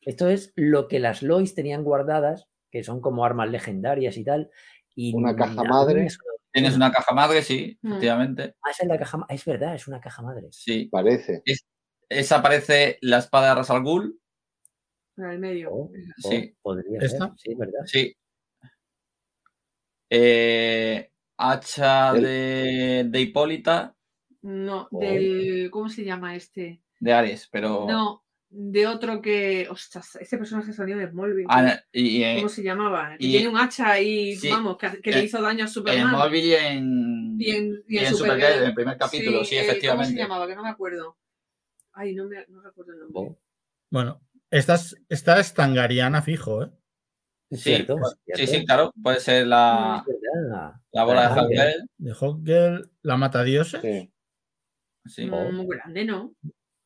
Esto es lo que las Lois tenían guardadas, que son como armas legendarias y tal. Y Una caja madre. Tienes una caja madre, sí, Mm. efectivamente. Ah, esa es la caja Es verdad, es una caja madre. Sí. Parece. Esa aparece la espada de Ras al Ghul. En el medio. Oh, oh, Sí. podría ¿Esta? ser, sí, verdad. Sí. Eh, hacha El- de, de Hipólita No, Oh. del. ¿Cómo se llama este? de Ares, pero. No, de otro que. Ostras, este personaje salió de Smallville. Ah, y, eh, ¿Cómo se llamaba? Que y- tiene un hacha y sí, vamos, que, que eh, le hizo daño a en Superman. móvil y en, y en, y y en en Supergirl. Supergirl, en el primer capítulo, sí, eh, ¿Cómo se efectivamente. llamaba? Que no me acuerdo. Ay, no, me, no recuerdo el nombre. Bueno, esta es, esta es tangariana fijo, ¿eh? Sí, cierto, pues, es sí, cierto. sí, claro. Puede ser la, la bola de Ah, Hawkgirl. De Hawkgirl, la matadioses, Sí, Sí. Mm, Muy grande, ¿no?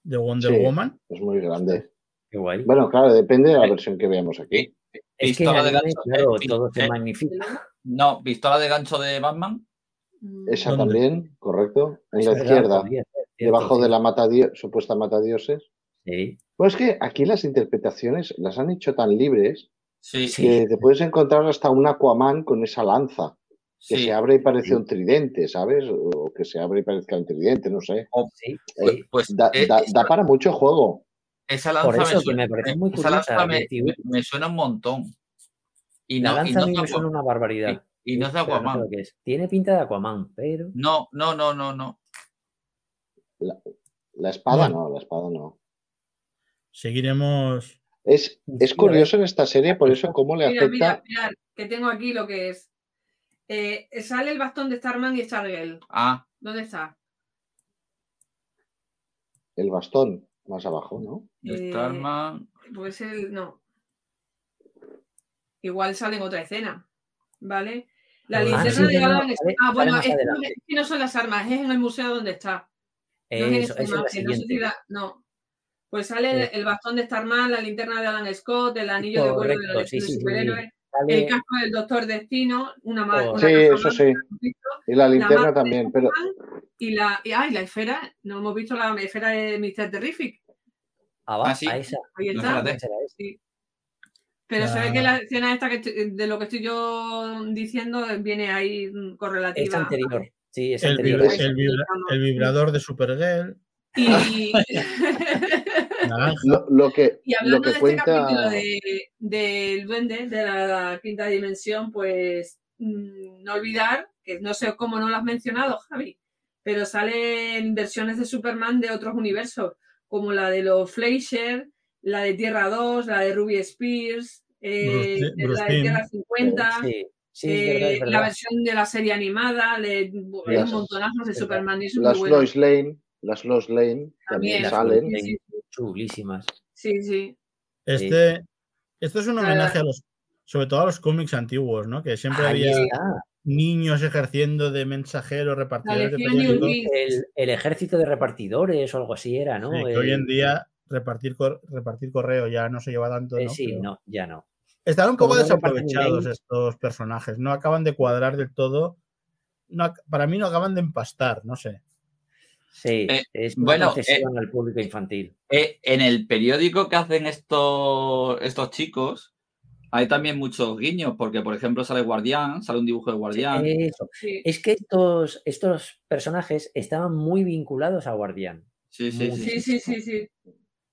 De Wonder Sí. Woman. es muy grande. Qué guay. Bueno, claro, depende de la Eh, versión que veamos aquí. es que en pistola de gancho, claro, eh, todo se eh, magnifica. No, pistola de gancho de Batman. Mm, Esa ¿Dónde? también, correcto. En Es la izquierda, debajo sí. de la supuesta matadioses. Sí, Pues es que aquí las interpretaciones las han hecho tan libres Sí, Sí. que te puedes encontrar hasta un Aquaman con esa lanza. Que Sí. se abre y parece un tridente, ¿sabes? O que se abre y parezca un tridente, no sé. O- Sí, Eh, sí. pues Da, eh, da- esa, da para mucho juego. esa Por lanza, eso me que suena, me parece muy esa lanza me, suena un montón. Y La no, y lanza a no mí es me suena una barbaridad. Y no es de no Aquaman. lo que es. Tiene pinta de Aquaman, pero No, no, no, no, no. La espada Bueno. no, la espada no. Seguiremos. Es, es curioso en esta serie, por eso, cómo le Mira, mira, afecta. mirad, que tengo aquí lo que es. Eh, sale el bastón de Starman y Stargirl. Ah, ¿Dónde está? El bastón más abajo, ¿no? Eh, Starman. Pues el. No. Igual sale en otra escena. ¿Vale? La Ah, linterna sí, de no, no, Ah, bueno, es, que no son las armas, es en el museo donde está. No es en eso, esta eso es la imagen, no. Pues sale Sí. el bastón de Starman, la linterna de Alan Scott, el anillo de vuelo de sí. Superhéroes, Sale- el casco del Doctor Destino, una más. Oh. Sí, eso sí. Y la linterna también, pero Y la, y, ay, la esfera, no hemos visto la esfera de Mr. Terrific. abajo, Ah, sí. Ahí está. Pero se ve La- que la escena esta que estoy- de lo que estoy yo diciendo viene ahí mm, correlativa. Es anterior. Sí, es El, anterior. vibra- el vibra- el vibrador de Supergirl. Y. lo, lo que, y lo hablando que de este cuenta. capítulo de- del duende, de la quinta dimensión, pues mm, no olvidar, que no sé cómo no lo has mencionado, Javi, pero salen versiones de Superman de otros universos, como la de los Fleischer, la de Tierra 2, la de Ruby Spears, eh, Bruce- Bruce la de. Tierra 50. Sí, sí, es eh, verdad, es la versión de la serie animada, un montonazo de Superman y es muy Las bueno. Lois Lane, las Lois Lane también, También. salen. Sí, sí, Chulísimas. Sí, sí. Este, esto es un homenaje a los, sobre todo a los cómics antiguos, ¿no? Que siempre Ahí había está. niños ejerciendo de mensajeros, repartidores de El, el ejército de repartidores o algo así era, ¿no? Sí, que hoy en día repartir, cor- repartir correo ya no se lleva tanto. eh, ¿no? sí, Pero no, ya no. Están un poco desaprovechados estos personajes. No acaban de cuadrar del todo. No, para mí no acaban de empastar, no sé. Sí, Eh, es una bueno, concesión al público infantil. Eh, en el periódico que hacen estos, estos chicos, hay también muchos guiños, porque por ejemplo sale Guardián, sale un dibujo de Guardián. Eso. sí. Es que estos, estos personajes estaban muy vinculados a Guardián. Sí, sí, sí. Sí, sí, sí, sí.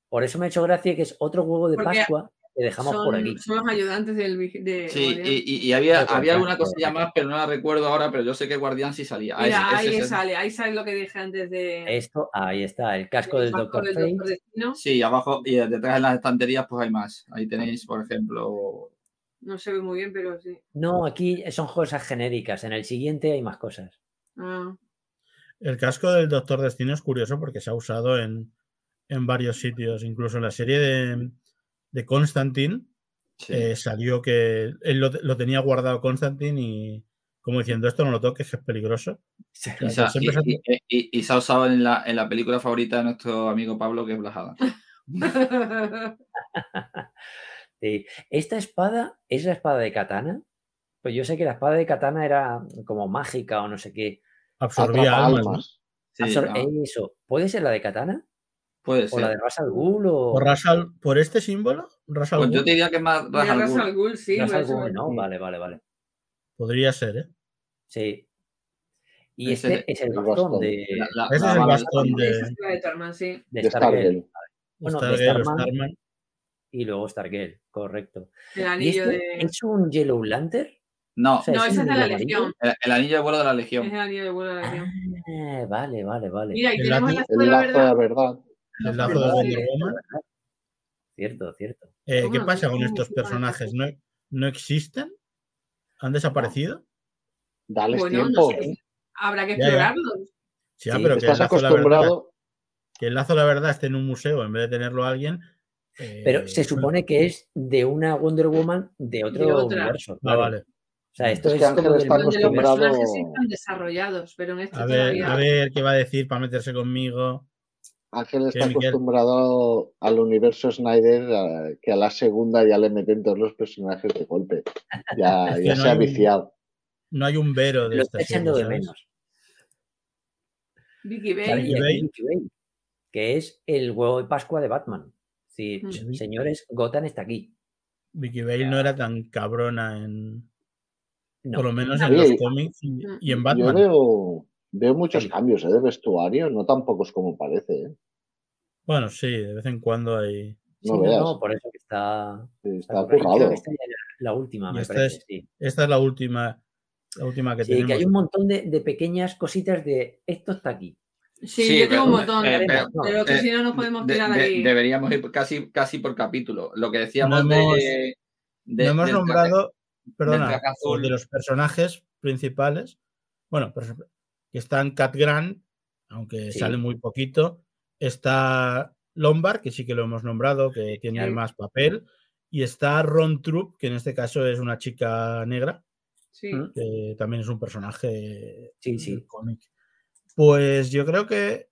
Por eso me ha hecho gracia que es otro huevo de Porque Pascua que dejamos por aquí. Son, son los ayudantes del de Sí, y, y- y había, había alguna cosilla más, pero no la recuerdo ahora, pero yo sé que Guardián sí salía. Ah, Mira, ese- ahí ese sale, ahí sale lo que dije antes de. Esto, ahí está, el casco del del casco Doctor del Fate. Doctor Destino. Sí, abajo y detrás en las estanterías pues hay más. Ahí tenéis, por ejemplo, No se ve muy bien, pero sí. No, aquí son cosas genéricas. En el siguiente hay más cosas. Ah, El casco del Doctor Destino es curioso porque se ha usado en, en varios sitios. Incluso en la serie de, de Constantine sí. eh, salió que él lo, lo tenía guardado Constantine y como diciendo esto no lo toques, que es peligroso. y, se, ha- siempre y- se- y- y- y se ha usado en la, en la película favorita de nuestro amigo Pablo, que es. Sí. Esta espada es la espada de katana. Pues yo sé que la espada de katana era como mágica o no sé qué. Absorbía almas. almas. Sí, Absor- ah, Eso. ¿Puede ser la de katana? Puede ¿O la de ser. Ras al Ghul? O... ¿Por, Ras al- por este símbolo? Ras al Pues yo te diría que es más Ra's al Ra's Ghul. al Ghul, sí. Ras al Ghul, es. ¿no? Sí. Vale, vale, vale. Podría ser, ¿eh? Sí. Y Ese este es el bastón de, La- la- Ese la es el bastón de, Esa es la de Starman, sí. de De Stargirl. Bueno, de Stargirl o Starman. Starman. Y luego Stargirl, correcto. El ¿Y anillo este de. es un Yellow Lantern? No, O sea, No, ¿es ese es de la? Legión. el, el anillo de vuelo de la Es Legión. el anillo de vuelo de la Legión. Ah, vale, vale, vale. Mira, y El tenemos el lazo- lazo de El la lazo de la verdad. El lazo de Wonder. Woman. Cierto, cierto. Eh, ¿Qué pasa con estos personajes? ¿No, ¿No existen? ¿Han desaparecido? Dales Bueno, no tiempo. sé. Habrá que explorarlos. Sí, ah, Sí, pero que el, Estás lazo de la verdad, acostumbrado. que el lazo la verdad esté en un museo en vez de tenerlo alguien. eh, Pero se bueno, supone que es de una Wonder Woman de otro De universo. ah, vale. O sea, esto Es es, que Ángel como está los personajes están desarrollados, pero en este A ver, todavía. a ver qué va a decir para meterse conmigo. Ángel está Miguel? acostumbrado al universo Snyder a- que a la segunda ya le meten todos los personajes de golpe. Ya, Es que ya no se ha hay un- viciado. No hay un vero de Lo esta está echando de menos. Vicky Bale, que es el huevo de Pascua de Batman. Sí, Mm. señores, Gotham está aquí. Vicky Bale no era tan cabrona en. No. Por lo menos en Sí. los cómics y, y en Yo Batman. veo, veo muchos Sí. cambios ¿eh? de vestuario, no tan pocos como parece. ¿eh? Bueno, sí, de vez en cuando hay. Sí, No no, veas. no, por eso que está, Está está que esta ya era la última, me esta parece, es- sí. Esta es la última, la última que Sí, tenemos. que hay un montón de, de pequeñas cositas de esto está aquí. Sí, Sí, yo tengo un montón. eh, pero, pero- que eh, si no nos podemos De- tirar de- ahí. deberíamos ir casi, casi por capítulo. Lo que decíamos No hemos- de, de- no hemos nombrado, perdona, de los personajes principales. Bueno, que están Cat Grant, aunque Sí. sale muy poquito. Está Lombard, que sí que lo hemos nombrado, que tiene Sí. más papel. Y está Ron Troop, que en este caso es una chica negra, Sí. Mm. que también es un personaje Sí, cómic. Pues yo creo que,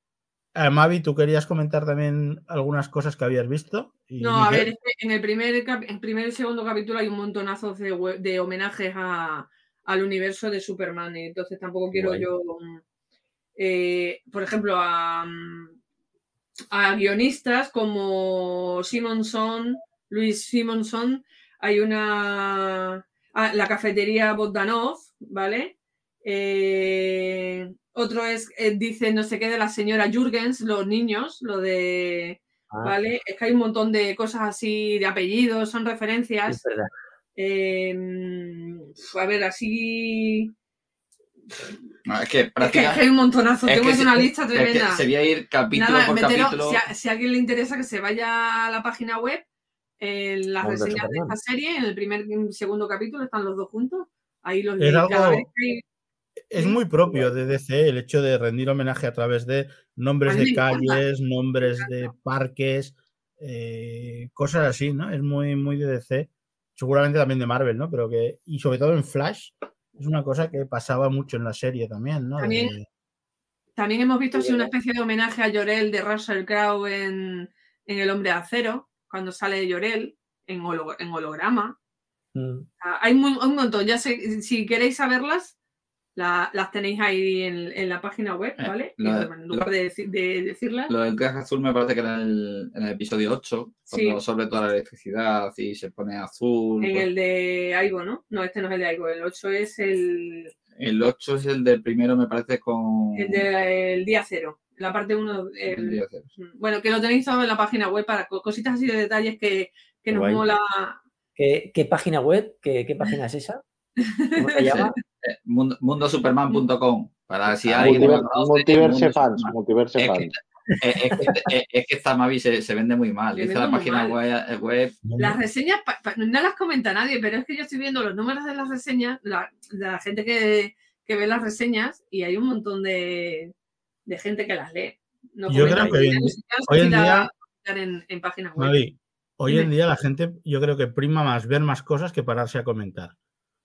eh, Mavi, tú querías comentar también algunas cosas que habías visto. y No, a ver, en el primer, en el primer y segundo capítulo hay un montonazo de homenajes a- al universo de Superman. Y entonces tampoco quiero Guay. yo. mm, eh, por ejemplo, a, mm, a guionistas como Simonson, Luis Simonson. Hay una. ah, la cafetería Bogdanov, ¿vale? Eh, otro es, eh, dice no sé qué de la señora Jürgens, los niños, lo de. Ah, ¿Vale? Es que hay un montón de cosas así, de apellidos, son es referencias. verdad. Eh, mm, a ver, así. No, es que Es que, prácticamente. es que hay un montonazo, es tengo que se- una lista es que tremenda. sería ir capítulo Nada, por meteros- capítulo. si, a, si a alguien le interesa que se vaya a la página web, en las Mundo reseñas de esta serie, en el primer y segundo capítulo están los dos juntos. Ahí los Es leí. Cada algo- vez que hay- Es muy propio de DC el hecho de rendir homenaje a través de nombres de calles, nombres de parques, eh, cosas así, ¿no? Es muy, muy de DC. Seguramente también de Marvel, ¿no? Pero que, y sobre todo en Flash, es una cosa que pasaba mucho en la serie también, ¿no? También- De- También hemos visto Sí, así una especie de homenaje a Llorel de Russell Crowe en, en El Hombre de Acero, cuando sale Llorel en, holo- en holograma. Mm. Hay muy- un montón. Ya sé, si queréis saberlas, la- las tenéis ahí en, en la página web, Eh, ¿vale? lo de- en lugar de, deci- de decirlas. Lo del traje azul me parece que era en el, en el episodio 8, cuando Sí. absorbe toda la electricidad y se pone azul. En pues- el de Aigo, ¿no? No, este no es el de Aigo. El 8 es el, El 8 es el del primero, me parece, con. el del día cero. La parte 1. el día cero. Bueno, que lo tenéis todo en la página web para co- cositas así de detalles que, que nos Guay. mola. ¿Qué, qué página web? ¿Qué, qué página es esa? ¿Cómo se llama? Eh, mundo- mundosuperman.com. Para si Ah, alguien. no Multiver- multiverse fans, multiverse Es que, fans. es, es que, es- es que esta Mavi se, se vende muy mal. Vende la muy página mal. web, web Las reseñas, pa- pa- no las comenta nadie, pero es que yo estoy viendo los números de las reseñas, la, de la gente que, que ve las reseñas, y hay un montón de, de gente que las lee. No Yo creo que hoy en- día- en, en páginas web. Mavi, hoy en día la gente, yo creo que prima más ver más cosas que pararse a comentar.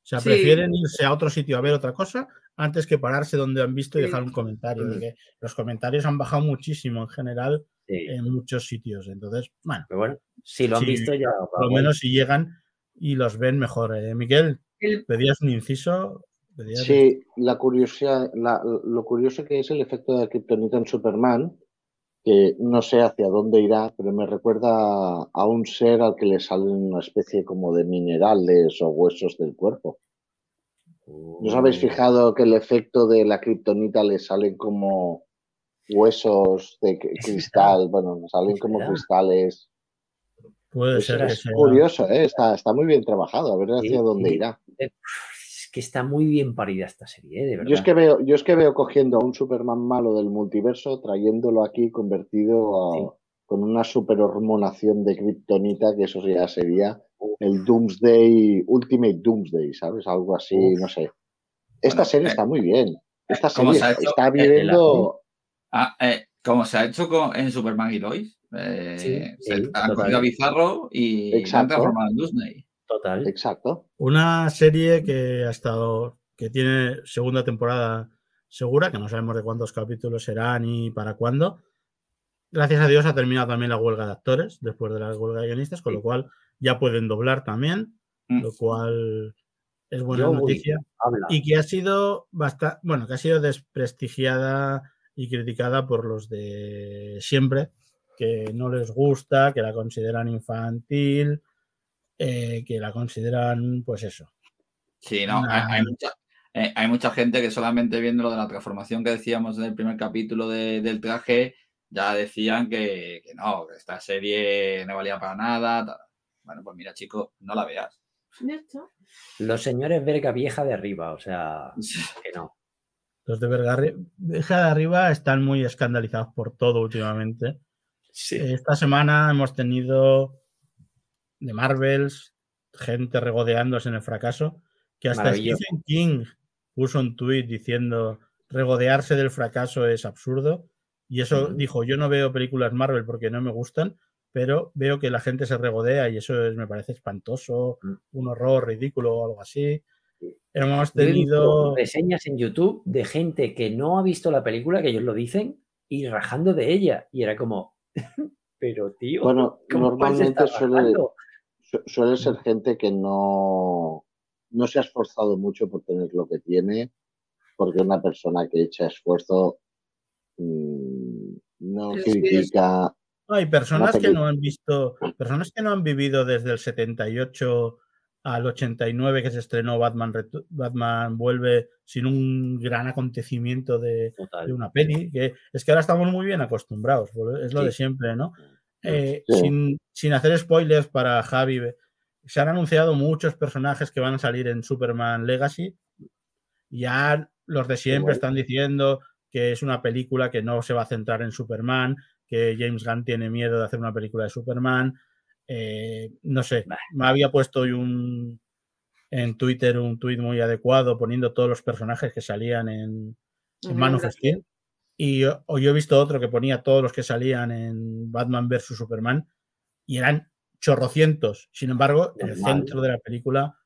O sea, Sí. prefieren irse a otro sitio a ver otra cosa antes que pararse donde han visto y Sí. dejar un comentario. Porque los comentarios han bajado muchísimo en general Sí, en muchos sitios. Entonces, bueno, pero bueno, si lo han visto ya. por lo menos si llegan y los ven mejor. Eh, Miguel, El- pedías un inciso. Pedías Sí, la curiosidad, la- lo curioso que es el efecto de Kryptonita en Superman, que no sé hacia dónde irá, pero me recuerda a un ser al que le salen una especie como de minerales o huesos del cuerpo. ¿No os habéis Uh, fijado que el efecto de la Kryptonita le salen como huesos de cristal? Bueno, le salen como cristales. Puede Es, ser que es curioso, ¿eh? está, está muy bien trabajado, a ver Sí, hacia dónde sí. irá. Que está muy bien parida esta serie, ¿eh? de verdad. Yo es que veo, yo es que veo cogiendo a un Superman malo del multiverso, trayéndolo aquí convertido a- Sí. con una superhormonación de kriptonita, que eso ya sería el Doomsday, Ultimate Doomsday, ¿sabes? Algo así, Uf. no sé. Esta Bueno, serie eh, está muy bien. Esta ¿cómo serie se ha está viviendo. Ah, eh, como se ha hecho con- en Superman y Lois. eh, Sí, se sí, total. cogido a Bizarro y lo han transformado en Disney. Total. Exacto. Una serie que ha estado, que tiene segunda temporada segura, que no sabemos de cuántos capítulos será ni para cuándo. Gracias a Dios ha terminado también la huelga de actores después de la huelga de guionistas, con lo cual ya pueden doblar también, Mm. lo cual es buena Yo noticia. Y que ha sido bastante, bueno, que ha sido desprestigiada y criticada por los de siempre, que no les gusta, que la consideran infantil, eh, que la consideran, pues eso. Sí, no, hay, mucha, eh, hay mucha gente que solamente viendo lo de la transformación que decíamos en el primer capítulo de- del traje, ya decían que, que no, que esta serie no valía para nada. tal. Bueno, pues mira, chico, no la veas. Los señores verga vieja de arriba, o sea, que no. Los de Vergarri- Verja de arriba están muy escandalizados por todo últimamente. Sí. Esta semana hemos tenido de Marvels, gente regodeándose en el fracaso, que hasta. Stephen King puso un tuit diciendo regodearse del fracaso es absurdo. Y eso dijo, yo no veo películas Marvel porque no me gustan, pero veo que la gente se regodea y eso es- me parece espantoso, Mm. un horror ridículo o algo así. Sí. Hemos tenido... reseñas en YouTube de gente que no ha visto la película, que ellos lo dicen, y rajando de ella. Y era como, pero tío, Bueno, ¿cómo puedes normalmente estar suele, rajando? Su- suele ser gente que no, no se ha esforzado mucho por tener lo que tiene, porque una persona que echa esfuerzo mm, no es es- critica. Hay personas que no han visto, personas que no han vivido desde el 78 al 89 que se estrenó Batman, Batman vuelve sin un gran acontecimiento de, una peli, que es que ahora estamos muy bien acostumbrados, es lo Sí. de siempre, ¿no? Eh, Sí. sin, sin hacer spoilers para Javi, se han anunciado muchos personajes que van a salir en Superman Legacy. Ya los de siempre están diciendo que es una película que no se va a centrar en Superman, que James Gunn tiene miedo de hacer una película de Superman. Eh, no sé, me había puesto hoy un en Twitter un tuit muy adecuado poniendo todos los personajes que salían en, en Man of. Steel. Y yo, o yo he visto otro que ponía todos los que salían en Batman vs Superman y eran chorrocientos. Sin embargo, el centro de la película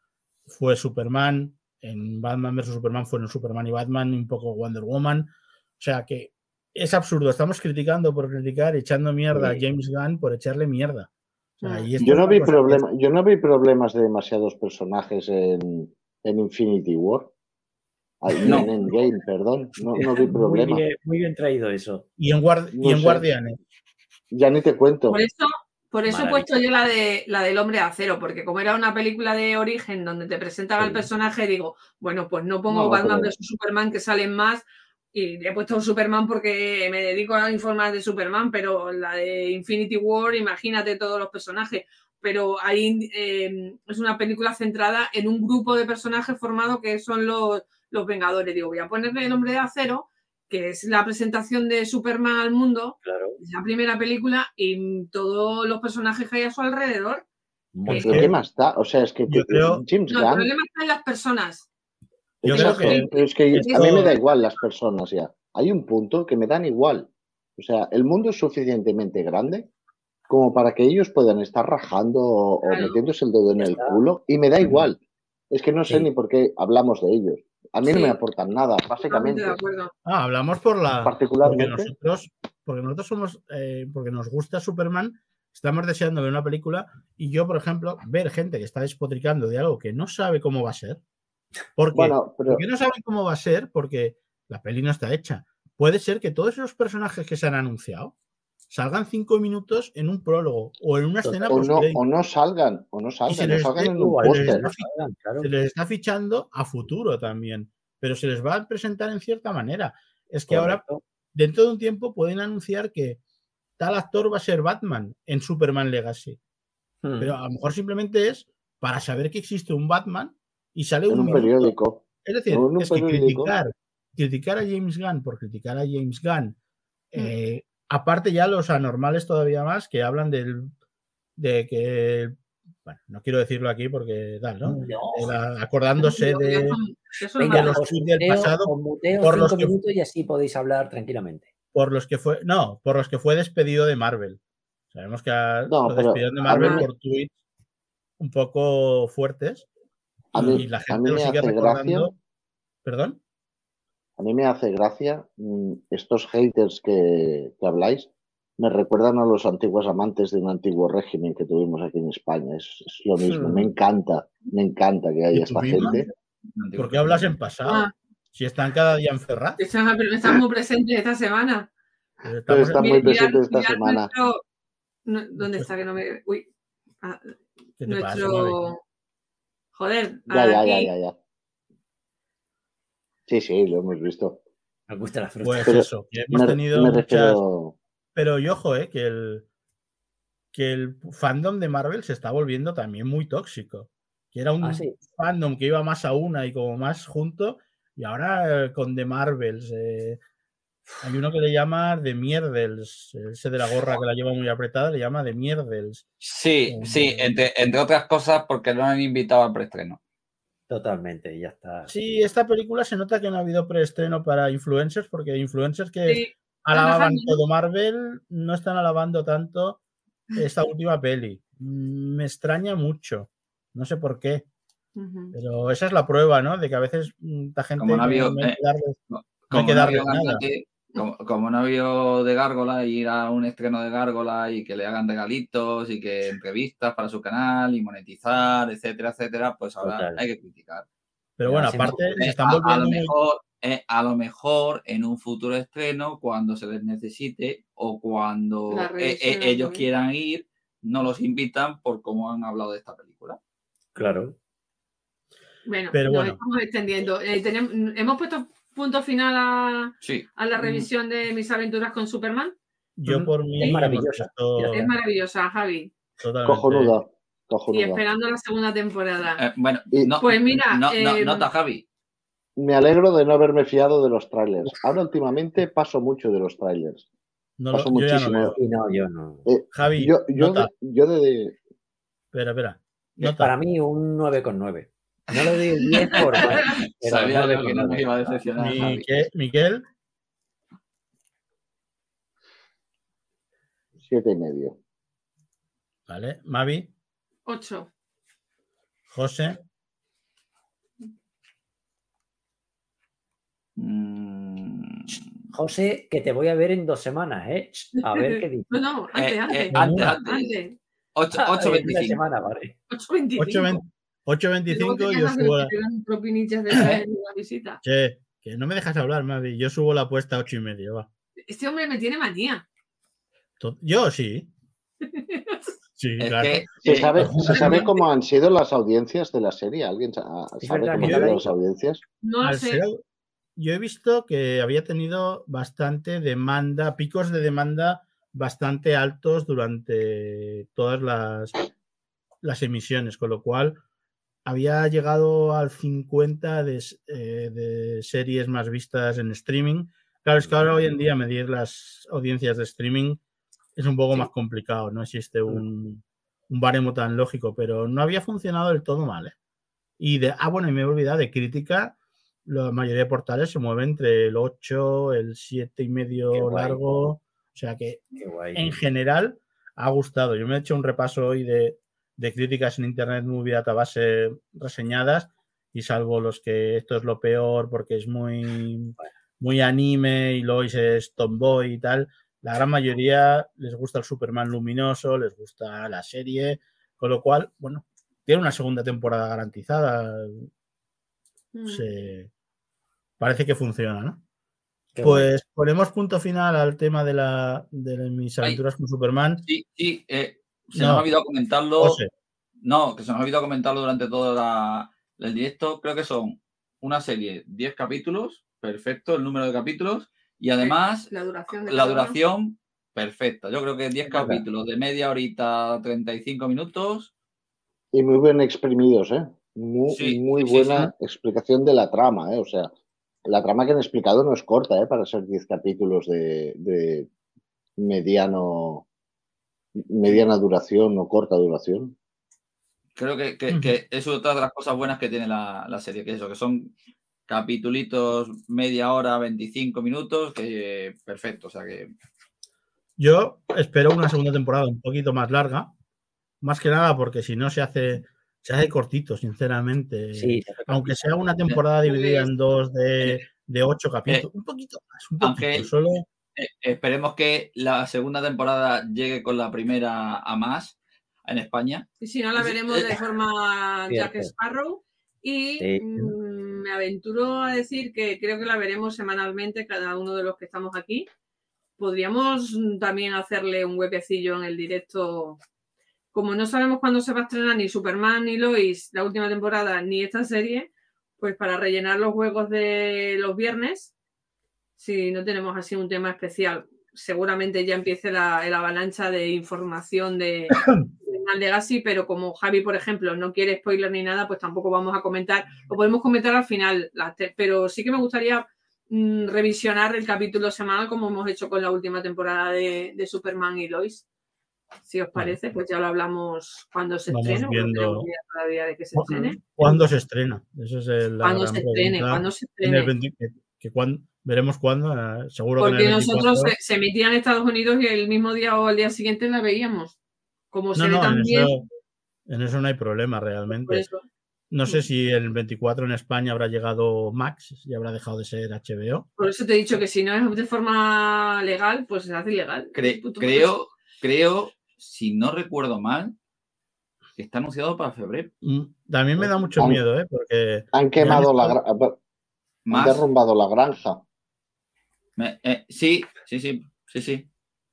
fue Superman. En Batman vs Superman fueron Superman y Batman, un poco Wonder Woman. O sea que es absurdo. Estamos criticando por criticar, echando mierda Sí. a James Gunn por echarle mierda. O sea, Mm. y Yo no vi que problema, yo no vi problemas de demasiados personajes en, en Infinity War. Ay, No. En Endgame, perdón. No, no vi Muy problema. bien, muy bien traído eso. Y en, Guard- y en. Guardianes. Ya ni te cuento. Por eso, por eso he puesto yo la de la del hombre de acero, porque como era una película de origen donde te presentaba el personaje, digo, bueno, pues no pongo No, Batman vs Superman que salen más. Y he puesto Superman porque me dedico a informar de Superman, pero la de Infinity War, imagínate todos los personajes. Pero ahí eh, es una película centrada en un grupo de personajes formado que son los, los Vengadores. Digo, voy a ponerle el hombre de acero, que es la presentación de Superman al mundo, Claro. es la primera película y todos los personajes que hay a su alrededor. Muy Es Pero que- ¿qué más da? O sea, es que yo creo- James No, el problema está en las personas. Yo creo Exacto, que pero es que a mí me da igual las personas ya. Hay un punto que me dan igual. O sea, el mundo es suficientemente grande como para que ellos puedan estar rajando o, metiéndose el dedo en el está. culo y me da igual. Es que no sé Sí. ni por qué hablamos de ellos. A mí no me aportan nada, básicamente. de acuerdo. Ah, hablamos por la. Porque Particularmente. nosotros, porque nosotros somos. eh, porque nos gusta Superman, estamos deseando ver una película. Y yo, por ejemplo, ver gente que está despotricando de algo que no sabe cómo va a ser. Porque, Bueno, pero porque no sabe cómo va a ser, porque la peli no está hecha. Puede ser que todos esos personajes que se han anunciado salgan cinco minutos en un prólogo o en una escena o no, post-crédito. o no salgan, o no salgan, se no les salgan en un se les claro. se les está fichando a futuro también, pero se les va a presentar en cierta manera. Es que ahora dentro de un tiempo pueden anunciar que tal actor va a ser Batman en Superman Legacy. Hmm. Pero a lo mejor simplemente es para saber que existe un Batman y sale En un, un periódico. Es decir, es que criticar, criticar a James Gunn por criticar a James Gunn, Mm. eh, aparte ya los anormales todavía más que hablan del de que bueno, no quiero decirlo aquí porque tal, ¿no? No. La- acordándose de, son Venga, de los os tweets del muteo, pasado muteo por los que- minutos y así podéis hablar tranquilamente. por los que fue, no, por los que fue despedido de Marvel. Sabemos que a- No, lo despidieron de Marvel mí- por tweets un poco fuertes y la gente lo sigue recordando. gracia. ¿Perdón? A mí me hace gracia mm, estos haters que, que habláis. Me recuerdan a los antiguos amantes de un antiguo régimen que tuvimos aquí en España. Es, es lo mismo. Me encanta, me encanta que haya ¿Y esta gente. ¿Por qué hablas en pasado? Ah, Si están cada día en Ferraz. están, están muy presentes esta semana. Pero estamos está en- muy Mirad- presente esta mirad semana. nuestro- no, ¿Dónde está que no me.? Uy. Ah, ¿Qué te pasa, Mavi? nuestro. Joder. Ya, ya, ya, ya. Sí, sí, lo hemos visto. Nos gusta la fruta. Pues Pero eso, que hemos Me, tenido me muchas. refiero. Pero y ojo, eh, que el, que el fandom de Marvel se está volviendo también muy tóxico. Que era un Ah, sí. fandom que iba más a una y como más junto, y ahora eh, con The Marvels. eh, hay uno que le llama The Mierdels, ese de la gorra que la lleva muy apretada, le llama The Mierdels. Sí, sí, Hombre. entre, entre otras cosas porque no han invitado al preestreno. Totalmente, y ya está. Sí, esta película se nota que no ha habido preestreno para influencers, porque influencers que Sí, alababan todo Marvel no están alabando tanto esta última peli. Mm, Me extraña mucho. No sé por qué, pero esa es la prueba, ¿no? De que a veces mm, esta gente Como no ha habido, no hay eh, que No hay no, darle había nada. Como, como no había de Gárgola, ir a un estreno de Gárgola y que le hagan regalitos y que entrevistas para su canal y monetizar, etcétera, etcétera, pues ahora Total. hay que criticar. Pero Ya, bueno, aparte Eh, se están a, lo mejor, eh, a lo mejor en un futuro estreno, cuando se les necesite o cuando eh, eh, ellos también. quieran ir, no los invitan por cómo han hablado de esta película. Claro. Bueno, Pero nos bueno. estamos extendiendo. Eh, tenemos- hemos puesto punto final a, Sí. a la Mm. revisión de mis aventuras con Superman. Yo por mí Es maravillosa. Es maravillosa, Javi. totalmente- Cojonuda. Y Cojonuda. esperando la segunda temporada. Eh, bueno, Y- no, Pues mira, no- no- eh, nota, Javi. Me alegro de no haberme fiado de los trailers. Ahora últimamente paso mucho de los trailers. no lo- paso yo ya no muchísimo. veo. Y no, yo no. Javi, Yo, yo, nota. de, yo de- Espera, espera. Nota. Para mí un 9,9. No le doy el 10 por mal, pero Sabía yo que no 9,9. me iba a decepcionar. Miquel, Miquel, siete y medio. ¿vale? Mavi, Ocho. José, Mm, José, que te voy a ver en dos semanas, ¿eh? A ver qué dices. No, no, antes, eh, antes. eh, antes, antes. antes. Ocho- Ah, en una 8.25. semana, vale. 8.25. 8.25 Y yo subo la... de que visita. Che, no me dejas hablar, Mavi. Yo subo la apuesta a 8 y medio, va. Este hombre me tiene manía. Yo sí. Sí, Es claro. que, ¿Se eh, sabe, ¿Se sabe cómo han sido las audiencias de la serie? ¿Alguien sabe verdad cómo han sido las audiencias? No lo sé. ser- yo he visto que había tenido bastante demanda, picos de demanda bastante altos durante todas las, las emisiones, con lo cual había llegado al 50 de, eh, de series más vistas en streaming. Claro, es que ahora hoy en día medir las audiencias de streaming es un poco más complicado, no existe un, un baremo tan lógico, pero no había funcionado del todo mal. ¿eh? Y de, ah, bueno, y me he olvidado de crítica, la mayoría de portales se mueven entre el 8, el 7 y medio largo, o sea que en general ha gustado. Yo me he hecho un repaso hoy de, de críticas en Internet Movie Database reseñadas y salvo los que esto es lo peor porque es muy, muy anime y Lois es tomboy y tal, la gran mayoría les gusta el Superman luminoso, les gusta la serie, con lo cual, bueno, tiene una segunda temporada garantizada. Mm. Se... Parece que funciona, ¿no? Qué. Pues ponemos punto final al tema de, la, de mis Ay. aventuras con Superman. sí, sí, eh, se No. nos ha olvidado comentarlo. José, No, que se nos ha olvidado comentarlo durante todo la- el directo. Creo que son una serie, 10 capítulos, perfecto el número de capítulos, y además La duración de la cada uno. duración, perfecta. Yo creo que 10 Es verdad. capítulos de media horita, 35 minutos. Y muy bien exprimidos, ¿eh? Muy, Sí, muy sí, sí, buena explicación de la trama, ¿eh? O sea, la trama que han explicado no es corta, ¿eh? Para ser 10 capítulos de, de mediano mediana duración o corta duración. Creo que, que- que es otra de las cosas buenas que tiene la, la serie, que eso, que son capitulitos media hora, 25 minutos, que perfecto. O sea que yo espero una segunda temporada un poquito más larga, más que nada porque si no se hace, se hace cortito, sinceramente. Sí, Aunque sea una temporada dividida en dos de, de ocho capítulos, un poquito más, un poquito, aunque- solo eh, esperemos que la segunda temporada llegue con la primera a más en España. Y si no, la veremos eh, de forma Jack. Sparrow. Y Sí. mm, me aventuro a decir que creo que la veremos semanalmente cada uno de los que estamos aquí. Podríamos también hacerle un huequecillo en el directo. Como no sabemos cuándo se va a estrenar ni Superman ni Lois, la última temporada, ni esta serie, pues para rellenar los juegos de los viernes, si no tenemos así un tema especial, seguramente ya empiece la, el avalancha de información de, de Legacy, pero como Javi, por ejemplo, no quiere spoiler ni nada, pues tampoco vamos a comentar. Lo podemos comentar al final, pero sí que me gustaría mm, revisionar el capítulo semanal como hemos hecho con la última temporada de, de Superman y Lois. Si os parece, pues ya lo hablamos cuando se Vamos estrene. viendo- todavía de que se estrene. ¿Cuándo se estrena? Esa es el- Cuando gran se estrene, cuando se En el estrene. 20 que- que cuándo- veremos cuándo, eh, seguro que en Porque el nosotros 24. se, se emitían en Estados Unidos y el mismo día o al día siguiente la veíamos. Como se No, ve no, en también, eso, en eso no hay problema por realmente. eso. No sé si el 24 en España habrá llegado Max y habrá dejado de ser HBO. Por eso te he dicho que si no es de forma legal, pues se hace ilegal. Cre- creo, creo, si no recuerdo mal, que está anunciado para febrero. Mm, También me da mucho Vamos. miedo, ¿eh? Porque Han quemado la han derrumbado la granja. Me- eh, sí, sí, sí, sí, sí.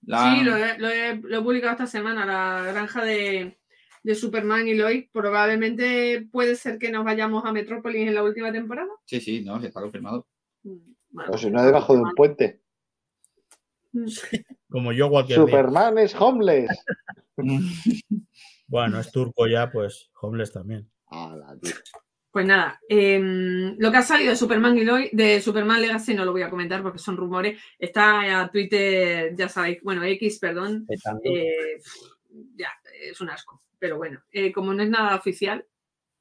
La- Sí, lo he, lo he- lo he publicado esta semana, la granja de, de Superman y Lois. Probablemente puede ser que nos vayamos a Metrópolis en la última temporada. sí, sí, no, está confirmado. Mm, bueno, O si no, debajo de un puente. mm, como yo cualquier día. Superman es homeless. Bueno, es turco ya, pues homeless también. Ala, tío. Pues nada, em, lo que ha salido de Superman y Lois, de Superman Legacy no lo voy a comentar porque son rumores. Está a Twitter, ya sabéis, bueno, X, perdón, eh, ya, es un asco. Pero bueno, eh, como no es nada oficial,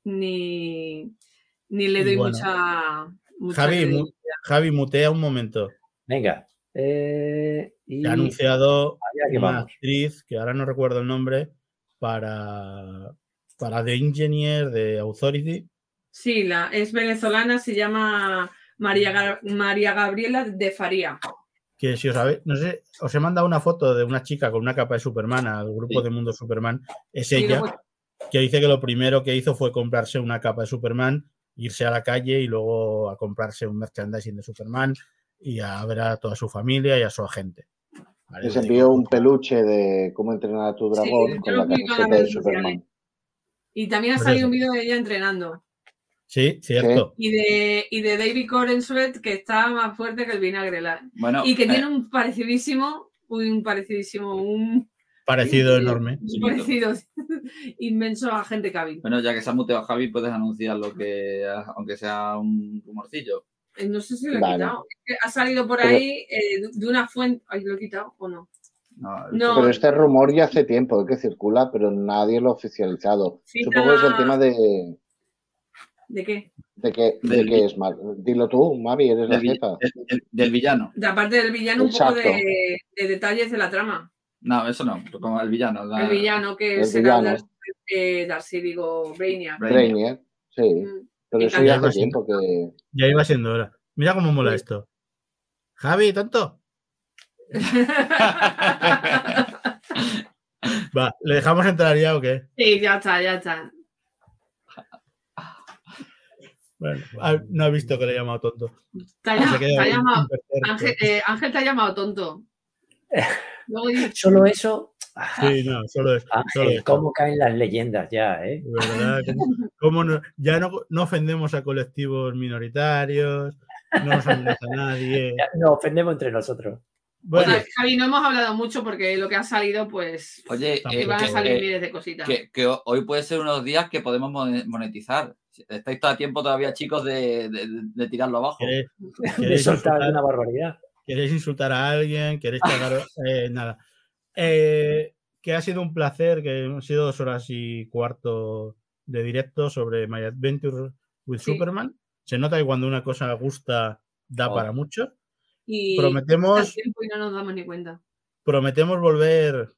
ni, ni le doy bueno. mucha, mucha Javi, mu-. Javi, mutea un momento. Venga. eh, y ha anunciado allá que una vamos. actriz, que ahora no recuerdo el nombre, para, para The Engineer de Authority. Sí, la, es venezolana, se llama María, María Gabriela de Faría. Que si os sabéis, no sé, os he mandado una foto de una chica con una capa de Superman al grupo Sí. de Mundo Superman. Es ella que dice que lo primero que hizo fue comprarse una capa de Superman, irse a la calle y luego a comprarse un merchandising de Superman y a ver a toda su familia y a su agente. Vale, Les envió un peluche de cómo entrenar a tu dragón con la camiseta de. Superman. Y también ha Por salido un vídeo de ella entrenando. Sí, cierto. Y de, y de David Corenswet, que está más fuerte que el vinagre. la- Bueno, y que eh, tiene un parecidísimo, un parecidísimo, un, Parecido Sí. enorme. parecido inmenso a gente Cavill. bueno, ya que se ha muteado Javi, puedes anunciar lo que, aunque sea un rumorcillo. Eh, No sé si lo he Vale. quitado. Ha salido por Pero- ahí eh, de- de una fuente. Ay, ¿lo he quitado o no? No, No. Pero este rumor ya hace tiempo que circula, pero nadie lo ha oficializado. Cita- Supongo que es el tema de, ¿De qué? de que, de que es mal. Dilo tú, Mavi, eres la del, jefa. del- villano. De aparte del villano, un poco Exacto. de, de detalles de la trama. No, eso no, como el villano. la- El villano que El será villano. Darcy, eh, Darcy, digo, Brainiac. Sí. Mm. Pero eso ya hace tiempo que. Ya iba siendo hora. Mira cómo mola Sí. esto. Javi, tonto. Va, ¿le dejamos entrar ya o qué? sí, ya está, ya está. Bueno, ah, no ha visto que le he llamado tonto. Te ha, Se llam- queda te ha ahí llamado, impertérrito. Ángel, eh, Ángel te ha llamado tonto. Solo eso. Sí, no, solo es. Solo Ángel, es. cómo caen las leyendas ya, ¿eh? Verdad, ¿cómo- cómo no- ya no, no ofendemos a colectivos minoritarios, no ofendemos a nadie. Nos ofendemos entre nosotros. Bueno, Javi, no hemos hablado mucho porque lo que ha salido, pues, Oye, eh, que van a salir eh, miles de cositas. que- que hoy puede ser unos días que podemos mon- monetizar. Estáis todo a tiempo todavía, chicos, de, de- de tirarlo abajo. ¿queréis, De soltar insultar, alguna barbaridad. queréis insultar a alguien? ¿Queréis cagar? Eh, nada. Eh, que ha sido un placer, que han sido dos horas y cuarto de directo sobre My Adventure with Sí. Superman. Se nota que cuando una cosa gusta da Oh. para mucho. y prometemos- y no nos damos ni cuenta. Prometemos volver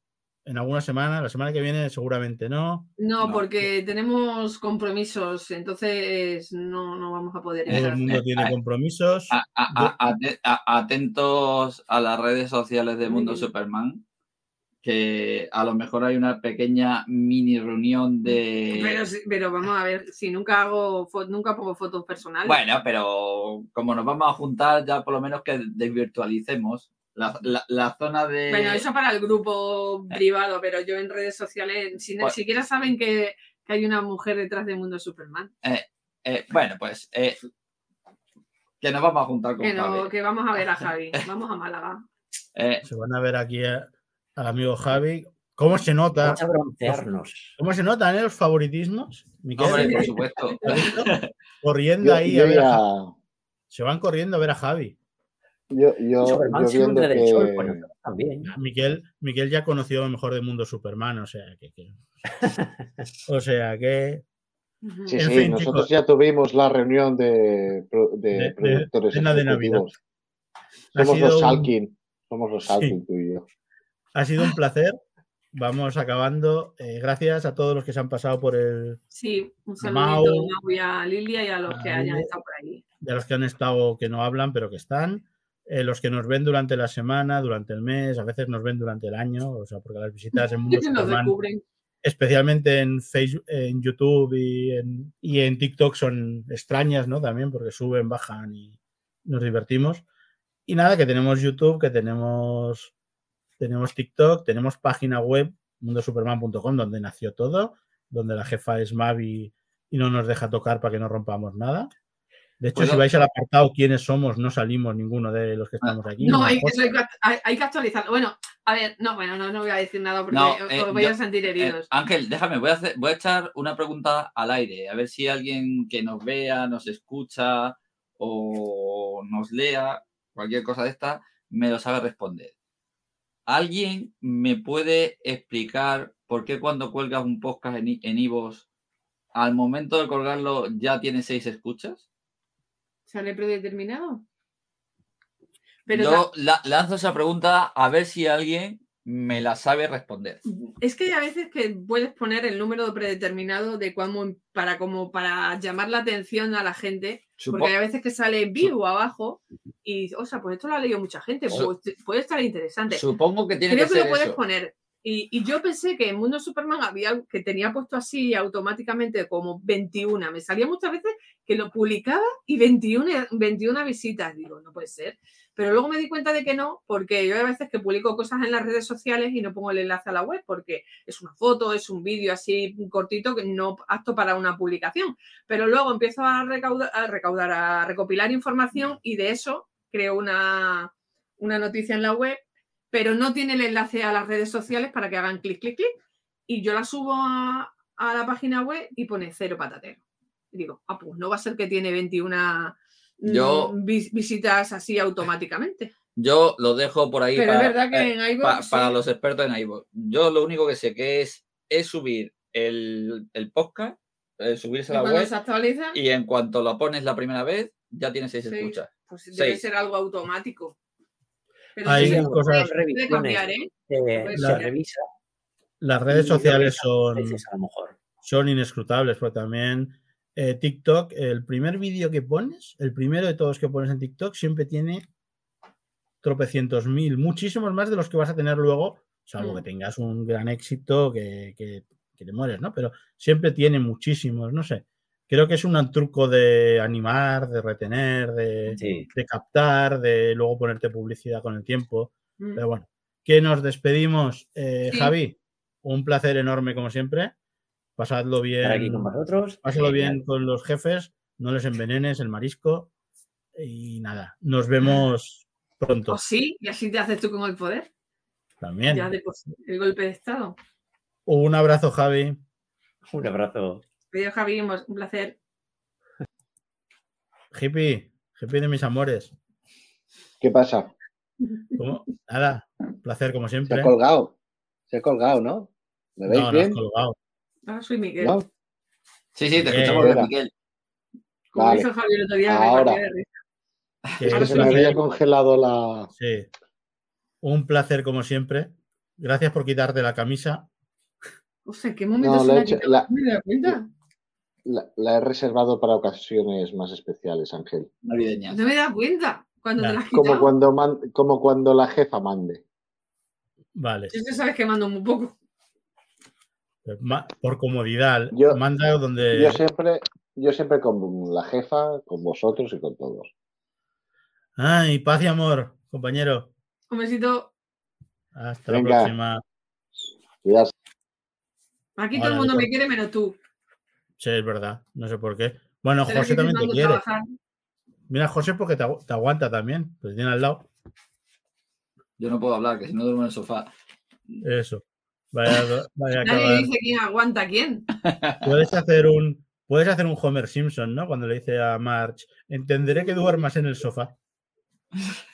en alguna semana. La semana que viene seguramente no. No, No. porque tenemos compromisos, entonces no, no vamos a poder Todo el mundo tiene compromisos. A- a- a- ate- a- atentos a las redes sociales de Mundo. Superman, que a lo mejor hay una pequeña mini reunión de... Pero, pero vamos a ver, si nunca hago nunca pongo fotos personales. Bueno, pero como nos vamos a juntar, ya por lo menos que desvirtualicemos la, la- la zona de... Bueno, eso para el grupo privado, pero yo en redes sociales, si ni Pues- siquiera saben que, que hay una mujer detrás de Mundo Superman. eh, bueno, pues eh, que nos vamos a juntar con Que, no- Javi. que vamos a ver a Javi. Vamos a Málaga. Eh, Se van a ver aquí a- al amigo Javi. ¿Cómo se nota? Vamos a broncearnos. ¿Cómo se notan eh, los favoritismos? Miquel? hombre, por supuesto. corriendo Yo, ahí yo a ver a Javi. Se van corriendo a ver a Javi. Yo, yo, Superman yo sol, que- nosotros también. Miquel, Miquel ya conoció lo mejor del mundo Superman, o sea que. que- o sea que. Sí, En sí, fin, nosotros chicos. ya tuvimos la reunión de, de De- de- productores cena de Navidad. Somos sido los un- Salkin, somos los Sí. Salkin tú y yo. Ha sido un placer. Vamos acabando. Eh, gracias a todos los que se han pasado por el. Sí, un A saludito Mau, a y a Lilia y a los a que hayan Lilia. estado por ahí. de los que han estado, que no hablan, pero que están. Eh, los que nos ven durante la semana, durante el mes, a veces nos ven durante el año, o sea, porque las visitas en Mundo Superman, especialmente en Facebook, en YouTube y en, y en TikTok son extrañas, ¿no? También porque suben, bajan y nos divertimos. Y nada, que tenemos YouTube, que tenemos, tenemos TikTok, tenemos página web, mundosuperman.com, donde nació todo, donde la jefa es Mavi y no nos deja tocar para que no rompamos nada. De hecho, Pues si vais al apartado quiénes somos, no salimos ninguno de los que estamos aquí. No, hay que, hay hay- actualizarlo. Bueno, a ver, no, bueno, no, no voy a decir nada porque No, os eh, os voy a sentir eh, heridos. Ángel, déjame, voy a, hacer, voy a echar una pregunta al aire, a ver si alguien que nos vea, nos escucha o nos lea, cualquier cosa de esta, me lo sabe responder. ¿Alguien me puede explicar por qué cuando cuelgas un podcast en, i- en iVoox, al momento de colgarlo ya tiene seis escuchas? ¿Sale predeterminado? Pero Yo la- lanzo esa pregunta a ver si alguien me la sabe responder. Es que hay a veces que puedes poner el número predeterminado de cómo para como para llamar la atención a la gente, Supo- porque hay a veces que sale vivo abajo y, o sea, pues esto lo ha leído mucha gente, Su- pues, puede estar interesante. supongo que tiene Creo que que, ser lo puedes eso. poner. Y, y yo pensé que en Mundo Superman había que tenía puesto así automáticamente como 21. Me salía muchas veces que lo publicaba y 21, 21 visitas. Digo, no puede ser. Pero luego me di cuenta de que no, porque yo hay veces que publico cosas en las redes sociales y no pongo el enlace a la web porque es una foto, es un vídeo así cortito que no apto para una publicación. Pero luego empiezo a recaudar, a, recaudar, a recopilar información y de eso creo una, una noticia en la web pero no tiene el enlace a las redes sociales para que hagan clic, clic, clic. Y yo la subo a, a la página web y pone cero patatero. Digo, ah, pues no va a ser que tiene 21 mm, Yo- vis- visitas así automáticamente. Yo lo dejo por ahí Pero para, es verdad que eh, en iVoox pa- sí. para los expertos en iVoox. Yo lo único que sé que es, es subir el, el podcast, eh, subirse a la web se actualiza, y en cuanto lo pones la primera vez, ya tienes seis Sí. escuchas. pues debe seis. ser algo automático. Pero Hay sí cosas- puede- cambiar, ¿eh? eh, revisa Las redes sociales son. a veces, a lo mejor. son inescrutables, porque también eh, TikTok, el primer vídeo que pones, el primero de todos que pones en TikTok, siempre tiene tropecientos mil, muchísimos más de los que vas a tener luego, salvo Mm. que tengas un gran éxito que, que, que te mueres, ¿no? Pero siempre tiene muchísimos, no sé. Creo que es un truco de animar, de retener, de, Sí. de captar, de luego ponerte publicidad con el tiempo. Mm. Pero bueno, que nos despedimos. Eh, Sí. Javi, un placer enorme como siempre. Pasadlo bien. Aquí con vosotros. Bien los jefes, no les envenenes el marisco. Y nada, nos vemos pronto O sí, y así te haces tú con el poder. también. Ya de el golpe de Estado. Un abrazo, Javi. Un abrazo. Pero Javi, un placer. Hippie, hippie de mis amores. ¿Qué pasa? ¿Cómo? Nada, placer como Se siempre. ha colgado. Se ha colgado, ¿no? ¿Me veis No, no has bien? colgado. Ahora soy Miguel. ¿No? Sí, sí, te escuchamos bien. Miguel. Como Vale. hizo Javi el otro día, me Ahora. partí de risa. Que se me había congelado la. sí. Un placer como siempre. Gracias por quitarte la camisa. O sea, ¿en qué momento No, se la la he hecho- la- ¿Me he dado cuenta? La, la he reservado para ocasiones más especiales, Ángel. Navideñas. No me he dado cuenta cuando te la has Como cuando, man- como cuando la jefa mande. Vale. Que sabes que mando muy poco. Por comodidad, Yo- manda donde. Yo siempre, yo siempre con la jefa, con vosotros y con todos. Ay, paz y amor, compañero. Un besito. Hasta Venga. la próxima. Cuidaos. Aquí todo el mundo me quiere menos tú. Sí, es verdad. No sé por qué. Bueno, José también te quiere. trabajar. Mira, José, porque te, agu- te aguanta también. Pues tiene al lado. Yo no puedo hablar, que si no duermo en el sofá. Eso. Vaya, vaya Nadie dice quién aguanta a quién. Puedes hacer un. Puedes hacer un Homer Simpson, ¿no? Cuando le dice a Marge, entenderé que duermas en el sofá.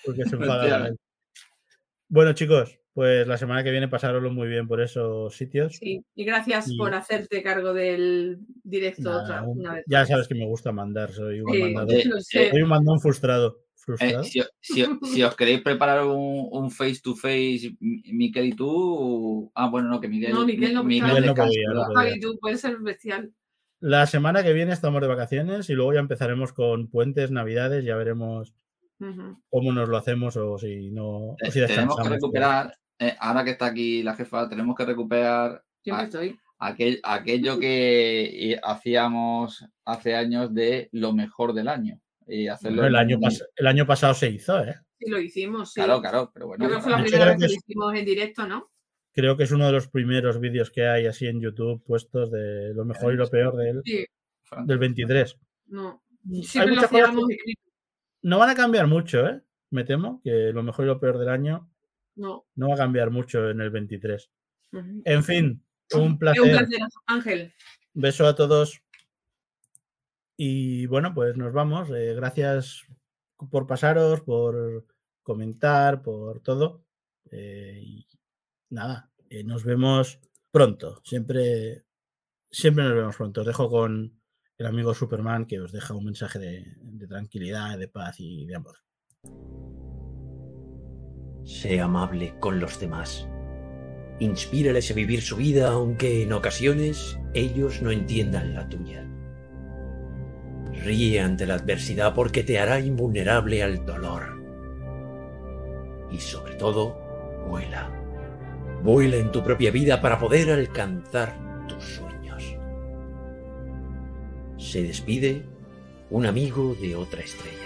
Porque se enfada. Bueno, chicos, pues la semana que viene pasároslo muy bien por esos sitios. Sí, y gracias Y- por hacerte cargo del directo Nada, otra una vez. ya sabes que me gusta mandar, soy un Sí, mandador. Soy un mandón frustrado. Eh, ¿Frustrado? si, si- si os queréis preparar un, un face to face, Miquel y tú. Ah, bueno, no, que Miguel. No, Miquel no, Miguel Miguel no podía, no ¿verdad? podía. Javi, tú puedes ser bestial. La semana que viene estamos de vacaciones y luego ya empezaremos con puentes, navidades, ya veremos cómo nos lo hacemos o si no. o Te- si tenemos que recuperar, eh, ahora que está aquí la jefa, tenemos que recuperar estoy. aquel- aquello que i- hacíamos hace años de lo mejor del año. Y hacerlo Bueno, el, año pas- el año pasado se hizo, ¿eh? Sí, lo hicimos, sí. Claro, claro, pero bueno. creo que fue la primera vez que lo es- hicimos en directo, ¿no? Creo que es uno de los primeros vídeos que hay así en YouTube puestos de lo mejor y lo peor del, Sí, del 23. no. Hay Siempre lo muchas cosas hacíamos que no van a cambiar mucho, ¿eh? Me temo que lo mejor y lo peor del año No. no va a cambiar mucho en el 23. Ujú. En fin, un placer. un placer, Ángel. Beso a todos. Y bueno, pues nos vamos. Eh, gracias por pasaros, por comentar, por todo. Eh, y nada, eh, nos vemos pronto. Siempre, siempre nos vemos pronto. Os dejo con el amigo Superman que os deja un mensaje de, de tranquilidad, de paz y de amor. Sé amable con los demás. Inspírales a vivir su vida aunque en ocasiones ellos no entiendan la tuya. Ríe ante la adversidad porque te hará invulnerable al dolor. Y sobre todo, vuela. Vuela en tu propia vida para poder alcanzar tus sueños. Se despide un amigo de otra estrella.